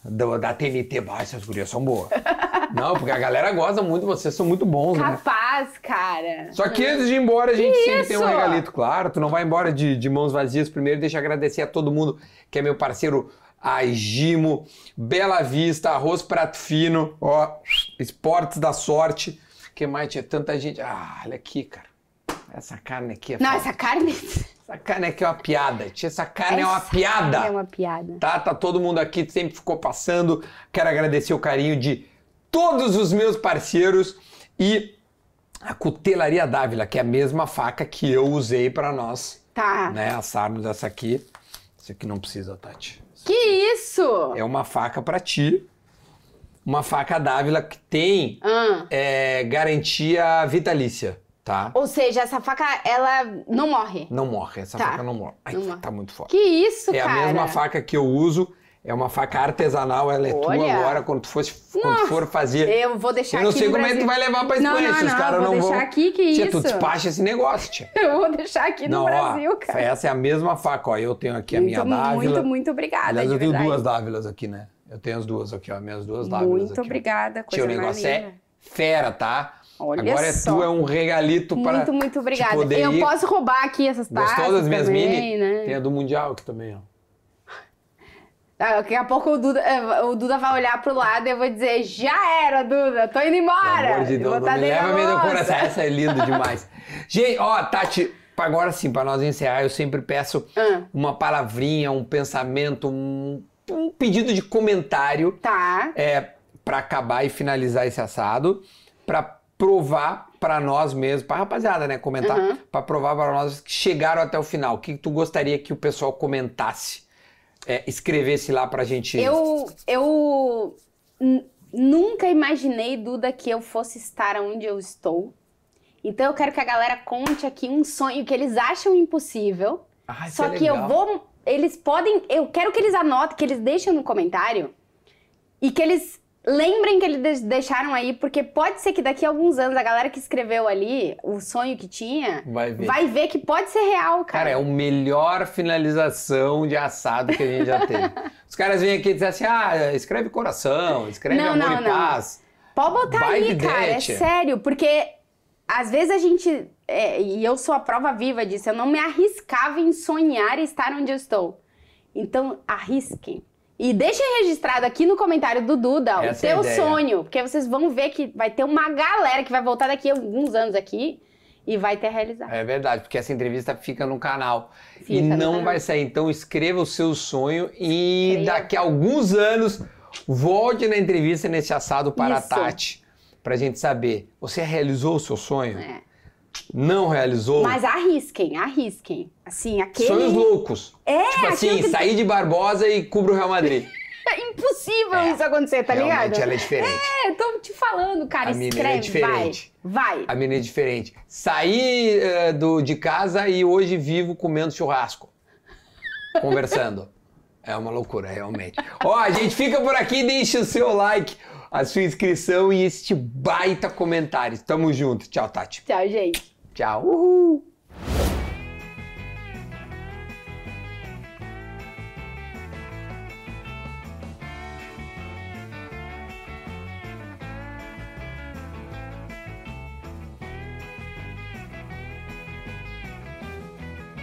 do- da TNT, bah, essas gurias são boas. Não, porque a galera gosta muito, vocês são muito bons, né? Capaz, cara. Só que antes de ir embora, a gente sempre tem um isso? regalito, claro. Tu não vai embora de, de mãos vazias. Primeiro, deixa eu agradecer a todo mundo que é meu parceiro a Gimo, Bela Vista, Arroz Prato Fino, ó, Esportes da Sorte. que mais tinha tanta gente? Ah, olha aqui, cara. Essa carne aqui é Não, essa carne... Essa carne aqui é uma piada. Tia, essa carne é uma piada. É uma piada. Tá, tá todo mundo aqui, sempre ficou passando. Quero agradecer o carinho de todos os meus parceiros e a Cutelaria Dávila, que é a mesma faca que eu usei para nós, Tá. né, assarmos essa aqui. Isso aqui não precisa, Tati. Que isso? É uma faca para ti. Uma faca Dávila que tem Ah. é, garantia vitalícia, tá? Ou seja, essa faca, ela não morre. Não morre, essa Tá. faca não morre. Ai, Não morre. tá muito forte. Que isso, É cara? a mesma faca que eu uso. É uma faca artesanal, ela é tua Olha. agora. Quando tu, fosse, quando tu for fazer. Eu vou deixar Eu não aqui sei no como é que tu Brasil. vai levar pra Espanha, se os caras vou não vão. deixar aqui, que tia, isso? tu despacha esse negócio, tia. Eu vou deixar aqui não, no Brasil, ó, cara. essa é a mesma faca, ó. Eu tenho aqui a muito, minha Dávila. muito, muito obrigada, Aliás, eu tenho verdade. duas Dávilas aqui, né? Eu tenho as duas aqui, ó. Minhas duas Dávilas Muito aqui, obrigada, Tia, coisa o negócio é fera, tá? Olha Agora é só. tu, é um regalito para. Muito, muito obrigada. poder Eu ir. posso roubar aqui essas taças Gostou das minhas também, mini? né? Tem a do Mundial aqui também, ó. Ah, Daqui a pouco o Duda, eh, o Duda vai olhar pro lado e eu vou dizer, já era, Duda, tô indo embora. Pelo amor de Deus, vou não tá me leva meio coração. Essa é lindo demais. Gente, ó, Tati, agora sim, para nós encerrar, eu sempre peço Ah. uma palavrinha, um pensamento, um, um pedido de comentário Tá. é, para acabar e finalizar esse assado, para provar para nós mesmos, para rapaziada, né, comentar, Uhum. para provar para nós que chegaram até o final. O que tu gostaria que o pessoal comentasse? É, escrevesse lá pra gente. Eu, eu nunca imaginei, Duda, que eu fosse estar onde eu estou. Então eu quero que a galera conte aqui um sonho que eles acham impossível. Ah, Só é que eu vou. Eles podem. Eu quero que eles anotem, que eles deixem no comentário e que eles lembrem que eles de- deixaram aí, porque pode ser que daqui a alguns anos a galera que escreveu ali o sonho que tinha Vai ver. vai ver que pode ser real, cara. Cara, é a melhor finalização de assado que a gente já teve. Os caras vêm aqui e dizem assim: ah, escreve coração, escreve Não, amor não, e não. paz. Pode botar aí, cara, é sério, porque às vezes a gente, é, e eu sou a prova viva disso, eu não me arriscava em sonhar estar onde eu estou. Então, arrisquem. E deixem registrado aqui no comentário do Duda Essa o é teu ideia. sonho, porque vocês vão ver que vai ter uma galera que vai voltar daqui a alguns anos aqui e vai ter realizado. É verdade, porque essa entrevista fica no canal. Fica e não canal. vai sair. Então escreva o seu sonho e Escreva. daqui a alguns anos volte na entrevista nesse assado para Isso. a Tati. pra gente saber. Você realizou o seu sonho? É. Não realizou? Mas arrisquem, arrisquem. Assim, aquele. Sonhos loucos. É, Tipo assim, que- sair de Barbosa e cubra o Real Madrid. É impossível É, isso acontecer, tá ligado? Ela é diferente. É, tô te falando, cara. A é escreve, diferente. vai. Vai. A menina é diferente. Saí eh, do, de casa e hoje vivo comendo churrasco. Conversando. É uma loucura, realmente. Ó, a gente fica por aqui, deixa o seu like, a sua inscrição e este baita comentário. Tamo junto. Tchau, Tati. Tchau, gente. Tchau. Uhul.